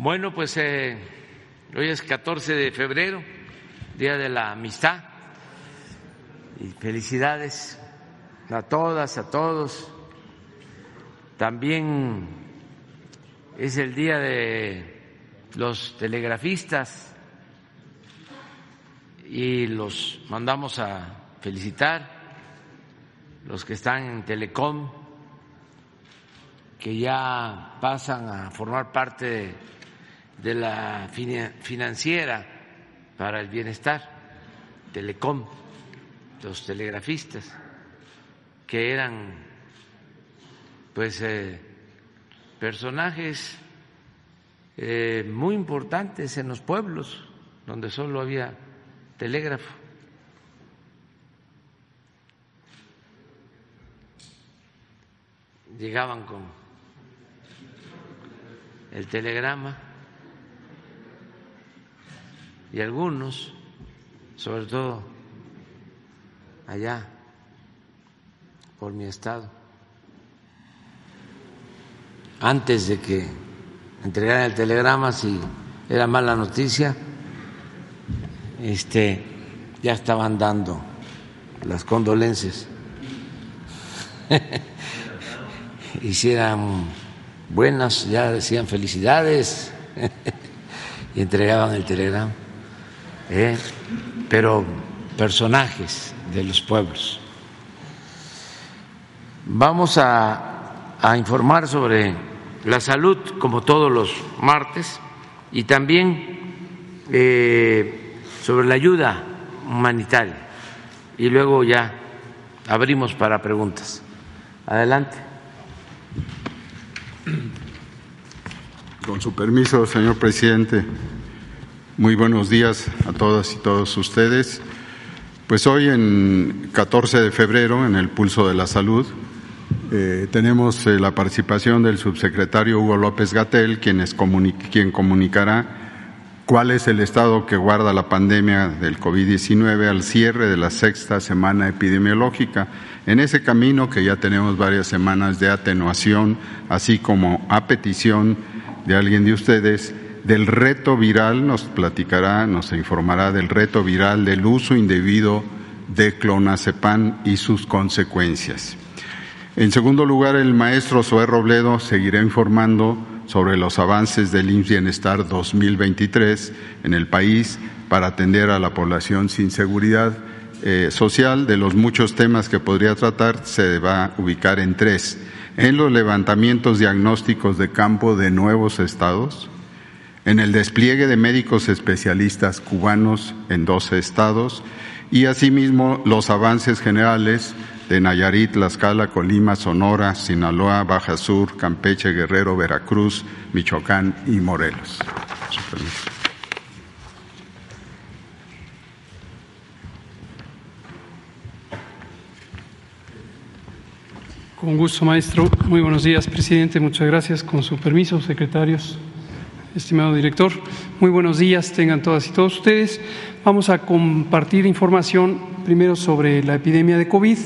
Bueno, pues eh, hoy es 14 de febrero, Día de la Amistad, y felicidades a todas, a todos. También es el Día de los telegrafistas y los mandamos a felicitar, los que están en Telecom, que ya pasan a formar parte de de la financiera para el bienestar, Telecom, los telegrafistas, que eran pues eh, personajes eh, muy importantes en los pueblos donde solo había telégrafo. Llegaban con el telegrama y algunos, sobre todo allá por mi estado, antes de que entregaran el telegrama, si era mala noticia, este, ya estaban dando las condolencias. y si eran buenas, ya decían felicidades y entregaban el telegrama. ¿Eh? pero personajes de los pueblos. Vamos a, informar sobre la salud, como todos los martes, y también eh, sobre la ayuda humanitaria. Y luego ya abrimos para preguntas. Adelante. Con su permiso, señor presidente. Muy buenos días a todas y todos ustedes. Pues hoy, en 14 de febrero, en el Pulso de la Salud, eh, tenemos eh, la participación del subsecretario Hugo López Gatel, quien, comunicará cuál es el estado que guarda la pandemia del COVID-19 al cierre de la sexta semana epidemiológica. En ese camino que ya tenemos varias semanas de atenuación, así como a petición de alguien de ustedes, del reto viral, nos platicará, nos informará del reto viral del uso indebido de clonazepam y sus consecuencias. En segundo lugar, el maestro Zoé Robledo seguirá informando sobre los avances del IMSS Bienestar 2023 en el país para atender a la población sin seguridad eh, social. De los muchos temas que podría tratar, se va a ubicar en tres. En los levantamientos diagnósticos de campo de nuevos estados, en el despliegue de médicos especialistas cubanos en 12 estados y asimismo los avances generales de Nayarit, Tlaxcala, Colima, Sonora, Sinaloa, Baja Sur, Campeche, Guerrero, Veracruz, Michoacán y Morelos. Con gusto, maestro. Muy buenos días, presidente. Muchas gracias. Con su permiso, secretarios estimado director. Muy buenos días, tengan todas y todos ustedes. Vamos a compartir información primero sobre la epidemia de COVID.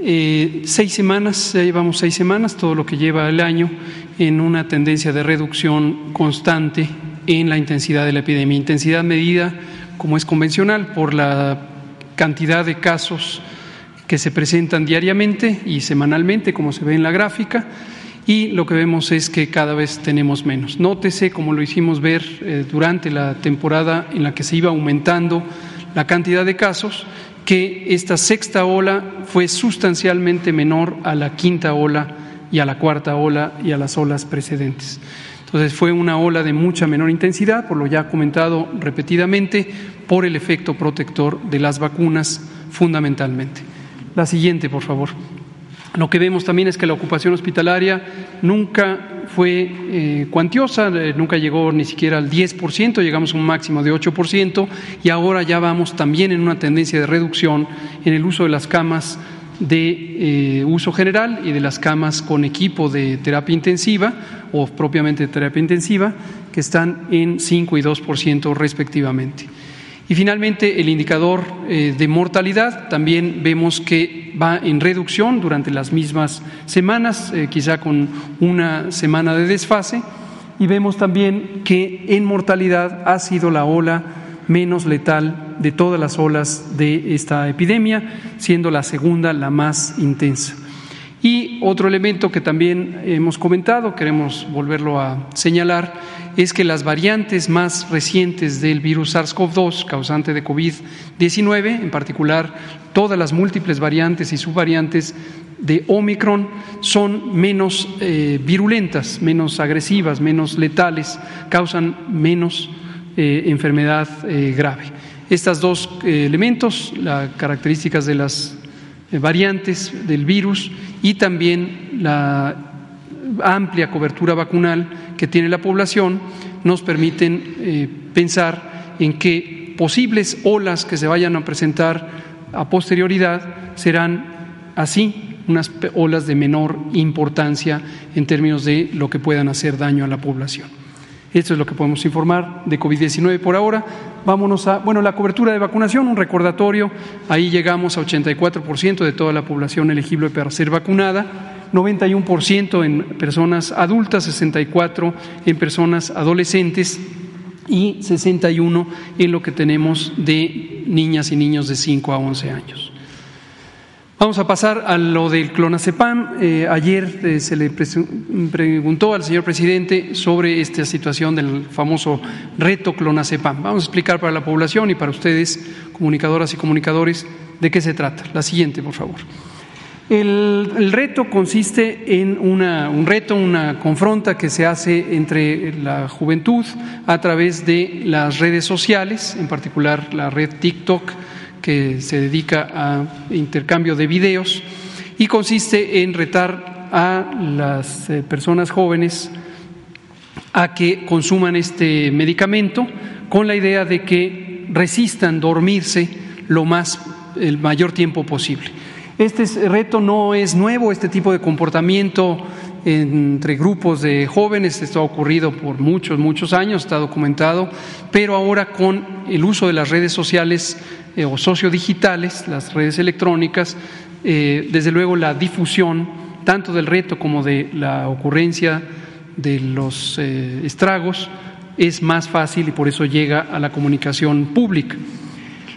Eh, seis semanas, ya llevamos seis semanas, todo lo que lleva el año, en una tendencia de reducción constante en la intensidad de la epidemia. Intensidad medida, como es convencional, por la cantidad de casos que se presentan diariamente y semanalmente, como se ve en la gráfica y lo que vemos es que cada vez tenemos menos. Nótese, como lo hicimos ver eh, durante la temporada en la que se iba aumentando la cantidad de casos, que esta sexta ola fue sustancialmente menor a la quinta ola y a la cuarta ola y a las olas precedentes. Entonces fue una ola de mucha menor intensidad, por lo ya comentado repetidamente, por el efecto protector de las vacunas fundamentalmente. La siguiente, por favor. Lo que vemos también es que la ocupación hospitalaria nunca fue eh, cuantiosa, eh, nunca llegó ni siquiera al 10%, llegamos a un máximo de 8% y ahora ya vamos también en una tendencia de reducción en el uso de las camas de eh, uso general y de las camas con equipo de terapia intensiva o propiamente terapia intensiva, que están en 5 y 2% respectivamente. Y finalmente, el indicador eh, de mortalidad también vemos que va en reducción durante las mismas semanas, eh, quizá con una semana de desfase, y vemos también que en mortalidad ha sido la ola menos letal de todas las olas de esta epidemia, siendo la segunda la más intensa. Y otro elemento que también hemos comentado, queremos volverlo a señalar, es que las variantes más recientes del virus SARS-CoV-2, causante de COVID-19, en particular todas las múltiples variantes y subvariantes de Omicron, son menos eh, virulentas, menos agresivas, menos letales, causan menos eh, enfermedad eh, grave. Estos dos elementos, las características de las variantes del virus y también la amplia cobertura vacunal que tiene la población nos permiten eh, pensar en que posibles olas que se vayan a presentar a posterioridad serán así unas olas de menor importancia en términos de lo que puedan hacer daño a la población. Esto es lo que podemos informar de COVID-19 por ahora. Vámonos a, bueno, la cobertura de vacunación, un recordatorio, ahí llegamos a 84% de toda la población elegible para ser vacunada, 91% en personas adultas, 64% en personas adolescentes y 61% en lo que tenemos de niñas y niños de 5 a 11 años. Vamos a pasar a lo del clonazepam. Eh, ayer eh, se le preguntó al señor presidente sobre esta situación del famoso reto clonazepam. Vamos a explicar para la población y para ustedes, comunicadoras y comunicadores, de qué se trata. La siguiente, por favor. El, reto consiste en un reto, una confronta que se hace entre la juventud a través de las redes sociales, en particular la red TikTok que se dedica a intercambio de videos y consiste en retar a las eh, personas jóvenes a que consuman este medicamento con la idea de que resistan dormirse lo más el mayor tiempo posible. Este reto no es nuevo, este tipo de comportamiento entre grupos de jóvenes, esto ha ocurrido por muchos, muchos años, está documentado, pero ahora con el uso de las redes sociales eh, o sociodigitales, las redes electrónicas, eh, desde luego la difusión tanto del reto como de la ocurrencia de los eh, estragos es más fácil y por eso llega a la comunicación pública.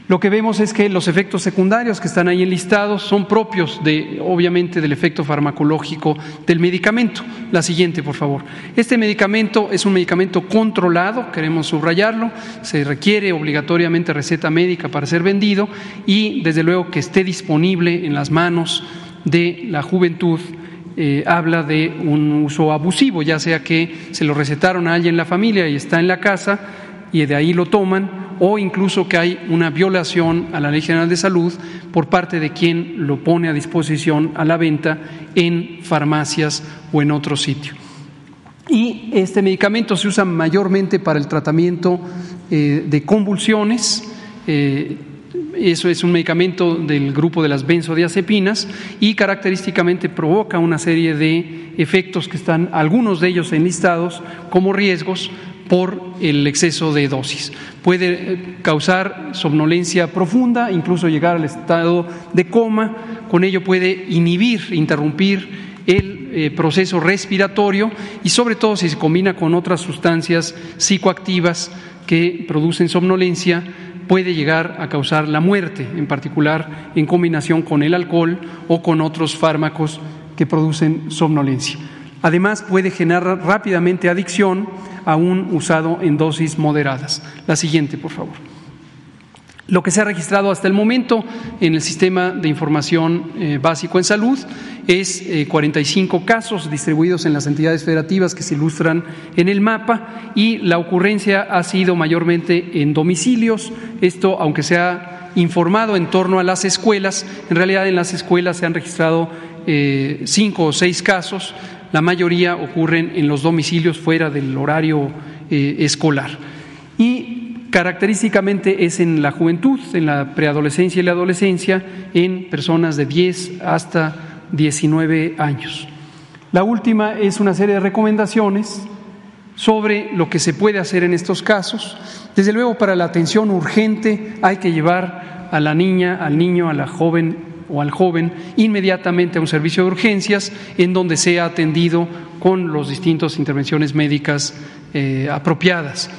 Lo que vemos es que los efectos secundarios que están ahí enlistados son propios de, obviamente, del efecto farmacológico del medicamento. La siguiente, por favor. Este medicamento es un medicamento controlado, queremos subrayarlo, se requiere obligatoriamente receta médica para ser vendido y, desde luego, que esté disponible en las manos de la juventud. Eh, habla de un uso abusivo, ya sea que se lo recetaron a alguien en la familia y está en la casa y de ahí lo toman o incluso que hay una violación a la Ley General de Salud por parte de quien lo pone a disposición a la venta en farmacias o en otro sitio. Y este medicamento se usa mayormente para el tratamiento eh, de convulsiones. Eh, eso es un medicamento del grupo de las benzodiazepinas y característicamente provoca una serie de efectos que están, algunos de ellos enlistados como riesgos por el exceso de dosis. Puede eh, causar somnolencia profunda, incluso llegar al estado de coma, con ello puede inhibir, interrumpir el eh, proceso respiratorio y sobre todo si se combina con otras sustancias psicoactivas que producen somnolencia, puede llegar a causar la muerte, en particular en combinación con el alcohol o con otros fármacos que producen somnolencia. Además, puede generar rápidamente adicción, aún usado en dosis moderadas. La siguiente, por favor. Lo que se ha registrado hasta el momento en el sistema de información eh, básico en salud es 45 eh, casos distribuidos en las entidades federativas que se ilustran en el mapa y la ocurrencia ha sido mayormente en domicilios. Esto, aunque se ha informado en torno a las escuelas, en realidad en las escuelas se han registrado eh, cinco o seis casos la mayoría ocurren en los domicilios fuera del horario eh, escolar. Y característicamente es en la juventud, en la preadolescencia y la adolescencia, en personas de 10 hasta 19 años. La última es una serie de recomendaciones sobre lo que se puede hacer en estos casos. Desde luego, para la atención urgente hay que llevar a la niña, al niño, a la joven o al joven inmediatamente a un servicio de urgencias en donde sea atendido con las distintas intervenciones médicas eh, apropiadas.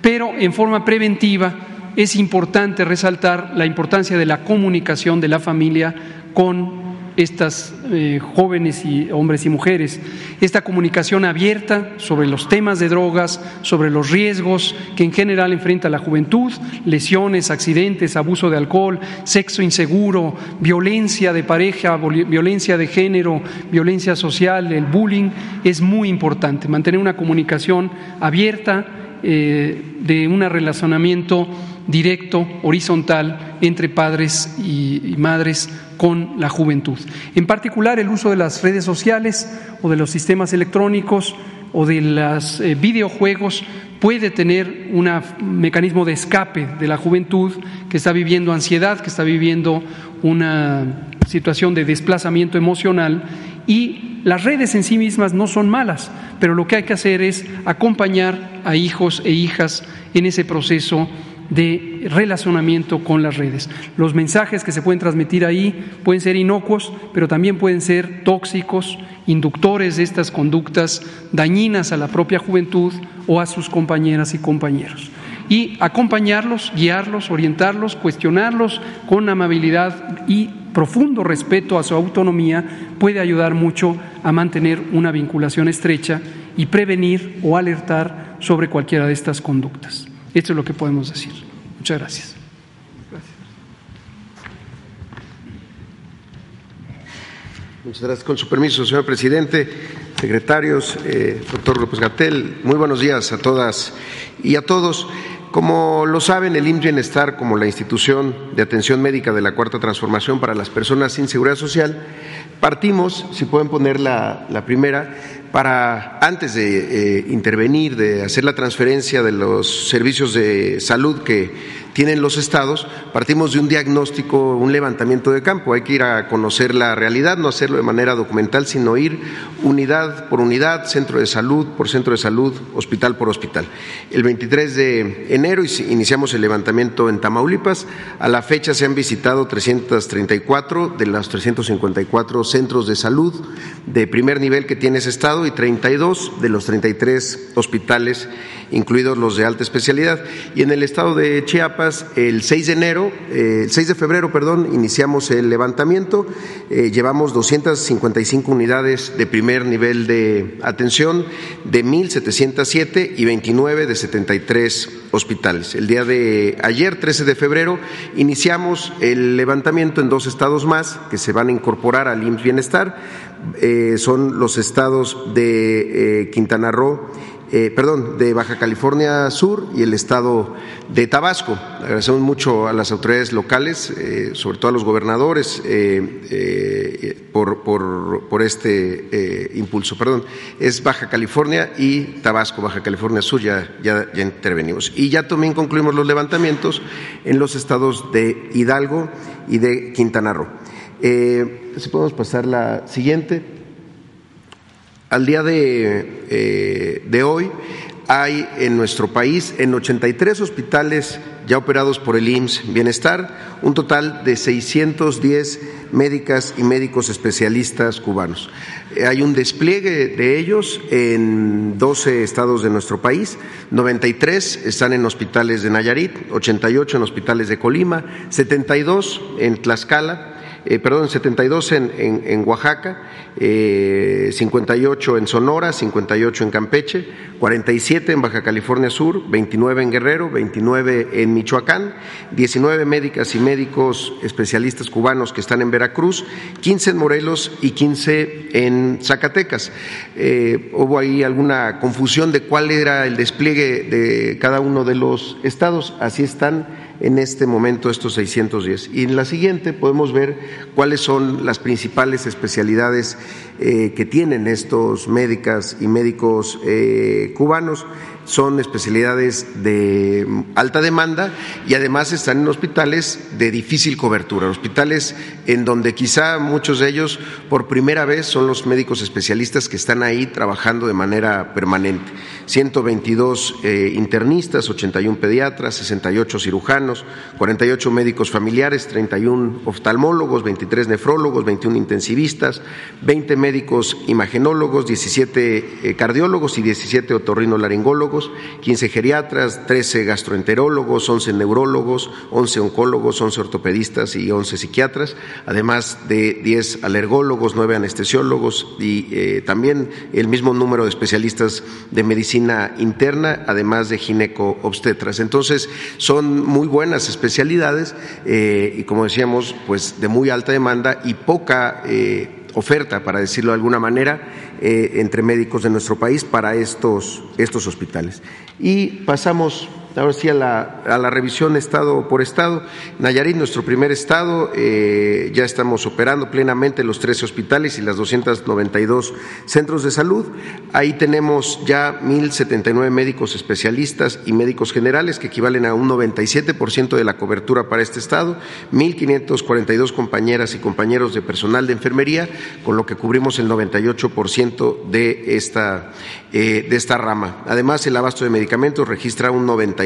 Pero en forma preventiva es importante resaltar la importancia de la comunicación de la familia con estas eh, jóvenes y hombres y mujeres, esta comunicación abierta sobre los temas de drogas, sobre los riesgos que en general enfrenta la juventud, lesiones, accidentes, abuso de alcohol, sexo inseguro, violencia de pareja, violencia de género, violencia social, el bullying, es muy importante. Mantener una comunicación abierta eh, de un relacionamiento directo, horizontal, entre padres y, madres con la juventud. En particular, el uso de las redes sociales o de los sistemas electrónicos o de los eh, videojuegos puede tener un mecanismo de escape de la juventud que está viviendo ansiedad, que está viviendo una situación de desplazamiento emocional y las redes en sí mismas no son malas, pero lo que hay que hacer es acompañar a hijos e hijas en ese proceso de relacionamiento con las redes. Los mensajes que se pueden transmitir ahí pueden ser inocuos, pero también pueden ser tóxicos, inductores de estas conductas dañinas a la propia juventud o a sus compañeras y compañeros. Y acompañarlos, guiarlos, orientarlos, cuestionarlos con amabilidad y profundo respeto a su autonomía puede ayudar mucho a mantener una vinculación estrecha y prevenir o alertar sobre cualquiera de estas conductas. Esto es lo que podemos decir. Muchas gracias. Muchas gracias. Con su permiso, señor presidente, secretarios, eh, doctor López Gatel, muy buenos días a todas y a todos. Como lo saben, el IMSS Bienestar, como la institución de atención médica de la Cuarta Transformación para las personas sin seguridad social, partimos, si pueden poner la, la primera, para, antes de eh, intervenir, de hacer la transferencia de los servicios de salud que tienen los estados, partimos de un diagnóstico, un levantamiento de campo. Hay que ir a conocer la realidad, no hacerlo de manera documental, sino ir unidad por unidad, centro de salud por centro de salud, hospital por hospital. El 23 de enero iniciamos el levantamiento en Tamaulipas. A la fecha se han visitado 334 de los 354 centros de salud de primer nivel que tiene ese estado y 32 de los 33 hospitales incluidos los de alta especialidad. Y en el estado de Chiapas, el 6 de enero, eh, el 6 de febrero, perdón, iniciamos el levantamiento. Eh, llevamos 255 unidades de primer nivel de atención de 1.707 y 29 de 73 hospitales. El día de ayer, 13 de febrero, iniciamos el levantamiento en dos estados más que se van a incorporar al IMSS Bienestar. Eh, son los estados de Quintana Roo eh, perdón, de Baja California Sur y el estado de Tabasco. Agradecemos mucho a las autoridades locales, eh, sobre todo a los gobernadores, eh, por, por, este impulso. Perdón, es Baja California y Tabasco, Baja California Sur, ya, ya, ya intervenimos. Y ya también concluimos los levantamientos en los estados de Hidalgo y de Quintana Roo. si podemos pasar la siguiente. Al día eh, de, hoy hay en nuestro país, en 83 hospitales ya operados por el IMSS Bienestar, un total de 610 médicas y médicos especialistas cubanos. Eh, hay un despliegue de ellos en 12 estados de nuestro país, 93 están en hospitales de Nayarit, 88 en hospitales de Colima, 72 en Tlaxcala, eh, perdón, 72 en, en, en Oaxaca, eh, 58 en Sonora, 58 en Campeche, 47 en Baja California Sur, 29 en Guerrero, 29 en Michoacán, 19 médicas y médicos especialistas cubanos que están en Veracruz, 15 en Morelos y 15 en Zacatecas. Eh, hubo ahí alguna confusión de cuál era el despliegue de cada uno de los estados, así están en este momento estos 610. Y en la siguiente podemos ver cuáles son las principales especialidades eh, que tienen estos médicas y médicos eh, cubanos. Son especialidades de alta demanda y además están en hospitales de difícil cobertura, hospitales en donde quizá muchos de ellos por primera vez son los médicos especialistas que están ahí trabajando de manera permanente 122 eh, internistas, 81 pediatras, 68 cirujanos, 48 médicos familiares, 31 oftalmólogos, 23 nefrólogos, 21 intensivistas, 20 médicos imagenólogos, 17 eh, cardiólogos y 17 otorrinolaringólogos, 15 geriatras, 13 gastroenterólogos, 11 neurólogos, 11 oncólogos, 11 ortopedistas y 11 psiquiatras, además de 10 alergólogos, 9 anestesiólogos y eh, también el mismo número de especialistas de medicina interna, además de gineco-obstetras. Entonces, son muy buenas especialidades eh, y, como decíamos, pues de muy alta demanda y poca eh, oferta, para decirlo de alguna manera, entre médicos de nuestro país para estos, estos hospitales. Y pasamos ahora sí a la, revisión estado por estado. Nayarit, nuestro primer estado, eh, ya estamos operando plenamente los 13 hospitales y las 292 centros de salud. Ahí tenemos ya 1.079 médicos especialistas y médicos generales, que equivalen a un 97% de la cobertura para este estado, 1.542 compañeras y compañeros de personal de enfermería, con lo que cubrimos el 98% de esta, de esta rama. Además, el abasto de medicamentos registra un 90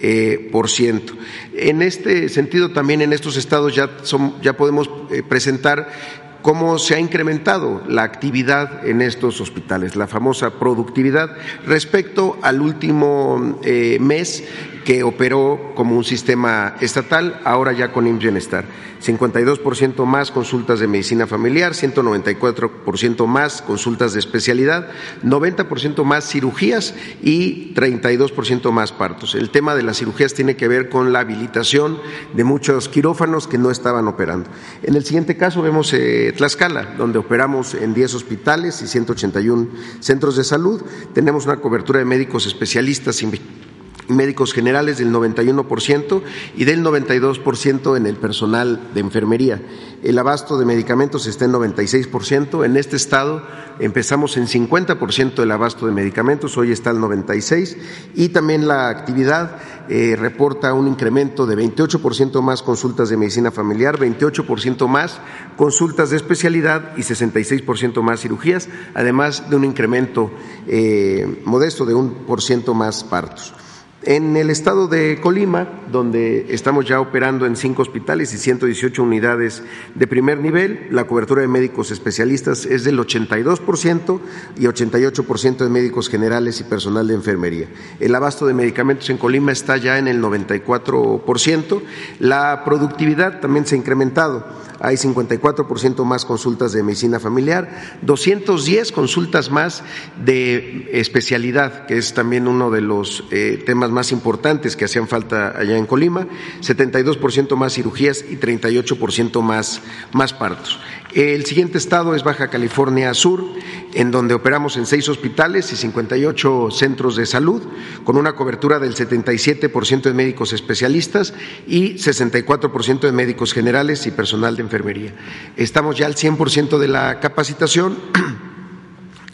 eh, por ciento. En este sentido, también en estos estados ya, podemos eh, presentar cómo se ha incrementado la actividad en estos hospitales, la famosa productividad respecto al último eh, mes que operó como un sistema estatal, ahora ya con IMSS Bienestar. 52% más consultas de medicina familiar, 194% más consultas de especialidad, 90% más cirugías y 32% más partos. El tema de las cirugías tiene que ver con la habilitación de muchos quirófanos que no estaban operando. En el siguiente caso vemos eh, Tlaxcala, donde operamos en 10 hospitales y 181 centros de salud. Tenemos una cobertura de médicos especialistas médicos generales del 91% y del 92% en el personal de enfermería. El abasto de medicamentos está en 96%. En este estado empezamos en 50% del abasto de medicamentos, hoy está el 96%. Y también la actividad eh, reporta un incremento de 28% más consultas de medicina familiar, 28% más consultas de especialidad y 66% más cirugías, además de un incremento eh, modesto de un por ciento más partos. En el estado de Colima, donde estamos ya operando en cinco hospitales y 118 unidades de primer nivel, la cobertura de médicos especialistas es del 82% y 88% de médicos generales y personal de enfermería. El abasto de medicamentos en Colima está ya en el 94%. La productividad también se ha incrementado hay 54% más consultas de medicina familiar, 210 consultas más de especialidad, que es también uno de los eh, temas más importantes que hacían falta allá en Colima, 72% más cirugías y 38% más, más partos. El siguiente estado es Baja California Sur, en donde operamos en seis hospitales y 58 centros de salud, con una cobertura del 77% de médicos especialistas y 64% de médicos generales y personal de enfermería. Estamos ya al 100% de la capacitación.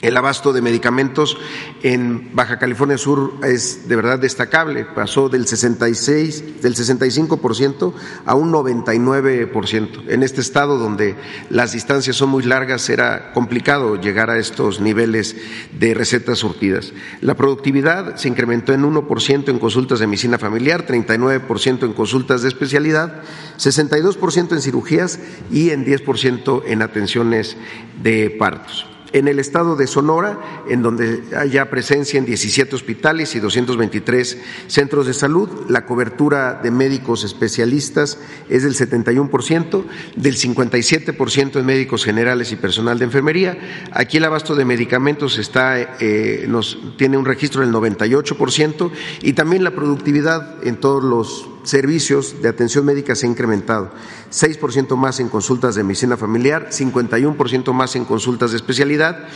El abasto de medicamentos en Baja California Sur es de verdad destacable, pasó del 66, del 65% a un 99%. En este estado donde las distancias son muy largas era complicado llegar a estos niveles de recetas surtidas. La productividad se incrementó en 1% en consultas de medicina familiar, 39% en consultas de especialidad, 62% en cirugías y en 10% en atenciones de partos en el estado de Sonora, en donde hay ya presencia en 17 hospitales y 223 centros de salud, la cobertura de médicos especialistas es del 71%, del 57% en médicos generales y personal de enfermería. Aquí el abasto de medicamentos está, eh, nos, tiene un registro del 98% y también la productividad en todos los servicios de atención médica se ha incrementado. 6% más en consultas de medicina familiar, 51% más en consultas de especialidad,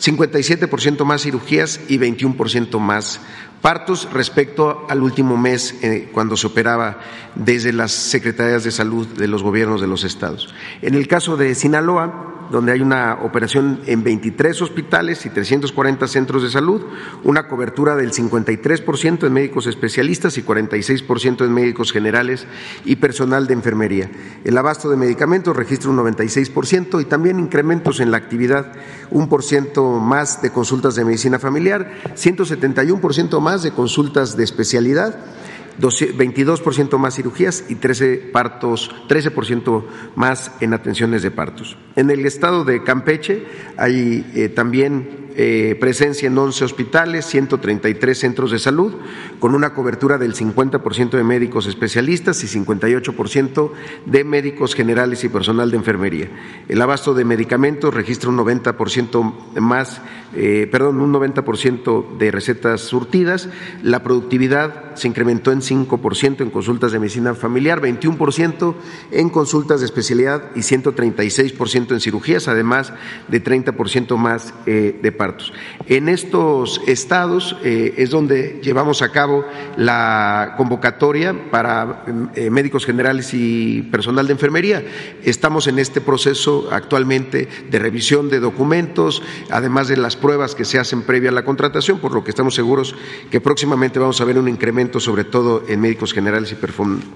57% más cirugías y 21% más partos respecto al último mes eh, cuando se operaba desde las secretarías de salud de los gobiernos de los estados. En el caso de Sinaloa, donde hay una operación en 23 hospitales y 340 centros de salud, una cobertura del 53% en médicos especialistas y 46% en médicos generales y personal de enfermería. El abasto de medicamentos registra un 96% y también incrementos en la actividad, un por ciento más de consultas de medicina familiar, 171% más de consultas de especialidad 22% más cirugías y 13 partos, 13% más en atenciones de partos. En el estado de Campeche hay eh, también eh, presencia en 11 hospitales, 133 centros de salud, con una cobertura del 50% de médicos especialistas y 58% de médicos generales y personal de enfermería. El abasto de medicamentos registra un 90% más, eh, perdón, un 90% de recetas surtidas. La productividad se incrementó en 5% en consultas de medicina familiar, 21% en consultas de especialidad y 136% en cirugías, además de 30% más eh, de en estos estados eh, es donde llevamos a cabo la convocatoria para eh, médicos generales y personal de enfermería. Estamos en este proceso actualmente de revisión de documentos, además de las pruebas que se hacen previa a la contratación, por lo que estamos seguros que próximamente vamos a ver un incremento, sobre todo en médicos generales y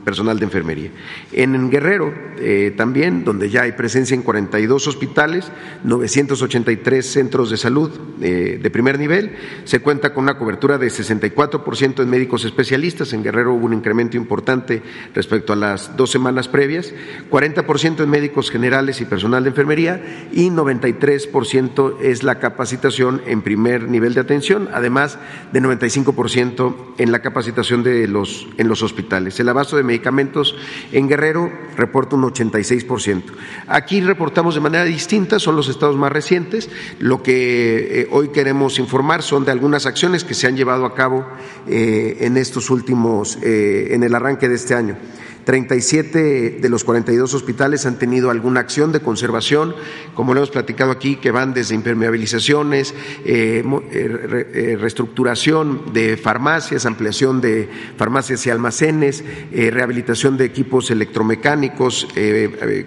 personal de enfermería. En Guerrero eh, también, donde ya hay presencia en 42 hospitales, 983 centros de salud, de primer nivel. Se cuenta con una cobertura de 64% en médicos especialistas. En Guerrero hubo un incremento importante respecto a las dos semanas previas. 40% en médicos generales y personal de enfermería y 93% es la capacitación en primer nivel de atención, además de 95% en la capacitación de los, en los hospitales. El abasto de medicamentos en Guerrero reporta un 86%. Aquí reportamos de manera distinta, son los estados más recientes. Lo que eh, hoy queremos informar son de algunas acciones que se han llevado a cabo eh, en estos últimos, eh, en el arranque de este año. 37 de los 42 hospitales han tenido alguna acción de conservación, como lo hemos platicado aquí, que van desde impermeabilizaciones, reestructuración de farmacias, ampliación de farmacias y almacenes, rehabilitación de equipos electromecánicos,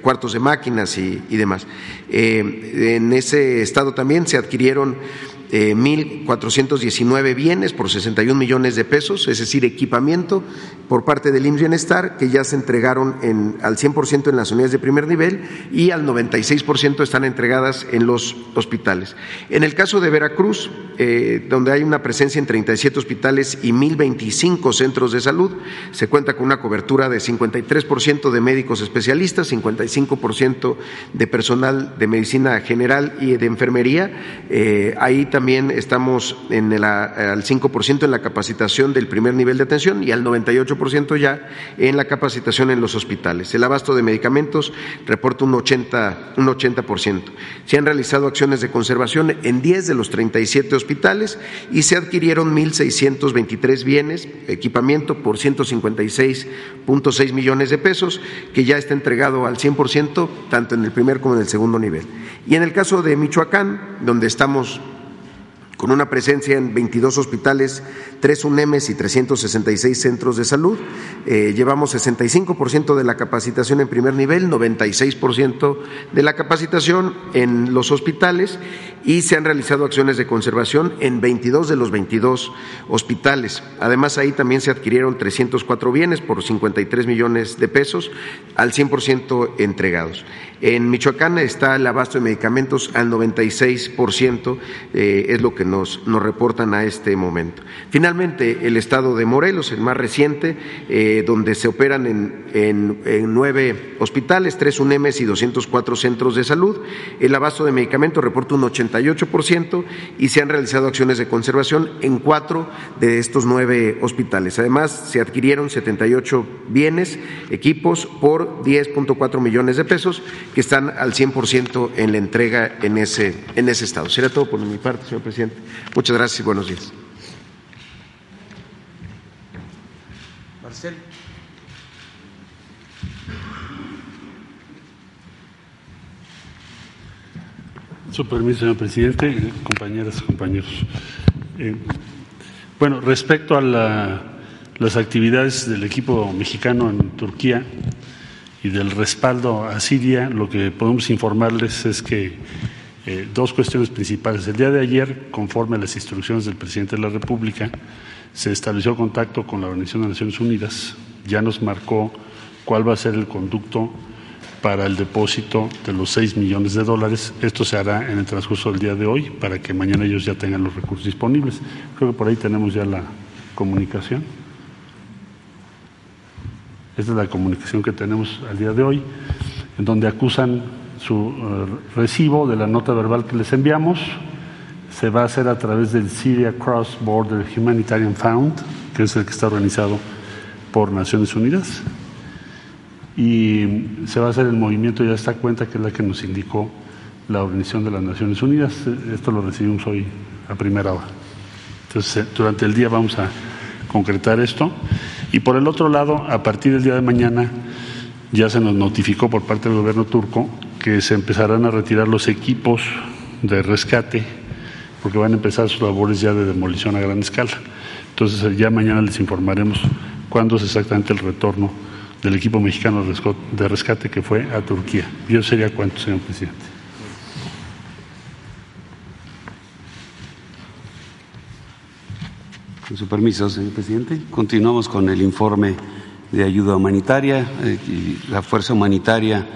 cuartos de máquinas y demás. en ese estado también se adquirieron eh, 1.419 bienes por 61 millones de pesos, es decir, equipamiento por parte del IMSS Bienestar que ya se entregaron en, al 100% en las unidades de primer nivel y al 96% están entregadas en los hospitales. En el caso de Veracruz, eh, donde hay una presencia en 37 hospitales y 1.025 centros de salud, se cuenta con una cobertura de 53% de médicos especialistas, 55% de personal de medicina general y de enfermería. Eh, ahí también estamos en el, al 5% en la capacitación del primer nivel de atención y al 98% ya en la capacitación en los hospitales. El abasto de medicamentos reporta un 80%. Un 80%. Se han realizado acciones de conservación en 10 de los 37 hospitales y se adquirieron 1.623 bienes, equipamiento por 156.6 millones de pesos, que ya está entregado al 100%, tanto en el primer como en el segundo nivel. Y en el caso de Michoacán, donde estamos con una presencia en 22 hospitales, tres UNEMES y 366 centros de salud. Eh, llevamos 65% de la capacitación en primer nivel, 96% de la capacitación en los hospitales y se han realizado acciones de conservación en 22 de los 22 hospitales. Además, ahí también se adquirieron 304 bienes por 53 millones de pesos, al 100% entregados. En Michoacán está el abasto de medicamentos al 96%, eh, es lo que nos, nos, reportan a este momento. Finalmente, el estado de Morelos, el más reciente, eh, donde se operan en, en, nueve hospitales, tres UNEMES y 204 centros de salud. El abasto de medicamentos reporta un 88% y se han realizado acciones de conservación en cuatro de estos nueve hospitales. Además, se adquirieron 78 bienes, equipos por 10.4 millones de pesos que están al 100% en la entrega en ese, en ese estado. Será todo por mi parte, señor presidente. Muchas gracias y buenos días. Marcel. Su permiso, señor presidente, compañeras y compañeros. Eh, Bueno, respecto a las actividades del equipo mexicano en Turquía y del respaldo a Siria, lo que podemos informarles es que eh, dos cuestiones principales. El día de ayer, conforme a las instrucciones del presidente de la República, se estableció contacto con la Organización de Naciones Unidas, ya nos marcó cuál va a ser el conducto para el depósito de los 6 millones de dólares. Esto se hará en el transcurso del día de hoy para que mañana ellos ya tengan los recursos disponibles. Creo que por ahí tenemos ya la comunicación. Esta es la comunicación que tenemos al día de hoy, en donde acusan su eh, recibo de la nota verbal que les enviamos. Se va a hacer a través del Syria Cross Border Humanitarian Fund, que es el que está organizado por Naciones Unidas y se va a hacer el movimiento ya esta cuenta que es la que nos indicó la Organización de las Naciones Unidas. Esto lo recibimos hoy a primera hora. Entonces, eh, durante el día vamos a concretar esto. Y por el otro lado, a partir del día de mañana, ya se nos notificó por parte del gobierno turco que se empezarán a retirar los equipos de rescate, porque van a empezar sus labores ya de demolición a gran escala. Entonces, ya mañana les informaremos cuándo es exactamente el retorno del equipo mexicano de rescate que fue a Turquía. Yo sería cuánto, señor presidente. Con su permiso, señor presidente. Continuamos con el informe de ayuda humanitaria eh, la fuerza humanitaria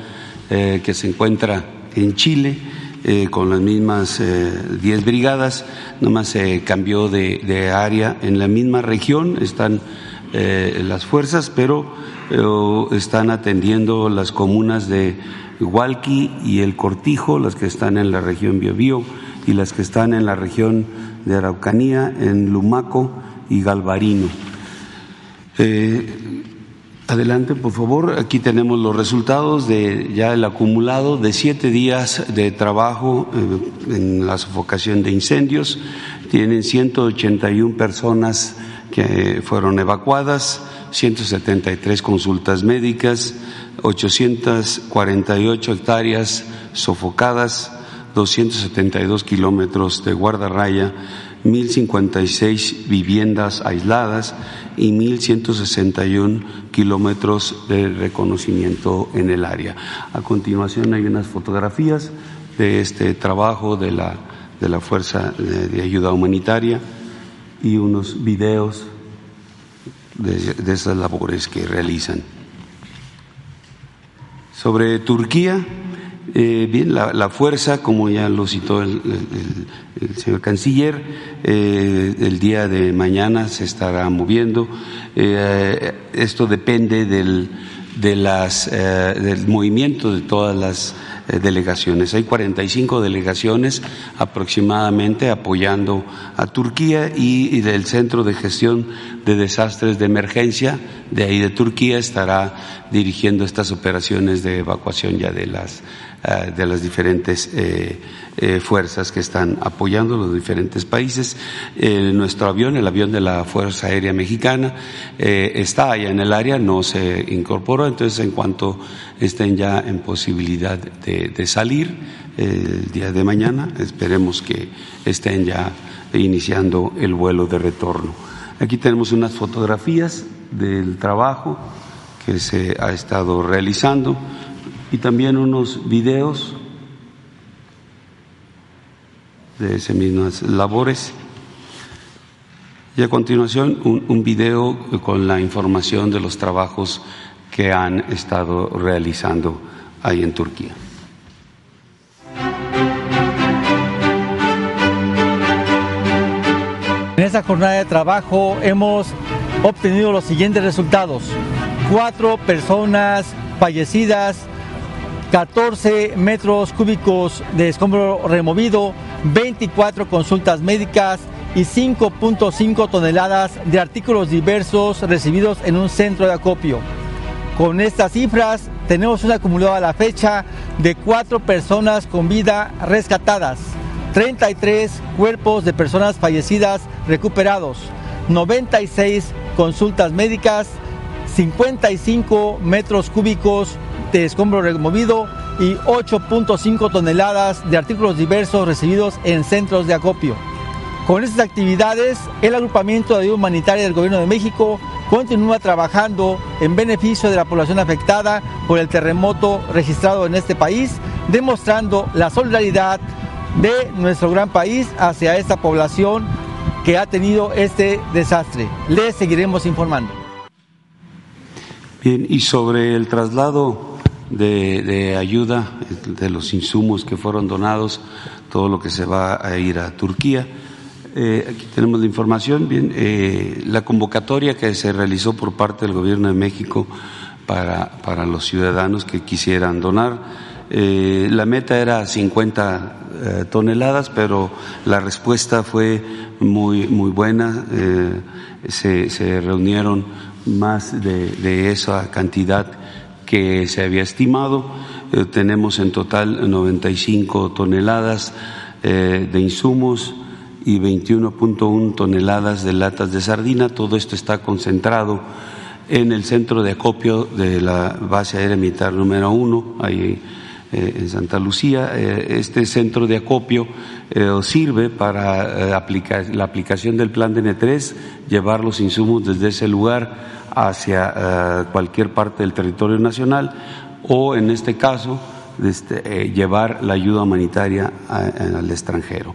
eh, que se encuentra en Chile. Eh, con las mismas 10 brigadas, nomás se cambió de, de, área en la misma región, están las fuerzas, pero están atendiendo las comunas de Hualqui y El Cortijo, las que están en la región Biobío y las que están en la región de Araucanía, en Lumaco y Galvarino. Eh, adelante, por favor. Aquí tenemos los resultados de ya el acumulado de siete días de trabajo eh, en la sofocación de incendios. Tienen 181 personas que fueron evacuadas. 173 consultas médicas, 848 hectáreas sofocadas, 272 kilómetros de guardarraya, 1.056 viviendas aisladas y 1.161 kilómetros de reconocimiento en el área. A continuación hay unas fotografías de este trabajo de la, de la Fuerza de Ayuda Humanitaria y unos videos de, esas labores que realizan. Sobre Turquía, eh, bien, la, fuerza, como ya lo citó el, señor canciller, eh, el día de mañana se estará moviendo. Eh, esto depende del, de las, del movimiento de todas las delegaciones. Hay 45 delegaciones aproximadamente apoyando a Turquía y, del Centro de Gestión de Desastres de Emergencia de ahí de Turquía estará dirigiendo estas operaciones de evacuación ya de las eh, de las diferentes eh, eh, fuerzas que están apoyando los diferentes países. nuestro avión, el avión de la Fuerza Aérea Mexicana, está allá en el área, no se incorporó, entonces en cuanto estén ya en posibilidad de, de salir el día de mañana, esperemos que estén ya iniciando el vuelo de retorno. Aquí tenemos unas fotografías del trabajo que se ha estado realizando y también unos videos de esas mismas labores. Y a continuación un, un, video con la información de los trabajos que han estado realizando ahí en Turquía. En esta jornada de trabajo hemos obtenido los siguientes resultados. Cuatro personas fallecidas 14 metros cúbicos de escombro removido, 24 consultas médicas y 5.5 toneladas de artículos diversos recibidos en un centro de acopio. Con estas cifras tenemos un acumulado a la fecha de 4 personas con vida rescatadas, 33 cuerpos de personas fallecidas recuperados, 96 consultas médicas, 55 metros cúbicos de escombro removido y 8.5 toneladas de artículos diversos recibidos en centros de acopio. Con estas actividades, el agrupamiento de ayuda humanitaria del Gobierno de México continúa trabajando en beneficio de la población afectada por el terremoto registrado en este país, demostrando la solidaridad de nuestro gran país hacia esta población que ha tenido este desastre. Les seguiremos informando. Bien, y sobre el traslado de, ayuda de los insumos que fueron donados, todo lo que se va a ir a Turquía. Eh, aquí tenemos la información. Bien, eh, la convocatoria que se realizó por parte del Gobierno de México para, para los ciudadanos que quisieran donar. Eh, la meta era 50 toneladas, pero la respuesta fue muy, muy buena. Se, se, reunieron más de, de, esa cantidad que se había estimado. tenemos en total 95 toneladas de insumos y 21.1 toneladas de latas de sardina. Todo esto está concentrado en el centro de acopio de la base aérea militar número uno, ahí eh, en Santa Lucía. Eh, este centro de acopio eh, sirve para la aplicación del plan de N3, llevar los insumos desde ese lugar hacia cualquier parte del territorio nacional o, en este caso, este, llevar la ayuda humanitaria al extranjero.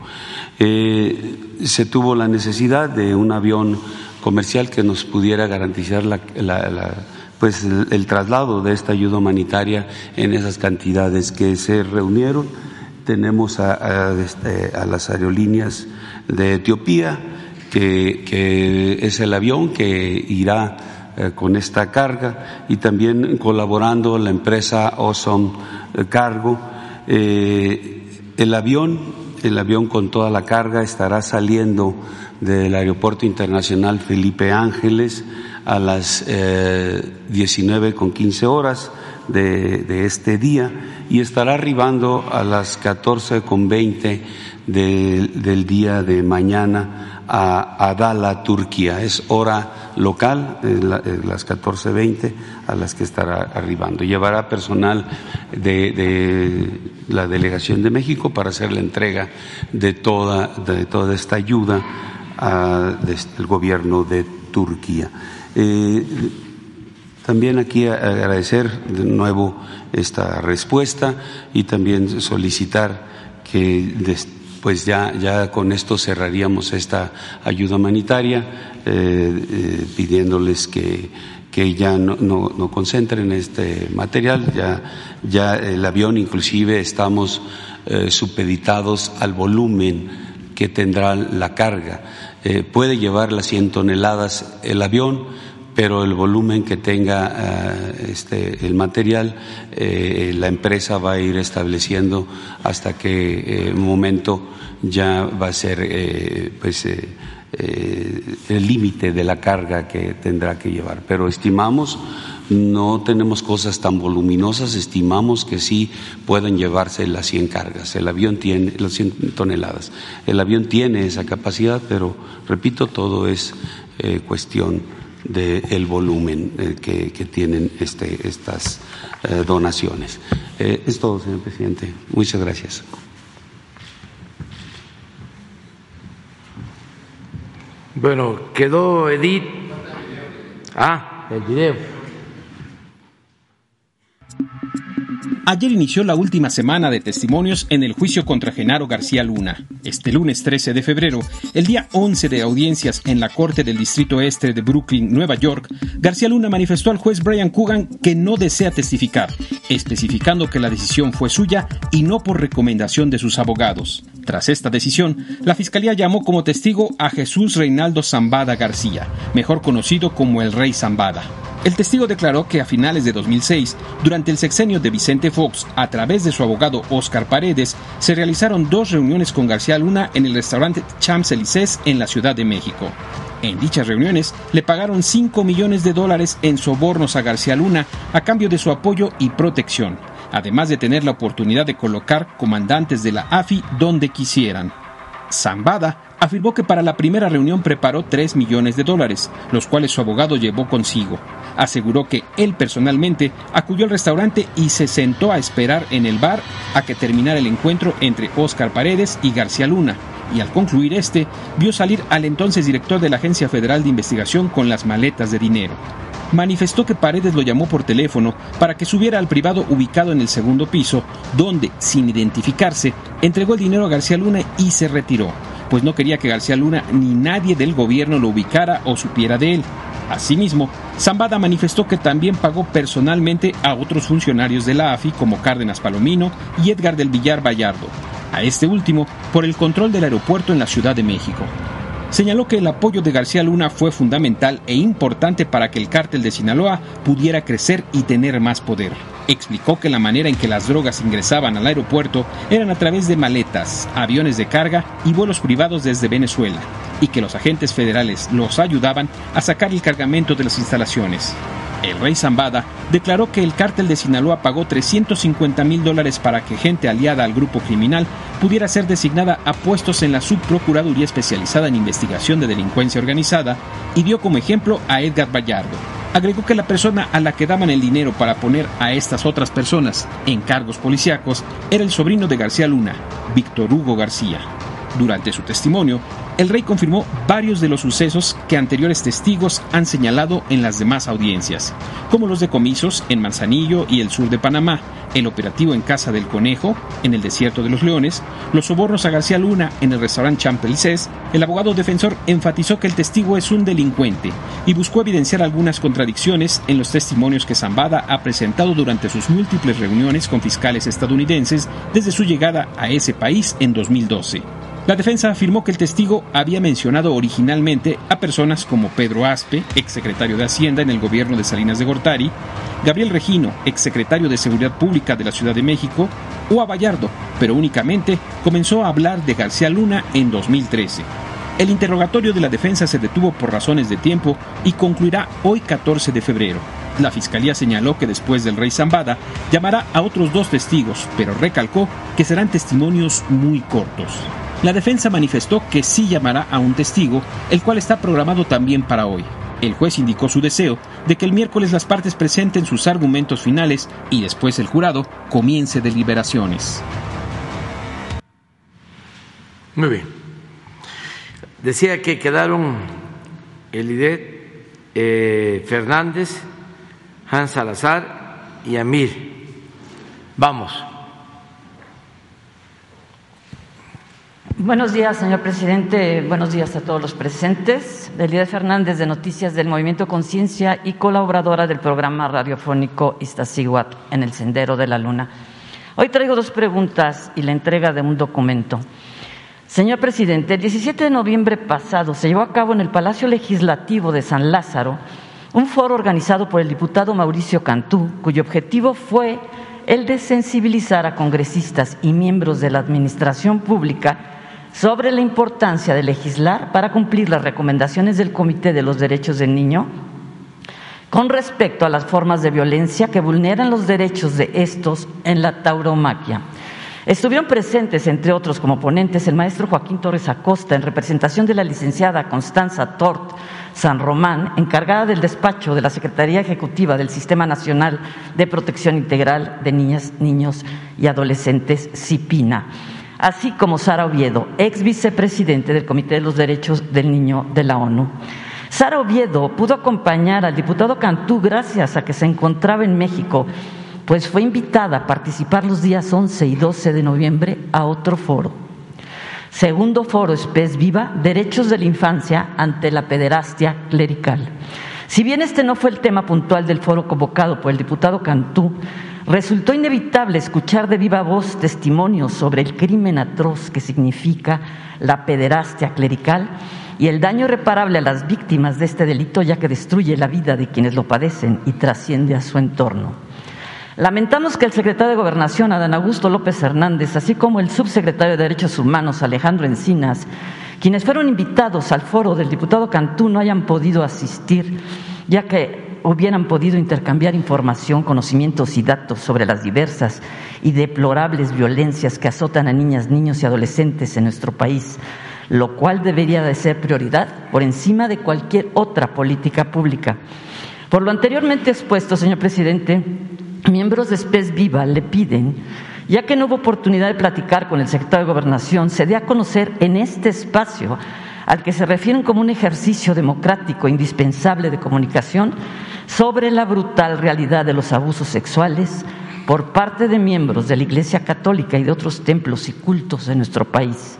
Eh, se tuvo la necesidad de un avión comercial que nos pudiera garantizar la, pues el, traslado de esta ayuda humanitaria en esas cantidades que se reunieron. Tenemos a, este, las aerolíneas de Etiopía, que, es el avión que irá eh, con esta carga, y también colaborando la empresa Ozone Cargo. Eh, el avión el avión con toda la carga estará saliendo del Aeropuerto Internacional Felipe Ángeles a las eh, 19 con 15 horas de, este día y estará arribando a las 14 con 20 del día de mañana a Adala, Turquía. Es hora local, las 14.20 a las que estará arribando. Llevará personal de, la Delegación de México para hacer la entrega de toda, de toda esta ayuda al gobierno de Turquía. Eh, también aquí agradecer de nuevo esta respuesta y también solicitar que pues ya, ya con esto cerraríamos esta ayuda humanitaria, eh, eh, pidiéndoles que, que ya no, no, concentren este material, ya, ya el avión inclusive estamos supeditados al volumen que tendrá la carga. Puede llevar las 100 toneladas el avión, pero el volumen que tenga este, el material, la empresa va a ir estableciendo hasta que un momento ya va a ser eh, pues, eh, eh, el límite de la carga que tendrá que llevar. Pero estimamos, no tenemos cosas tan voluminosas, estimamos que sí pueden llevarse las 100 cargas. El avión tiene las 100 toneladas. El avión tiene esa capacidad, pero repito, todo es cuestión del volumen que, tienen este, estas donaciones. es todo, señor presidente. Muchas gracias. Bueno, quedó Edith. Ah, el video. Ayer inició la última semana de testimonios en el juicio contra Genaro García Luna. Este lunes 13 de febrero, el día 11 de audiencias en la Corte del Distrito Este de Brooklyn, Nueva York, García Luna manifestó al juez Brian Coogan que no desea testificar, especificando que la decisión fue suya y no por recomendación de sus abogados. Tras esta decisión, la Fiscalía llamó como testigo a Jesús Reinaldo Zambada García, mejor conocido como el Rey Zambada. El testigo declaró que a finales de 2006, durante el sexenio de Vicente Fox, a través de su abogado Oscar Paredes, se realizaron dos reuniones con García Luna en el restaurante Champs-Élysées en la Ciudad de México. En dichas reuniones le pagaron 5 millones de dólares en sobornos a García Luna a cambio de su apoyo y protección, además de tener la oportunidad de colocar comandantes de la AFI donde quisieran. Zambada afirmó que para la primera reunión preparó 3 millones de dólares, los cuales su abogado llevó consigo. Aseguró que él personalmente acudió al restaurante y se sentó a esperar en el bar a que terminara el encuentro entre Óscar Paredes y García Luna, y al concluir este, vio salir al entonces director de la Agencia Federal de Investigación con las maletas de dinero. Manifestó que Paredes lo llamó por teléfono para que subiera al privado ubicado en el segundo piso, donde, sin identificarse, entregó el dinero a García Luna y se retiró, pues no quería que García Luna ni nadie del gobierno lo ubicara o supiera de él. Asimismo, Zambada manifestó que también pagó personalmente a otros funcionarios de la AFI como Cárdenas Palomino y Edgar del Villar Vallardo, a este último por el control del aeropuerto en la Ciudad de México. Señaló que el apoyo de García Luna fue fundamental e importante para que el cártel de Sinaloa pudiera crecer y tener más poder. Explicó que la manera en que las drogas ingresaban al aeropuerto eran a través de maletas, aviones de carga y vuelos privados desde Venezuela, y que los agentes federales los ayudaban a sacar el cargamento de las instalaciones. El rey Zambada declaró que el cártel de Sinaloa pagó 350 mil dólares para que gente aliada al grupo criminal pudiera ser designada a puestos en la subprocuraduría especializada en investigación de delincuencia organizada y dio como ejemplo a Edgar Vallardo. Agregó que la persona a la que daban el dinero para poner a estas otras personas en cargos policíacos era el sobrino de García Luna, Víctor Hugo García. Durante su testimonio, el rey confirmó varios de los sucesos que anteriores testigos han señalado en las demás audiencias, como los decomisos en Manzanillo y el sur de Panamá, el operativo en Casa del Conejo, en el Desierto de los Leones, los sobornos a García Luna en el restaurante Champelcés, el abogado defensor enfatizó que el testigo es un delincuente y buscó evidenciar algunas contradicciones en los testimonios que Zambada ha presentado durante sus múltiples reuniones con fiscales estadounidenses desde su llegada a ese país en 2012. La defensa afirmó que el testigo había mencionado originalmente a personas como Pedro Aspe, exsecretario de Hacienda en el gobierno de Salinas de Gortari, Gabriel Regino, exsecretario de Seguridad Pública de la Ciudad de México, o a Vallardo, pero únicamente comenzó a hablar de García Luna en 2013. El interrogatorio de la defensa se detuvo por razones de tiempo y concluirá hoy 14 de febrero. La fiscalía señaló que después del rey Zambada llamará a otros dos testigos, pero recalcó que serán testimonios muy cortos. La defensa manifestó que sí llamará a un testigo, el cual está programado también para hoy. El juez indicó su deseo de que el miércoles las partes presenten sus argumentos finales y después el jurado comience deliberaciones. Muy bien. Decía que quedaron Elidet eh, Fernández, Hans Salazar y Amir. Vamos. Buenos días, señor presidente. Buenos días a todos los presentes. Elida Fernández, de Noticias del Movimiento Conciencia y colaboradora del programa radiofónico Iztaccíhuatl en el Sendero de la Luna. Hoy traigo dos preguntas y la entrega de un documento. Señor presidente, el 17 de noviembre pasado se llevó a cabo en el Palacio Legislativo de San Lázaro un foro organizado por el diputado Mauricio Cantú, cuyo objetivo fue el de sensibilizar a congresistas y miembros de la administración pública sobre la importancia de legislar para cumplir las recomendaciones del Comité de los Derechos del Niño con respecto a las formas de violencia que vulneran los derechos de estos en la tauromaquia. Estuvieron presentes, entre otros, como ponentes, el maestro Joaquín Torres Acosta, en representación de la licenciada Constanza Tort San Román, encargada del despacho de la Secretaría Ejecutiva del Sistema Nacional de Protección Integral de Niñas, Niños y Adolescentes, CIPINA así como Sara Oviedo, ex vicepresidente del Comité de los Derechos del Niño de la ONU. Sara Oviedo pudo acompañar al diputado Cantú gracias a que se encontraba en México, pues fue invitada a participar los días 11 y 12 de noviembre a otro foro. Segundo foro Espes Viva, Derechos de la Infancia ante la Pederastia Clerical. Si bien este no fue el tema puntual del foro convocado por el diputado Cantú, Resultó inevitable escuchar de viva voz testimonios sobre el crimen atroz que significa la pederastia clerical y el daño irreparable a las víctimas de este delito ya que destruye la vida de quienes lo padecen y trasciende a su entorno. Lamentamos que el secretario de Gobernación, Adán Augusto López Hernández, así como el subsecretario de Derechos Humanos, Alejandro Encinas, quienes fueron invitados al foro del diputado Cantú, no hayan podido asistir, ya que hubieran podido intercambiar información, conocimientos y datos sobre las diversas y deplorables violencias que azotan a niñas, niños y adolescentes en nuestro país, lo cual debería de ser prioridad por encima de cualquier otra política pública. Por lo anteriormente expuesto, señor presidente, miembros de SPES Viva le piden Ya que no hubo oportunidad de platicar con el secretario de Gobernación, se dio a conocer en este espacio al que se refieren como un ejercicio democrático indispensable de comunicación sobre la brutal realidad de los abusos sexuales por parte de miembros de la Iglesia Católica y de otros templos y cultos de nuestro país.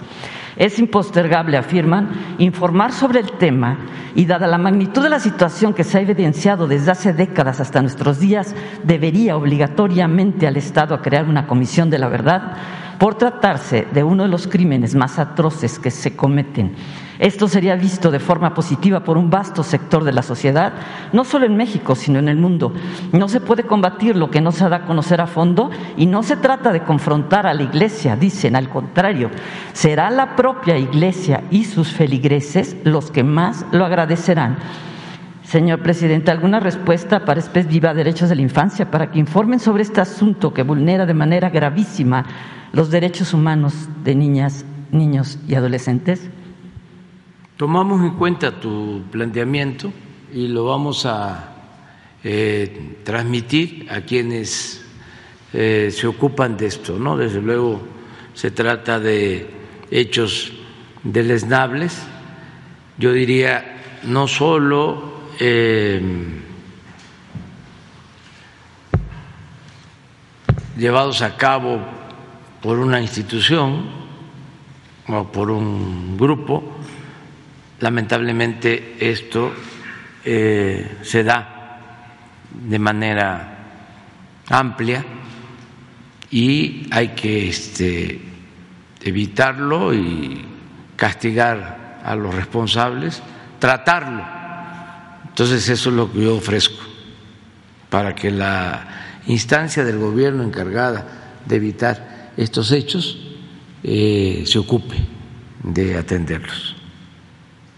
Es impostergable, afirman, informar sobre el tema y dada la magnitud de la situación que se ha evidenciado desde hace décadas hasta nuestros días, debería obligatoriamente al Estado a crear una comisión de la verdad por tratarse de uno de los crímenes más atroces que se cometen esto sería visto de forma positiva por un vasto sector de la sociedad, no solo en México, sino en el mundo. No se puede combatir lo que no se da a conocer a fondo y no se trata de confrontar a la Iglesia, dicen, al contrario, será la propia Iglesia y sus feligreses los que más lo agradecerán. Señor presidente, ¿alguna respuesta para Espes Viva Derechos de la Infancia para que informen sobre este asunto que vulnera de manera gravísima los derechos humanos de niñas, niños y adolescentes? Tomamos en cuenta tu planteamiento y lo vamos a eh, transmitir a quienes eh, se ocupan de esto, ¿no? Desde luego se trata de hechos deleznables, yo diría no solo eh, llevados a cabo por una institución o por un grupo, lamentablemente esto eh, se da de manera amplia y hay que este, evitarlo y castigar a los responsables, tratarlo. Entonces eso es lo que yo ofrezco para que la instancia del gobierno encargada de evitar estos hechos eh, se ocupe de atenderlos.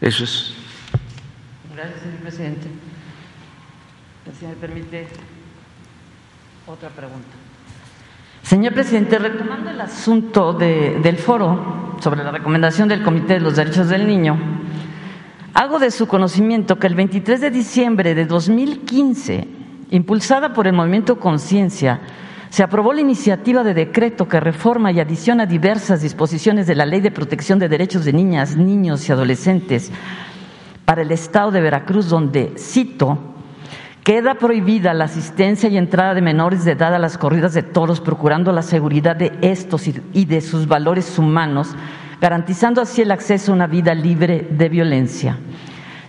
Eso es. Gracias, señor presidente. Si me permite otra pregunta. Señor presidente, retomando el asunto del foro sobre la recomendación del Comité de los Derechos del Niño, hago de su conocimiento que el 23 de diciembre de 2015, impulsada por el Movimiento Conciencia, se aprobó la iniciativa de decreto que reforma y adiciona diversas disposiciones de la Ley de Protección de Derechos de Niñas, Niños y Adolescentes para el Estado de Veracruz, donde, cito, queda prohibida la asistencia y entrada de menores de edad a las corridas de toros, procurando la seguridad de estos y de sus valores humanos, garantizando así el acceso a una vida libre de violencia.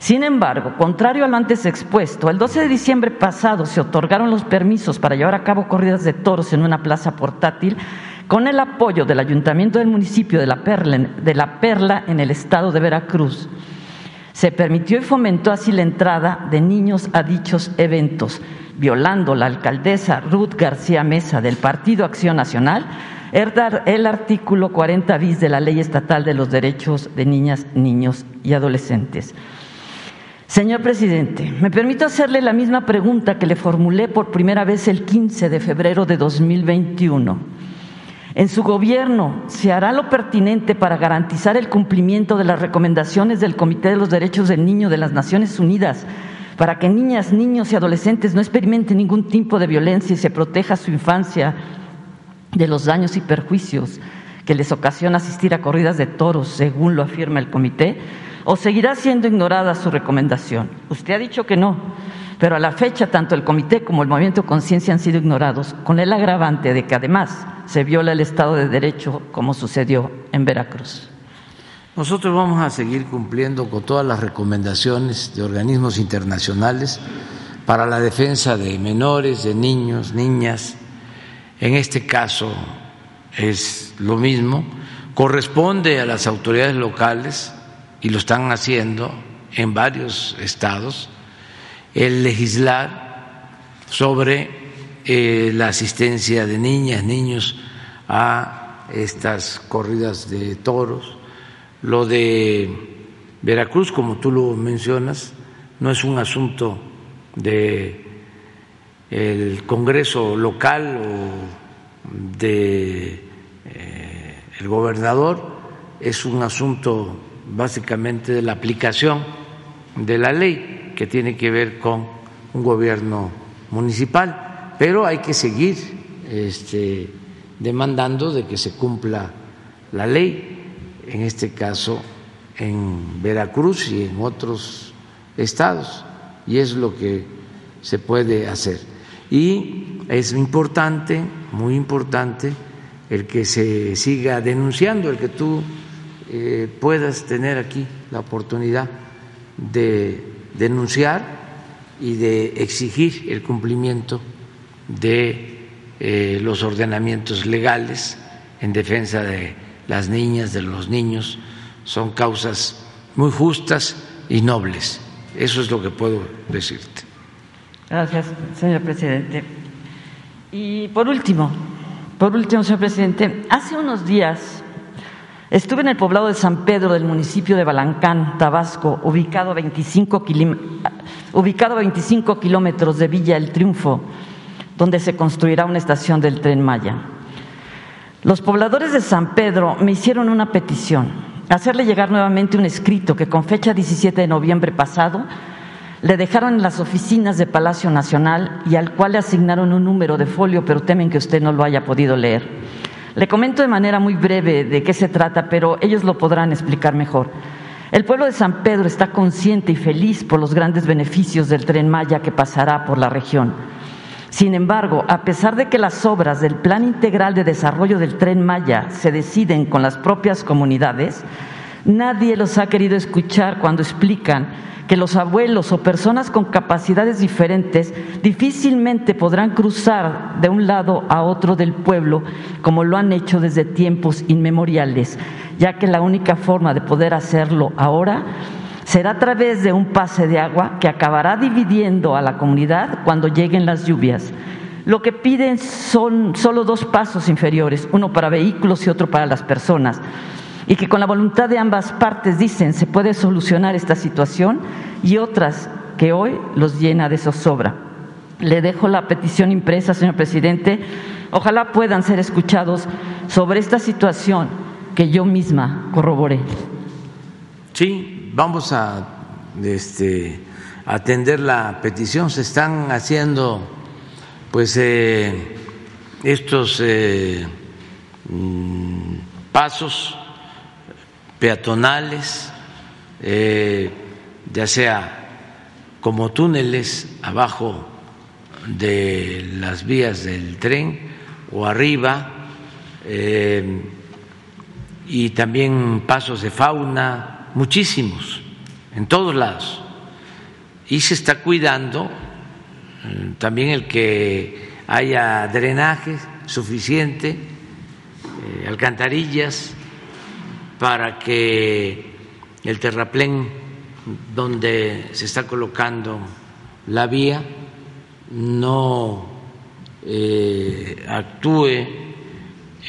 Sin embargo, contrario a lo antes expuesto, el 12 de diciembre pasado se otorgaron los permisos para llevar a cabo corridas de toros en una plaza portátil con el apoyo del ayuntamiento del municipio de la Perla, de la Perla en el estado de Veracruz. Se permitió y fomentó así la entrada de niños a dichos eventos, violando la alcaldesa Ruth García Mesa del Partido Acción Nacional el artículo 40 bis de la Ley Estatal de los Derechos de Niñas, Niños y Adolescentes. Señor presidente, me permito hacerle la misma pregunta que le formulé por primera vez el 15 de febrero de 2021. En su gobierno, ¿se hará lo pertinente para garantizar el cumplimiento de las recomendaciones del Comité de los Derechos del Niño de las Naciones Unidas para que niñas, niños y adolescentes no experimenten ningún tipo de violencia y se proteja su infancia de los daños y perjuicios que les ocasiona asistir a corridas de toros, según lo afirma el comité? O seguirá siendo ignorada su recomendación? Usted ha dicho que no, pero a la fecha tanto el comité como el movimiento Conciencia han sido ignorados, con el agravante de que además se viola el Estado de Derecho como sucedió en Veracruz. Nosotros vamos a seguir cumpliendo con todas las recomendaciones de organismos internacionales para la defensa de menores, de niños, niñas. En este caso es lo mismo. Corresponde a las autoridades locales y lo están haciendo en varios estados, el legislar sobre eh, la asistencia de niñas, niños a estas corridas de toros. Lo de Veracruz, como tú lo mencionas, no es un asunto de el Congreso local o de eh, el gobernador, es un asunto básicamente de la aplicación de la ley que tiene que ver con un gobierno municipal, pero hay que seguir este, demandando de que se cumpla la ley, en este caso en Veracruz y en otros estados, y es lo que se puede hacer. Y es importante, muy importante, el que se siga denunciando, el que tú eh, puedas tener aquí la oportunidad de denunciar y de exigir el cumplimiento de eh, los ordenamientos legales en defensa de las niñas, de los niños. Son causas muy justas y nobles. Eso es lo que puedo decirte. Gracias, señor presidente. Y por último, por último, señor presidente, hace unos días estuve en el poblado de San Pedro del municipio de Balancán, Tabasco, ubicado a 25, ubicado a 25 kilómetros de Villa El Triunfo, donde se construirá una estación del tren Maya. Los pobladores de San Pedro me hicieron una petición, hacerle llegar nuevamente un escrito que con fecha 17 de noviembre pasado le dejaron en las oficinas de Palacio Nacional y al cual le asignaron un número de folio, pero temen que usted no lo haya podido leer. Le comento de manera muy breve de qué se trata, pero ellos lo podrán explicar mejor. El pueblo de San Pedro está consciente y feliz por los grandes beneficios del tren Maya que pasará por la región. Sin embargo, a pesar de que las obras del Plan Integral de Desarrollo del tren Maya se deciden con las propias comunidades, nadie los ha querido escuchar cuando explican que los abuelos o personas con capacidades diferentes difícilmente podrán cruzar de un lado a otro del pueblo como lo han hecho desde tiempos inmemoriales, ya que la única forma de poder hacerlo ahora será a través de un pase de agua que acabará dividiendo a la comunidad cuando lleguen las lluvias. Lo que piden son solo dos pasos inferiores, uno para vehículos y otro para las personas y que con la voluntad de ambas partes dicen se puede solucionar esta situación y otras que hoy los llena de zozobra. Le dejo la petición impresa, señor presidente. Ojalá puedan ser escuchados sobre esta situación que yo misma corroboré. Sí, vamos a este, atender la petición. Se están haciendo, pues, eh, estos eh, mm, pasos peatonales, eh, ya sea como túneles abajo de las vías del tren o arriba, eh, y también pasos de fauna, muchísimos, en todos lados. Y se está cuidando eh, también el que haya drenaje suficiente, alcantarillas, para que el terraplén donde se está colocando la vía no eh, actúe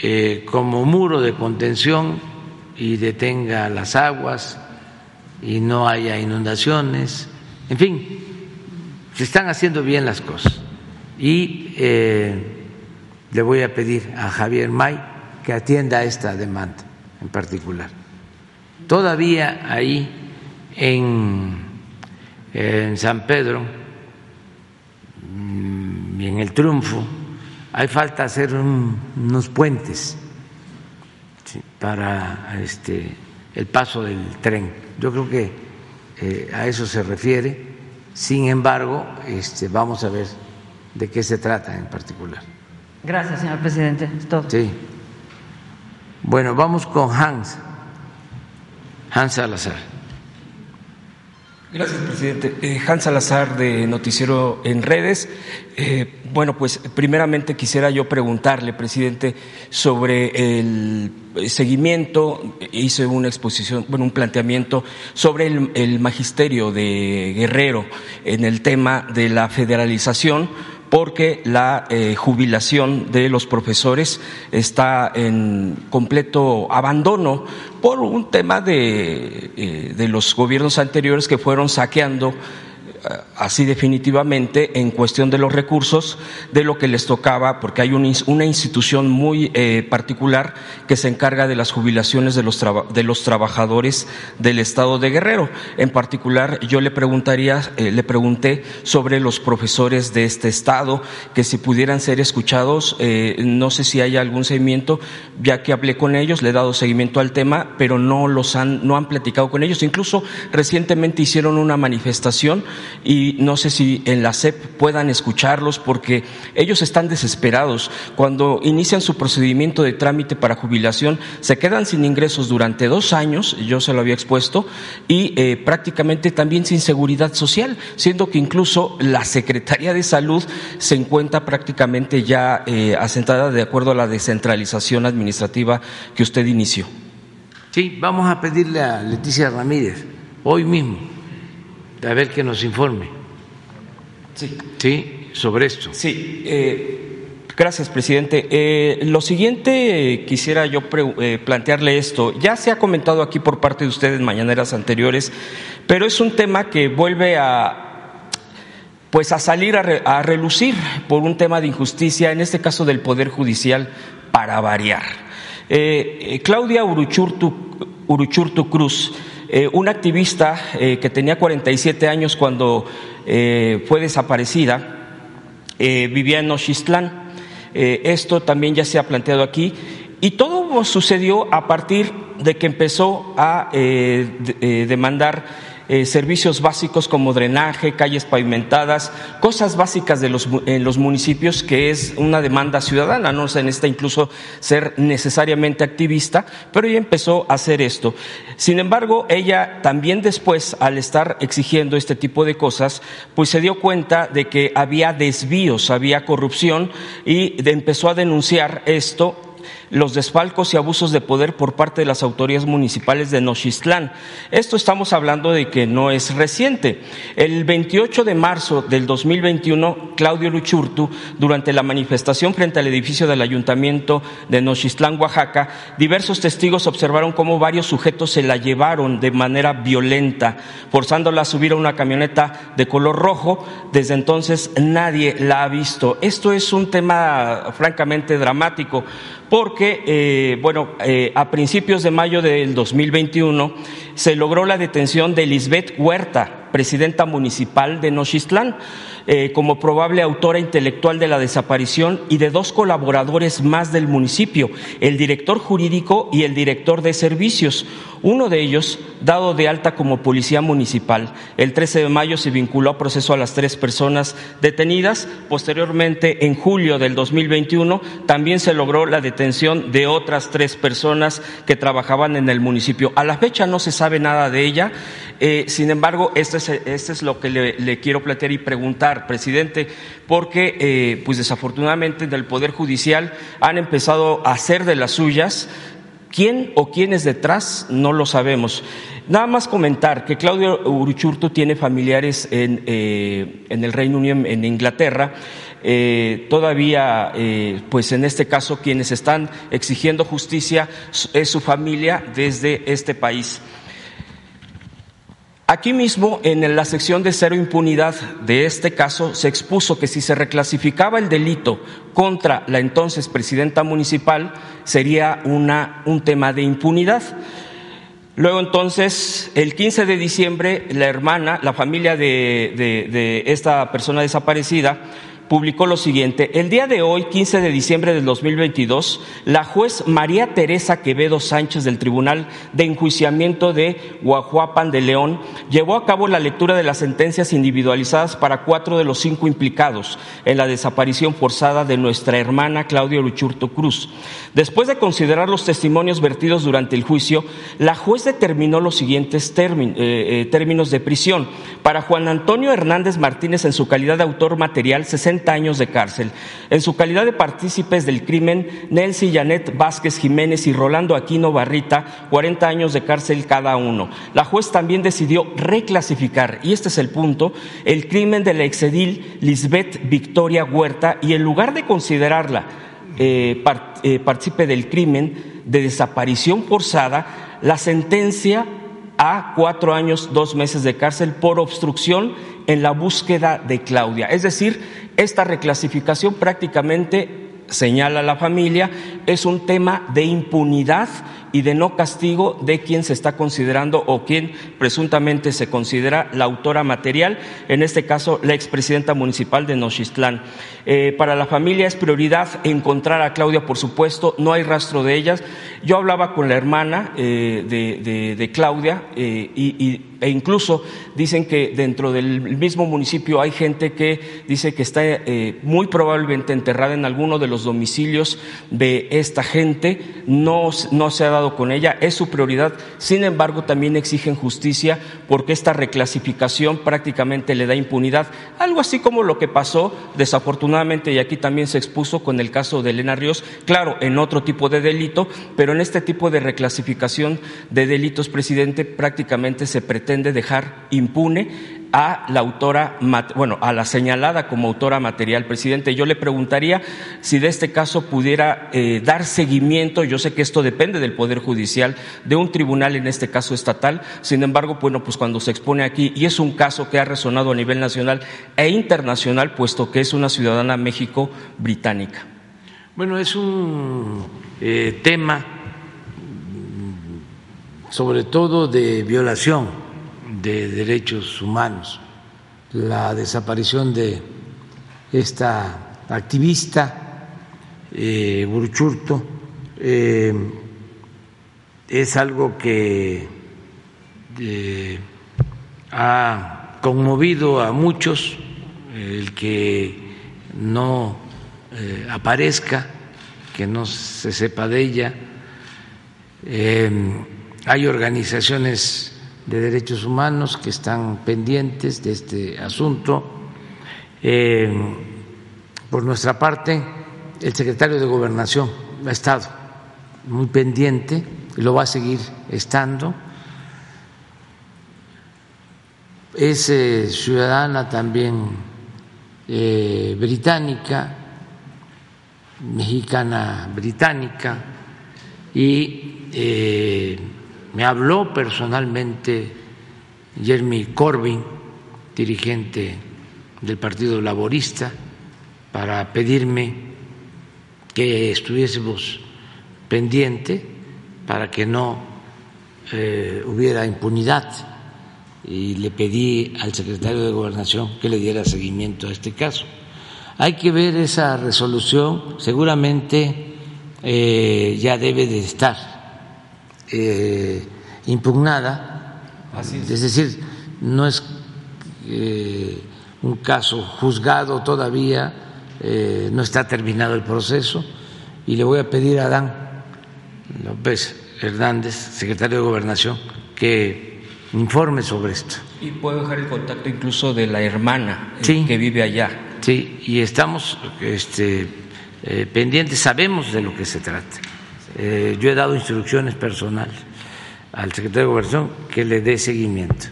eh, como muro de contención y detenga las aguas y no haya inundaciones. En fin, se están haciendo bien las cosas. Y eh, le voy a pedir a Javier May que atienda esta demanda en particular. Todavía ahí en, en San Pedro mm, y en el Triunfo hay falta hacer unos puentes para este, el paso del tren. Yo creo que eh, a eso se refiere. Sin embargo, este, vamos a ver de qué se trata en particular. Gracias, señor presidente. Sí. Bueno, vamos con Hans. Hans Salazar. Gracias, presidente. Eh, Hans Salazar de Noticiero en Redes. Eh, bueno, pues primeramente quisiera yo preguntarle, presidente, sobre el seguimiento, hice una exposición, bueno, un planteamiento sobre el magisterio de Guerrero en el tema de la federalización porque la eh, jubilación de los profesores está en completo abandono por un tema de, eh, de los gobiernos anteriores que fueron saqueando así definitivamente en cuestión de los recursos de lo que les tocaba, porque hay una institución muy eh, particular que se encarga de las jubilaciones de los, de los trabajadores del Estado de Guerrero. En particular, yo le preguntaría, eh, le pregunté sobre los profesores de este Estado, que si pudieran ser escuchados, no sé si hay algún seguimiento, ya que hablé con ellos, le he dado seguimiento al tema, pero no los han, no han platicado con ellos. Incluso recientemente hicieron una manifestación y no sé si en la SEP puedan escucharlos porque ellos están desesperados. Cuando inician su procedimiento de trámite para jubilación, se quedan sin ingresos durante dos años, yo se lo había expuesto, y eh, prácticamente también sin seguridad social, siendo que incluso la Secretaría de Salud se encuentra prácticamente ya eh, asentada de acuerdo a la descentralización administrativa que usted inició. Sí, vamos a pedirle a Leticia Ramírez hoy mismo a ver que nos informe. Sí. Sí, sobre esto. Sí. Eh, gracias, presidente. Eh, lo siguiente quisiera yo eh, plantearle esto. Ya se ha comentado aquí por parte de ustedes en mañaneras anteriores, pero es un tema que vuelve a pues a salir a, a relucir por un tema de injusticia, en este caso del Poder Judicial, para variar. Eh, eh, Claudia Uruchurtu, Uruchurtu Cruz, eh, una activista que tenía 47 años cuando fue desaparecida, vivía en Nochistlán. esto también ya se ha planteado aquí. Y todo sucedió a partir de que empezó a demandar eh, servicios básicos como drenaje, calles pavimentadas, cosas básicas de los, en los municipios que es una demanda ciudadana, no se necesita incluso ser necesariamente activista, pero ella empezó a hacer esto. Sin embargo, ella también después, al estar exigiendo este tipo de cosas, pues se dio cuenta de que había desvíos, había corrupción y empezó a denunciar esto los desfalcos y abusos de poder por parte de las autoridades municipales de Nochistlán. Esto estamos hablando de que no es reciente. El 28 de marzo del 2021, Claudio Luchurtu, durante la manifestación frente al edificio del ayuntamiento de Nochistlán, Oaxaca, diversos testigos observaron cómo varios sujetos se la llevaron de manera violenta, forzándola a subir a una camioneta de color rojo. Desde entonces nadie la ha visto. Esto es un tema francamente dramático porque, eh, bueno, eh, a principios de mayo del 2021 se logró la detención de Lisbeth Huerta, presidenta municipal de Nochistlán. Eh, como probable autora intelectual de la desaparición y de dos colaboradores más del municipio, el director jurídico y el director de servicios. Uno de ellos, dado de alta como policía municipal, el 13 de mayo se vinculó a proceso a las tres personas detenidas. Posteriormente, en julio del 2021, también se logró la detención de otras tres personas que trabajaban en el municipio. A la fecha no se sabe nada de ella. Eh, sin embargo, esto es, es lo que le quiero plantear y preguntar presidente, porque eh, pues desafortunadamente del Poder Judicial han empezado a hacer de las suyas. ¿Quién o quién es detrás? No lo sabemos. Nada más comentar que Claudio Uruchurto tiene familiares en, eh, en el Reino Unido, en Inglaterra. Eh, todavía, pues en este caso, quienes están exigiendo justicia es su familia desde este país. Aquí mismo, en la sección de cero impunidad de este caso, se expuso que si se reclasificaba el delito contra la entonces presidenta municipal, sería una, un tema de impunidad. Luego entonces, el 15 de diciembre, la hermana, la familia de, de esta persona desaparecida, publicó lo siguiente. El día de hoy, 15 de diciembre del 2022, la juez María Teresa Quevedo Sánchez del Tribunal de Enjuiciamiento de Guajuapan de León llevó a cabo la lectura de las sentencias individualizadas para cuatro de los cinco implicados en la desaparición forzada de nuestra hermana Claudia Luchurto Cruz. Después de considerar los testimonios vertidos durante el juicio, la juez determinó los siguientes eh, eh, términos de prisión. Para Juan Antonio Hernández Martínez, en su calidad de autor material, 60 años de cárcel. En su calidad de partícipes del crimen, Nelcy Janet Vázquez Jiménez y Rolando Aquino Barrita, 40 años de cárcel cada uno. La juez también decidió reclasificar, y este es el punto, el crimen de la exedil Lisbeth Victoria Huerta y en lugar de considerarla eh, eh, partícipe del crimen de desaparición forzada, la sentencia a cuatro años, dos meses de cárcel por obstrucción en la búsqueda de Claudia. Es decir, esta reclasificación prácticamente señala la familia, es un tema de impunidad y de no castigo de quien se está considerando o quien presuntamente se considera la autora material, en este caso la expresidenta municipal de Nochistlán. Eh, para la familia es prioridad encontrar a Claudia, por supuesto, no hay rastro de ellas. Yo hablaba con la hermana eh, de, Claudia eh, e incluso dicen que dentro del mismo municipio hay gente que dice que está muy probablemente enterrada en alguno de los domicilios de esta gente, no, no se ha dado con ella, es su prioridad, sin embargo también exigen justicia porque esta reclasificación prácticamente le da impunidad, algo así como lo que pasó desafortunadamente y aquí también se expuso con el caso de Elena Ríos, claro, en otro tipo de delito, pero en este tipo de reclasificación de delitos, presidente, prácticamente se pretende de dejar impune a la autora, bueno, a la señalada como autora material. Presidente, yo le preguntaría si de este caso pudiera eh, dar seguimiento, yo sé que esto depende del Poder Judicial, de un tribunal, en este caso estatal, sin embargo, bueno, pues cuando se expone aquí, y es un caso que ha resonado a nivel nacional e internacional, puesto que es una ciudadana México-británica. Bueno, es un eh, tema sobre todo de violación de derechos humanos, la desaparición de esta activista, eh, Buruchurto, eh, es algo que eh, ha conmovido a muchos, el que no aparezca, que no se sepa de ella. hay organizaciones de Derechos Humanos que están pendientes de este asunto. Eh, por nuestra parte, el secretario de Gobernación ha estado muy pendiente y lo va a seguir estando. Es eh, ciudadana también eh, británica, mexicana británica, y me habló personalmente Jeremy Corbyn, dirigente del Partido Laborista, para pedirme que estuviésemos pendiente para que no eh, hubiera impunidad y le pedí al secretario de Gobernación que le diera seguimiento a este caso. Hay que ver esa resolución, seguramente eh, ya debe de estar eh, impugnada, es. decir, no es eh, un caso juzgado todavía, eh, no está terminado el proceso y le voy a pedir a Adán López Hernández, secretario de Gobernación, que informe sobre esto. Y puedo dejar el contacto incluso de la hermana que vive allá. Sí, y estamos este, pendientes, sabemos de lo que se trata. Eh, yo he dado instrucciones personales al secretario de Gobernación que le dé seguimiento,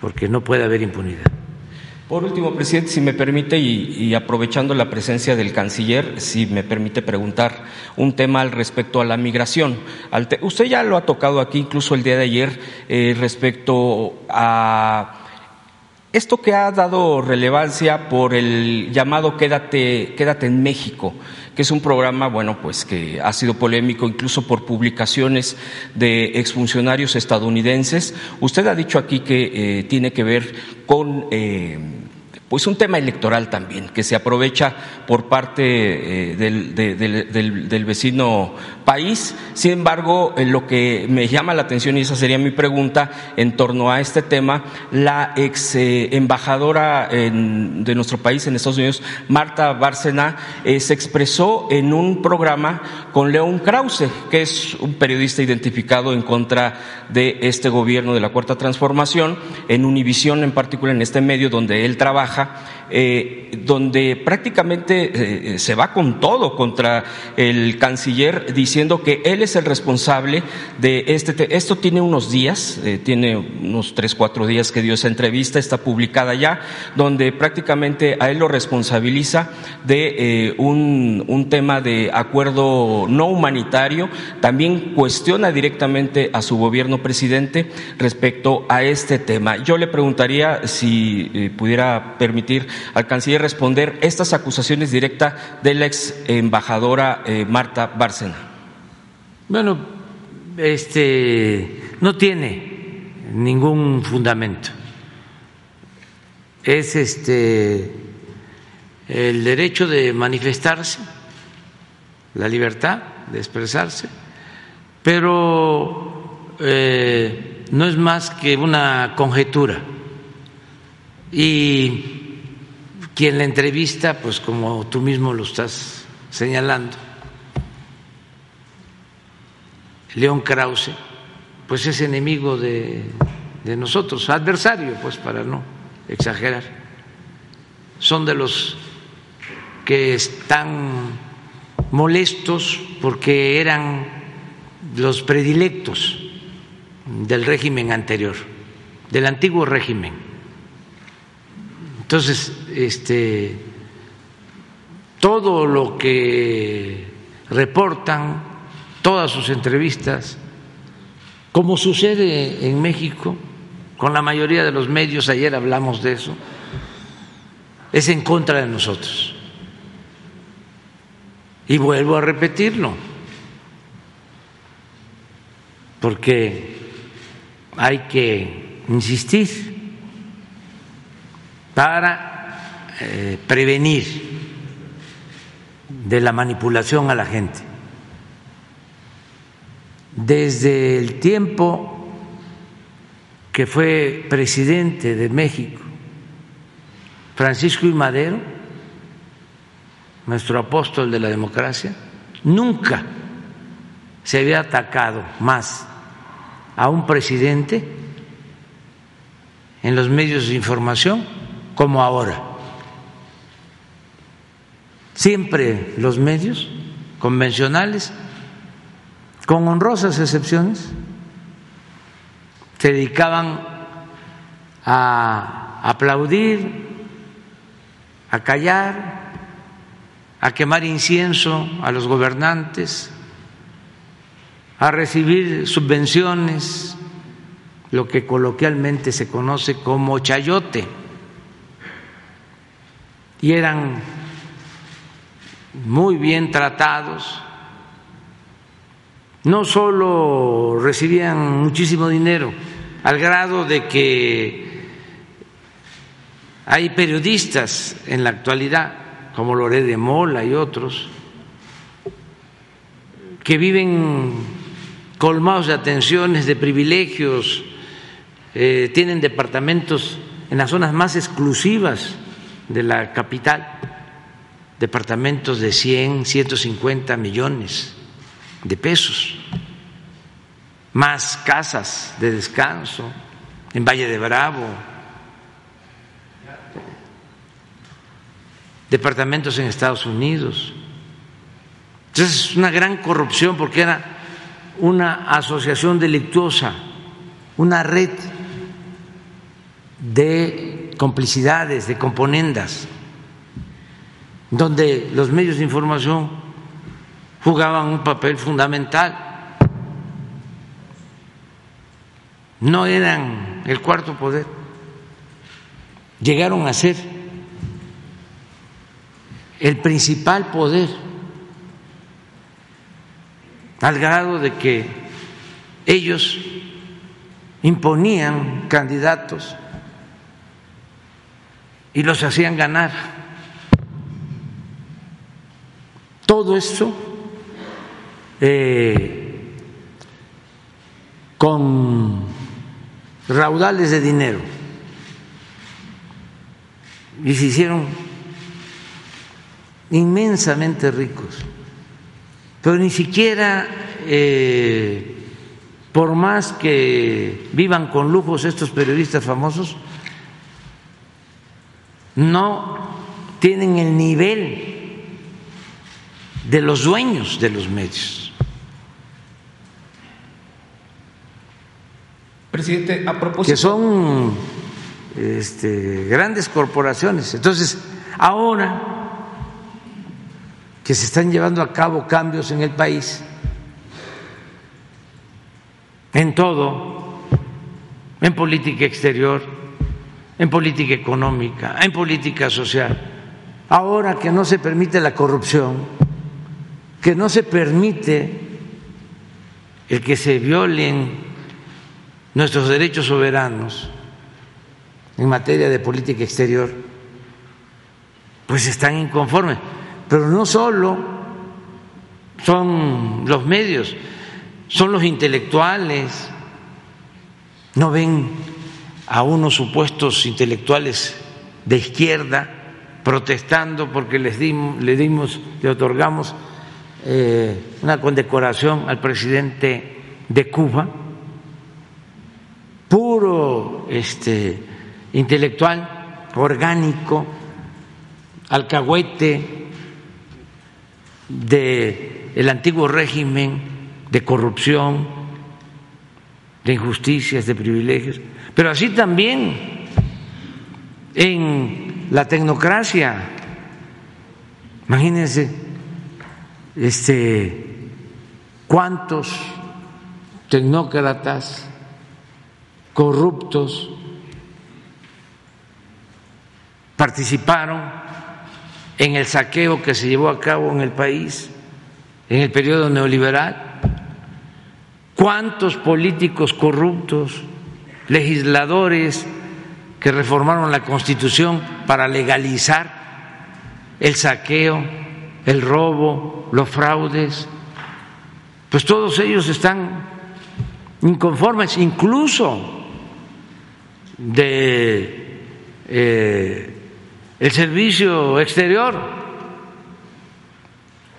porque no puede haber impunidad. Por último, presidente, si me permite, y, aprovechando la presencia del canciller, si me permite preguntar un tema al respecto a la migración. usted ya lo ha tocado aquí, incluso el día de ayer, eh, respecto a esto que ha dado relevancia por el llamado Quédate, Quédate en México que es un programa, bueno, pues que ha sido polémico incluso por publicaciones de exfuncionarios estadounidenses. Usted ha dicho aquí que eh, tiene que ver con eh, pues un tema electoral también, que se aprovecha por parte eh, del, vecino país. Sin embargo, lo que me llama la atención, y esa sería mi pregunta en torno a este tema, la ex eh, embajadora de nuestro país en Estados Unidos, Marta Bárcena, eh, se expresó en un programa con León Krause, que es un periodista identificado en contra de este gobierno de la Cuarta Transformación, en Univisión en particular, en este medio donde él trabaja baja, eh, donde prácticamente eh, se va con todo contra el canciller diciendo que él es el responsable de este. Esto tiene unos días, eh, tiene unos tres, cuatro días que dio esa entrevista, está publicada ya, donde prácticamente a él lo responsabiliza de un, un tema de acuerdo no humanitario, también cuestiona directamente a su gobierno presidente respecto a este tema. Yo le preguntaría si pudiera permitir al canciller responder estas acusaciones directas de la ex embajadora eh, Marta Bárcena? Bueno, este no tiene ningún fundamento. Es este el derecho de manifestarse, la libertad de expresarse, pero eh, no es más que una conjetura. Y quien la entrevista, pues como tú mismo lo estás señalando, León Krause, pues es enemigo de, nosotros, adversario, pues para no exagerar. Son de los que están molestos porque eran los predilectos del régimen anterior, del antiguo régimen entonces, este, todo lo que reportan, todas sus entrevistas, como sucede en México, con la mayoría de los medios, ayer hablamos de eso, es en contra de nosotros. Y vuelvo a repetirlo, porque hay que insistir para eh, prevenir de la manipulación a la gente. Desde el tiempo que fue presidente de México, Francisco I. Madero, nuestro apóstol de la democracia, nunca se había atacado más a un presidente en los medios de información como ahora. Siempre los medios convencionales, con honrosas excepciones, se dedicaban a aplaudir, a callar, a quemar incienso a los gobernantes, a recibir subvenciones, lo que coloquialmente se conoce como chayote y eran muy bien tratados. No solo recibían muchísimo dinero, al grado de que hay periodistas en la actualidad, como Loré de Mola y otros, que viven colmados de atenciones, de privilegios, eh, tienen departamentos en las zonas más exclusivas de la capital, departamentos de 100, 150 millones de pesos, más casas de descanso en Valle de Bravo, departamentos en Estados Unidos. Entonces es una gran corrupción porque era una asociación delictuosa, una red de complicidades, de componendas, donde los medios de información jugaban un papel fundamental. No eran el cuarto poder, llegaron a ser el principal poder, al grado de que ellos imponían candidatos y los hacían ganar. Todo esto eh, con raudales de dinero y se hicieron inmensamente ricos, pero ni siquiera eh, por más que vivan con lujos estos periodistas famosos, no tienen el nivel de los dueños de los medios. Presidente, a propósito. Que son este, grandes corporaciones. Entonces, ahora que se están llevando a cabo cambios en el país, en todo, en política exterior, en política económica, en política social. Ahora que no se permite la corrupción, que no se permite el que se violen nuestros derechos soberanos en materia de política exterior, pues están inconformes. Pero no solo son los medios, son los intelectuales, no ven a unos supuestos intelectuales de izquierda protestando porque les dimos, le dimos, le otorgamos eh, una condecoración al presidente de Cuba, puro este, intelectual, orgánico, alcahuete del antiguo régimen de corrupción, de injusticias, de privilegios, pero así también en la tecnocracia. Imagínense este cuántos tecnócratas corruptos participaron en el saqueo que se llevó a cabo en el país en el periodo neoliberal ¿Cuántos políticos corruptos, legisladores que reformaron la Constitución para legalizar el saqueo, el robo, los fraudes? Pues todos ellos están inconformes, incluso de eh, el servicio exterior,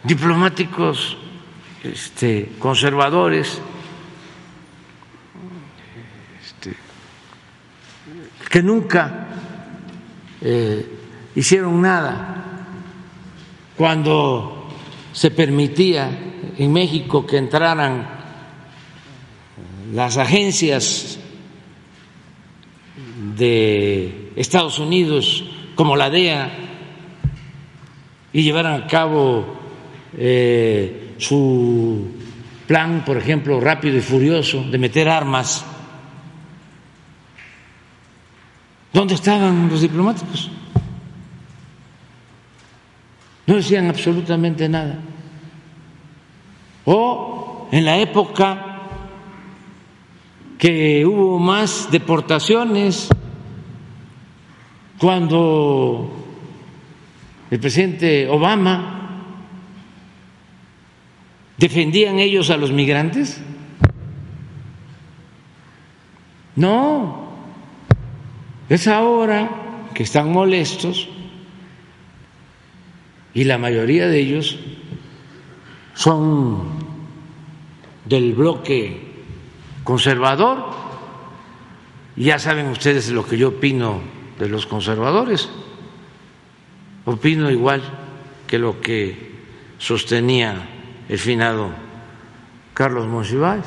diplomáticos este, conservadores que nunca eh, hicieron nada. Cuando se permitía en México que entraran las agencias de Estados Unidos como la DEA y llevaran a cabo eh, su plan, por ejemplo, rápido y furioso de meter armas ¿Dónde estaban los diplomáticos? No decían absolutamente nada. O en la época que hubo más deportaciones, cuando el presidente Obama defendían ellos a los migrantes. No, es ahora que están molestos y la mayoría de ellos son del bloque conservador. Ya saben ustedes lo que yo opino de los conservadores. Opino igual que lo que sostenía el finado Carlos Monsiváis.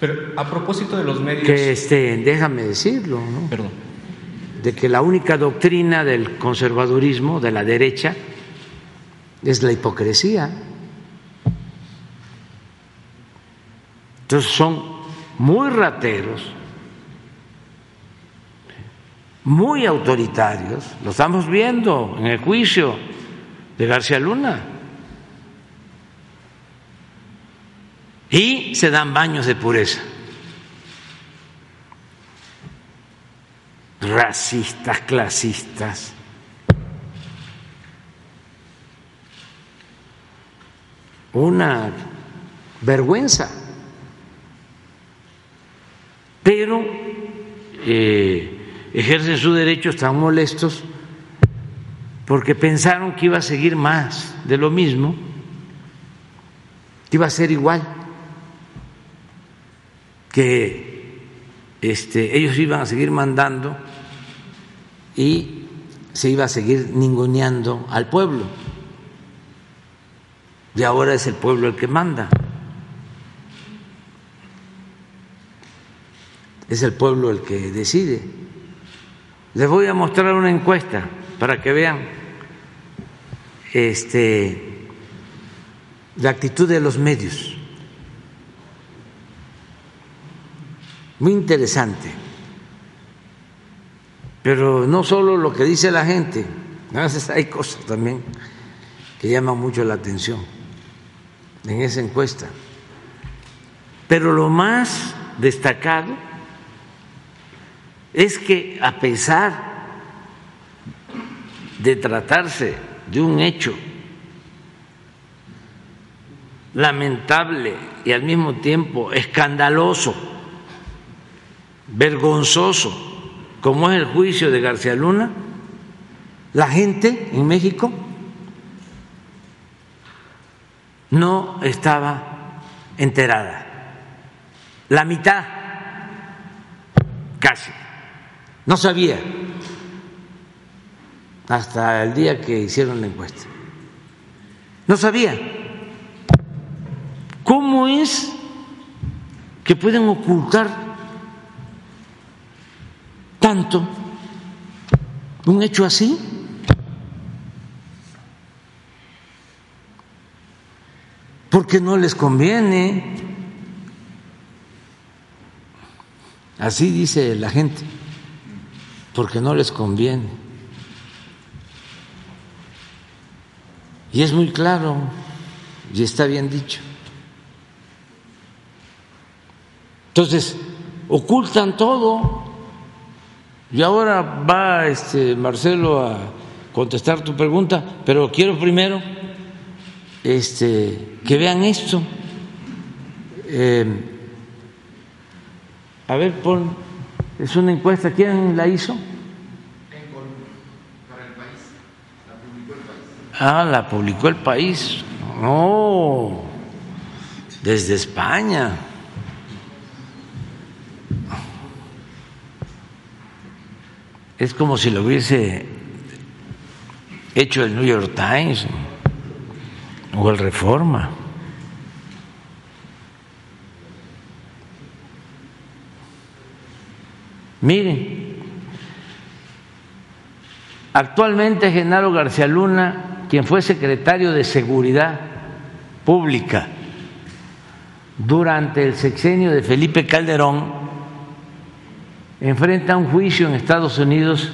Pero a propósito de los medios. Que este, déjame decirlo, ¿no? Perdón de que la única doctrina del conservadurismo, de la derecha, es la hipocresía. Entonces son muy rateros, muy autoritarios, lo estamos viendo en el juicio de García Luna. Y se dan baños de pureza. Racistas, clasistas. Una vergüenza. Pero eh, ejercen su derecho, están molestos porque pensaron que iba a seguir más de lo mismo, que iba a ser igual, que este, ellos iban a seguir mandando y se iba a seguir ninguneando al pueblo. Y ahora es el pueblo el que manda. Es el pueblo el que decide. Les voy a mostrar una encuesta para que vean este, la actitud de los medios. Muy interesante. Pero no solo lo que dice la gente, a veces hay cosas también que llaman mucho la atención en esa encuesta. Pero lo más destacado es que a pesar de tratarse de un hecho lamentable y al mismo tiempo escandaloso, vergonzoso, como es el juicio de García Luna, la gente en México no estaba enterada. La mitad, casi, no sabía hasta el día que hicieron la encuesta. No sabía. ¿Cómo es que pueden ocultar tanto un hecho así? Porque no les conviene. Así dice la gente, porque no les conviene. Y es muy claro y está bien dicho. Entonces, ocultan todo. Y ahora va este Marcelo a contestar tu pregunta, pero quiero primero este, que vean esto. Eh, a ver, pon, es una encuesta, ¿quién la hizo? Ah, la publicó el país. No, desde España. Es como si lo hubiese hecho el New York Times o el Reforma. Miren, actualmente Genaro García Luna quien fue secretario de Seguridad Pública durante el sexenio de Felipe Calderón, enfrenta un juicio en Estados Unidos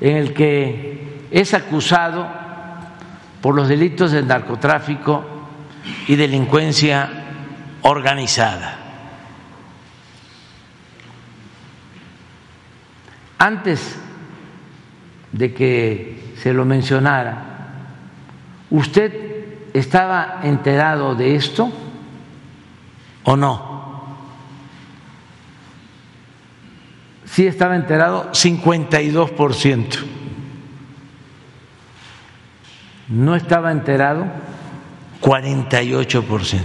en el que es acusado por los delitos de narcotráfico y delincuencia organizada. Antes de que se lo mencionara. ¿Usted estaba enterado de esto o no? Sí estaba enterado 52%. No estaba enterado 48%.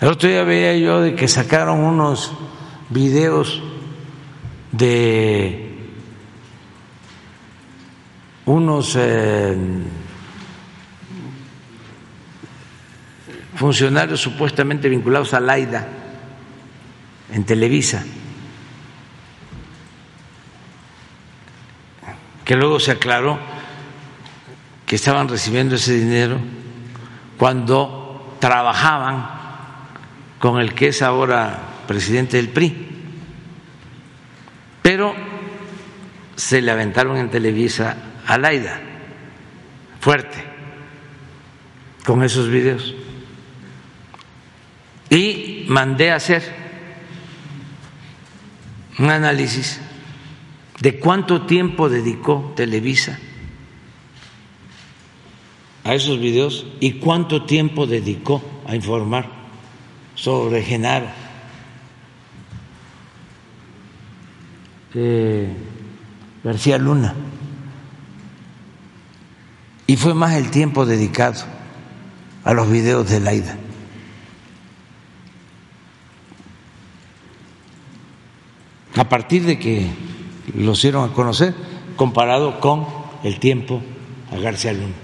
El otro día veía yo de que sacaron unos videos de unos eh, funcionarios supuestamente vinculados a Laida en Televisa, que luego se aclaró que estaban recibiendo ese dinero cuando trabajaban con el que es ahora presidente del PRI. Pero se le aventaron en Televisa a Laida, fuerte, con esos videos. Y mandé a hacer un análisis de cuánto tiempo dedicó Televisa a esos videos y cuánto tiempo dedicó a informar sobre Genaro. García Luna. Y fue más el tiempo dedicado a los videos de Laida. A partir de que los dieron a conocer, comparado con el tiempo a García Luna.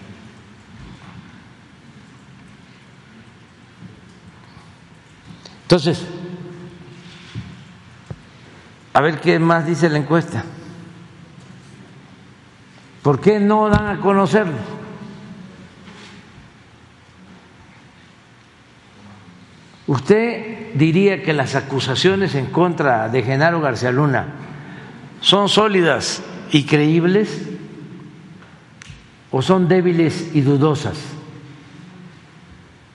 Entonces, a ver qué más dice la encuesta. ¿Por qué no dan a conocerlo? ¿Usted diría que las acusaciones en contra de Genaro García Luna son sólidas y creíbles o son débiles y dudosas?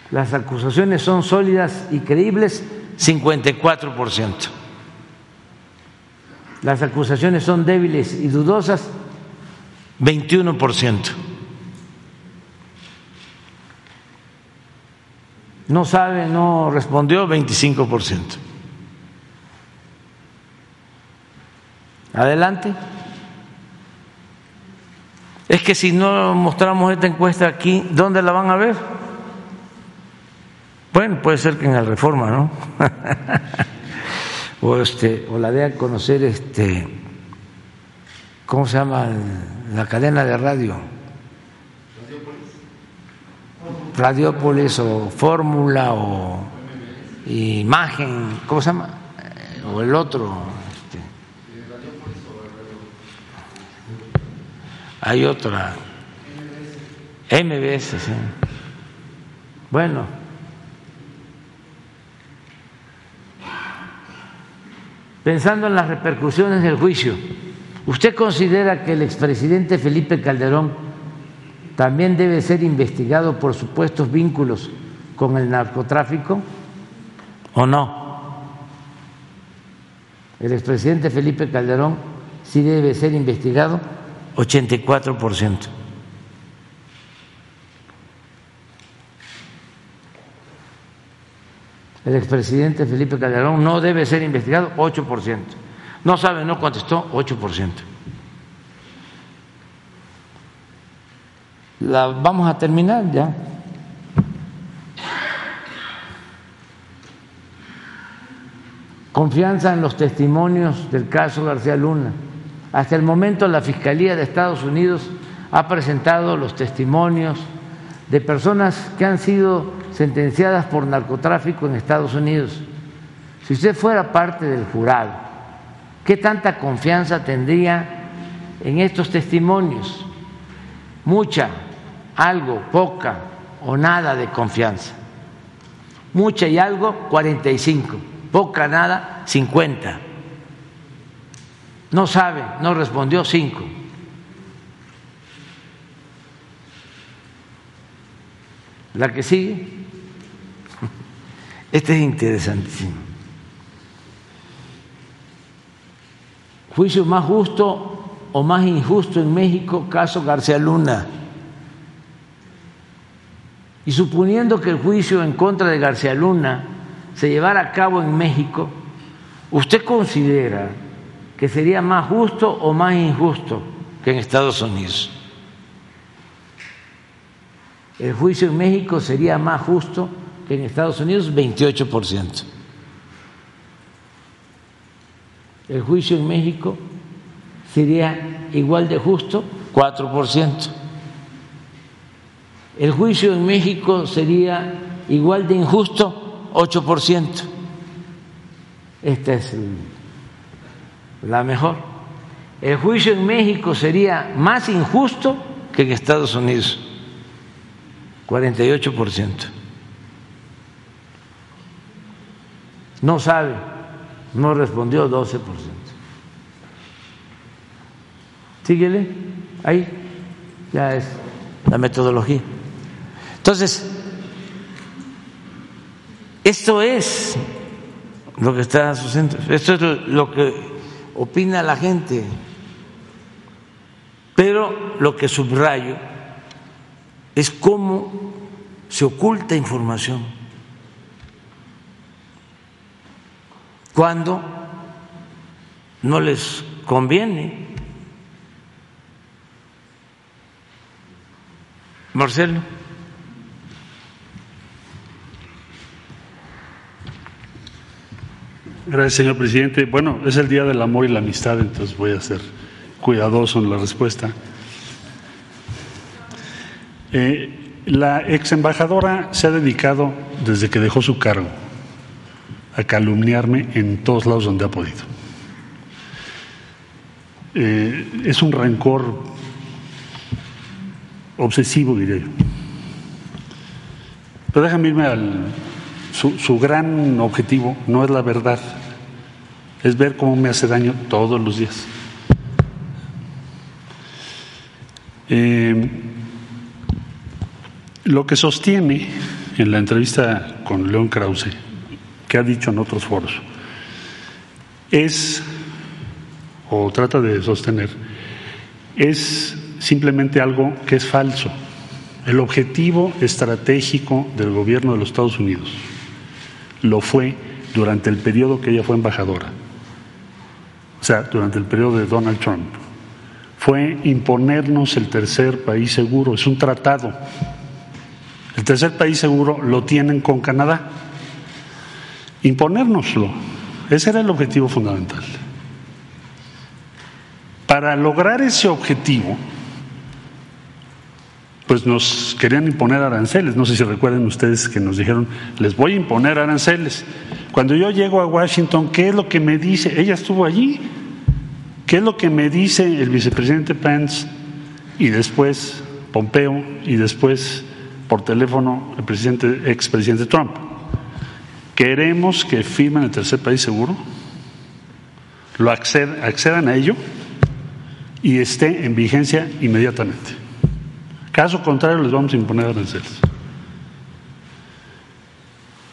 Las acusaciones son sólidas y creíbles, 54%. Las acusaciones son débiles y dudosas, 21%. No sabe, no respondió, 25%. Adelante. Es que si no mostramos esta encuesta aquí, ¿dónde la van a ver? Bueno, puede ser que en la reforma, ¿no? o, este, o la de a conocer, este, ¿cómo se llama? La cadena de radio. Radiópolis o Fórmula o Imagen, ¿cómo se llama? O el otro. Este. Hay otra. MBS, sí. Bueno. Pensando en las repercusiones del juicio, ¿usted considera que el expresidente Felipe Calderón también debe ser investigado por supuestos vínculos con el narcotráfico o no? El expresidente Felipe Calderón sí debe ser investigado 84%. El expresidente Felipe Calderón no debe ser investigado 8%. No sabe, no contestó 8%. La vamos a terminar ya. Confianza en los testimonios del caso García Luna. Hasta el momento la Fiscalía de Estados Unidos ha presentado los testimonios de personas que han sido sentenciadas por narcotráfico en Estados Unidos. Si usted fuera parte del jurado, ¿qué tanta confianza tendría en estos testimonios? Mucha, algo, poca o nada de confianza. Mucha y algo, 45. Poca, nada, 50. No sabe, no respondió, 5. La que sigue. Este es interesantísimo. Juicio más justo o más injusto en México, caso García Luna. Y suponiendo que el juicio en contra de García Luna se llevara a cabo en México, ¿usted considera que sería más justo o más injusto que en Estados Unidos? El juicio en México sería más justo que en Estados Unidos, 28%. El juicio en México sería igual de justo, 4%. El juicio en México sería igual de injusto, 8%. Esta es la mejor. El juicio en México sería más injusto que en Estados Unidos, 48%. No sabe, no respondió 12%. Síguele, ahí. Ya es la metodología. Entonces, esto es lo que está sucediendo, esto es lo que opina la gente, pero lo que subrayo es cómo se oculta información cuando no les conviene. Marcelo. Gracias, señor presidente. Bueno, es el Día del Amor y la Amistad, entonces voy a ser cuidadoso en la respuesta. Eh, la ex embajadora se ha dedicado, desde que dejó su cargo, a calumniarme en todos lados donde ha podido. Eh, es un rencor obsesivo, diría yo. Pero déjame irme al. Su, su gran objetivo no es la verdad, es ver cómo me hace daño todos los días. Eh, lo que sostiene en la entrevista con León Krause, que ha dicho en otros foros, es, o trata de sostener, es simplemente algo que es falso. El objetivo estratégico del gobierno de los Estados Unidos lo fue durante el periodo que ella fue embajadora, o sea, durante el periodo de Donald Trump, fue imponernos el tercer país seguro, es un tratado. El tercer país seguro lo tienen con Canadá. Imponérnoslo, ese era el objetivo fundamental. Para lograr ese objetivo, pues nos querían imponer aranceles. No sé si recuerden ustedes que nos dijeron, les voy a imponer aranceles. Cuando yo llego a Washington, ¿qué es lo que me dice? Ella estuvo allí. ¿Qué es lo que me dice el vicepresidente Pence y después Pompeo y después por teléfono el presidente, expresidente Trump? Queremos que firmen el tercer país seguro, lo accedan a ello y esté en vigencia inmediatamente. Caso contrario, les vamos a imponer aranceles.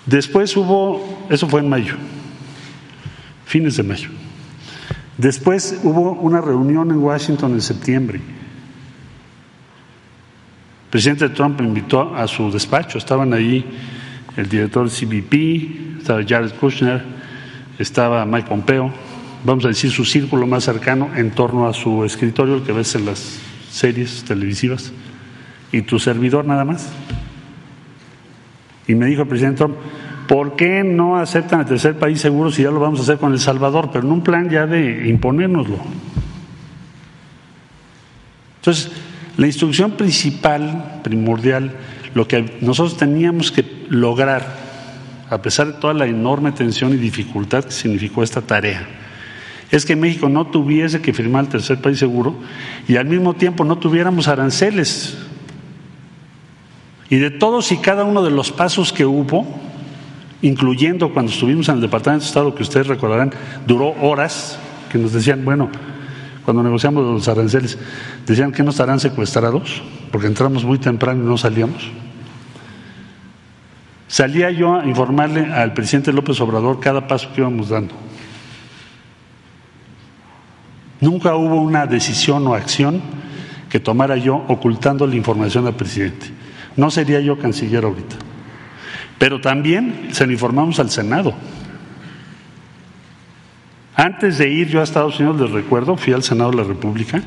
Después hubo, eso fue en mayo, fines de mayo. Después hubo una reunión en Washington en septiembre. El presidente Trump invitó a su despacho, estaban allí el director CBP, estaba Jared Kushner, estaba Mike Pompeo, vamos a decir su círculo más cercano en torno a su escritorio, el que ves en las series televisivas y tu servidor nada más. Y me dijo el presidente Trump, ¿por qué no aceptan el tercer país seguro si ya lo vamos a hacer con El Salvador? Pero en un plan ya de imponérnoslo. Entonces, la instrucción principal, primordial, lo que nosotros teníamos que lograr, a pesar de toda la enorme tensión y dificultad que significó esta tarea, es que México no tuviese que firmar el tercer país seguro y al mismo tiempo no tuviéramos aranceles y de todos y cada uno de los pasos que hubo, incluyendo cuando estuvimos en el Departamento de Estado, que ustedes recordarán, duró horas, que nos decían, bueno, cuando negociamos los aranceles, decían que no estarán secuestrados, porque entramos muy temprano y no salíamos. Salía yo a informarle al presidente López Obrador cada paso que íbamos dando. Nunca hubo una decisión o acción que tomara yo ocultando la información al presidente. No sería yo canciller ahorita. Pero también se lo informamos al Senado. Antes de ir yo a Estados Unidos, les recuerdo, fui al Senado de la República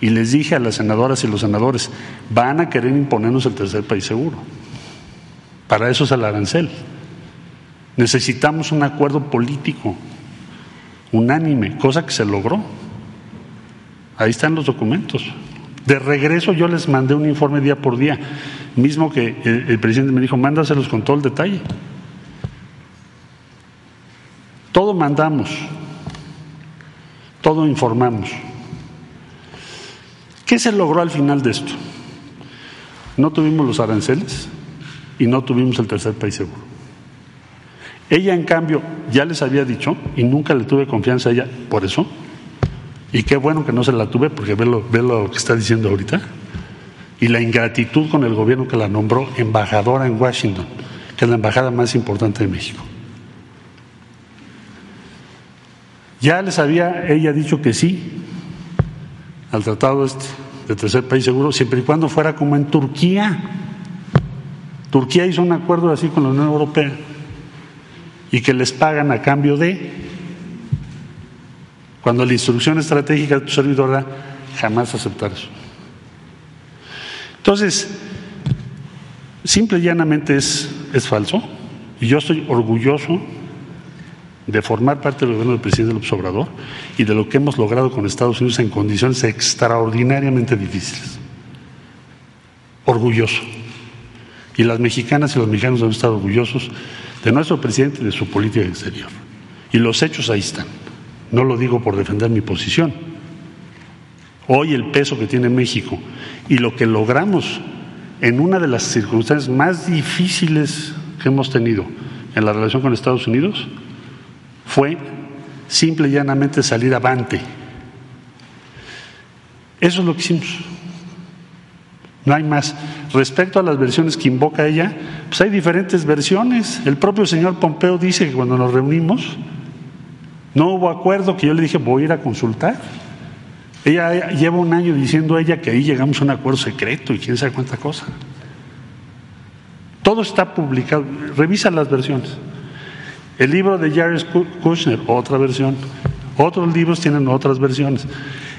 y les dije a las senadoras y los senadores, van a querer imponernos el tercer país seguro. Para eso es el arancel. Necesitamos un acuerdo político unánime, cosa que se logró. Ahí están los documentos. De regreso yo les mandé un informe día por día, mismo que el, presidente me dijo, mándaselos con todo el detalle. Todo mandamos, todo informamos. ¿Qué se logró al final de esto? No tuvimos los aranceles y no tuvimos el tercer país seguro. Ella, en cambio, ya les había dicho, y nunca le tuve confianza a ella por eso, y qué bueno que no se la tuve porque ve lo, ve lo que está diciendo ahorita. Y la ingratitud con el gobierno que la nombró embajadora en Washington, que es la embajada más importante de México. Ya les había ella dicho que sí al tratado este de tercer país seguro, siempre y cuando fuera como en Turquía. Turquía hizo un acuerdo así con la Unión Europea y que les pagan a cambio de cuando la instrucción estratégica de tu servidora jamás aceptar eso. Entonces, Simple y llanamente es, es falso. Y yo estoy orgulloso de formar parte del gobierno del presidente López Obrador y de lo que hemos logrado con Estados Unidos en condiciones extraordinariamente difíciles. Orgulloso. Y las mexicanas y los mexicanos deben estar orgullosos de nuestro presidente y de su política exterior. Y los hechos ahí están. No lo digo por defender mi posición. Hoy el peso que tiene México y lo que logramos en una de las circunstancias más difíciles que hemos tenido en la relación con Estados Unidos fue simple y llanamente salir avante. Eso es lo que hicimos. No hay más. Respecto a las versiones que invoca ella, pues hay diferentes versiones. El propio señor Pompeo dice que cuando nos reunimos no hubo acuerdo, que yo le dije voy a ir a consultar. Ella lleva un año diciendo a ella que ahí llegamos a un acuerdo secreto y quién sabe cuánta cosa. Todo está publicado. Revisa las versiones. El libro de Jared Kushner, otra versión. Otros libros tienen otras versiones.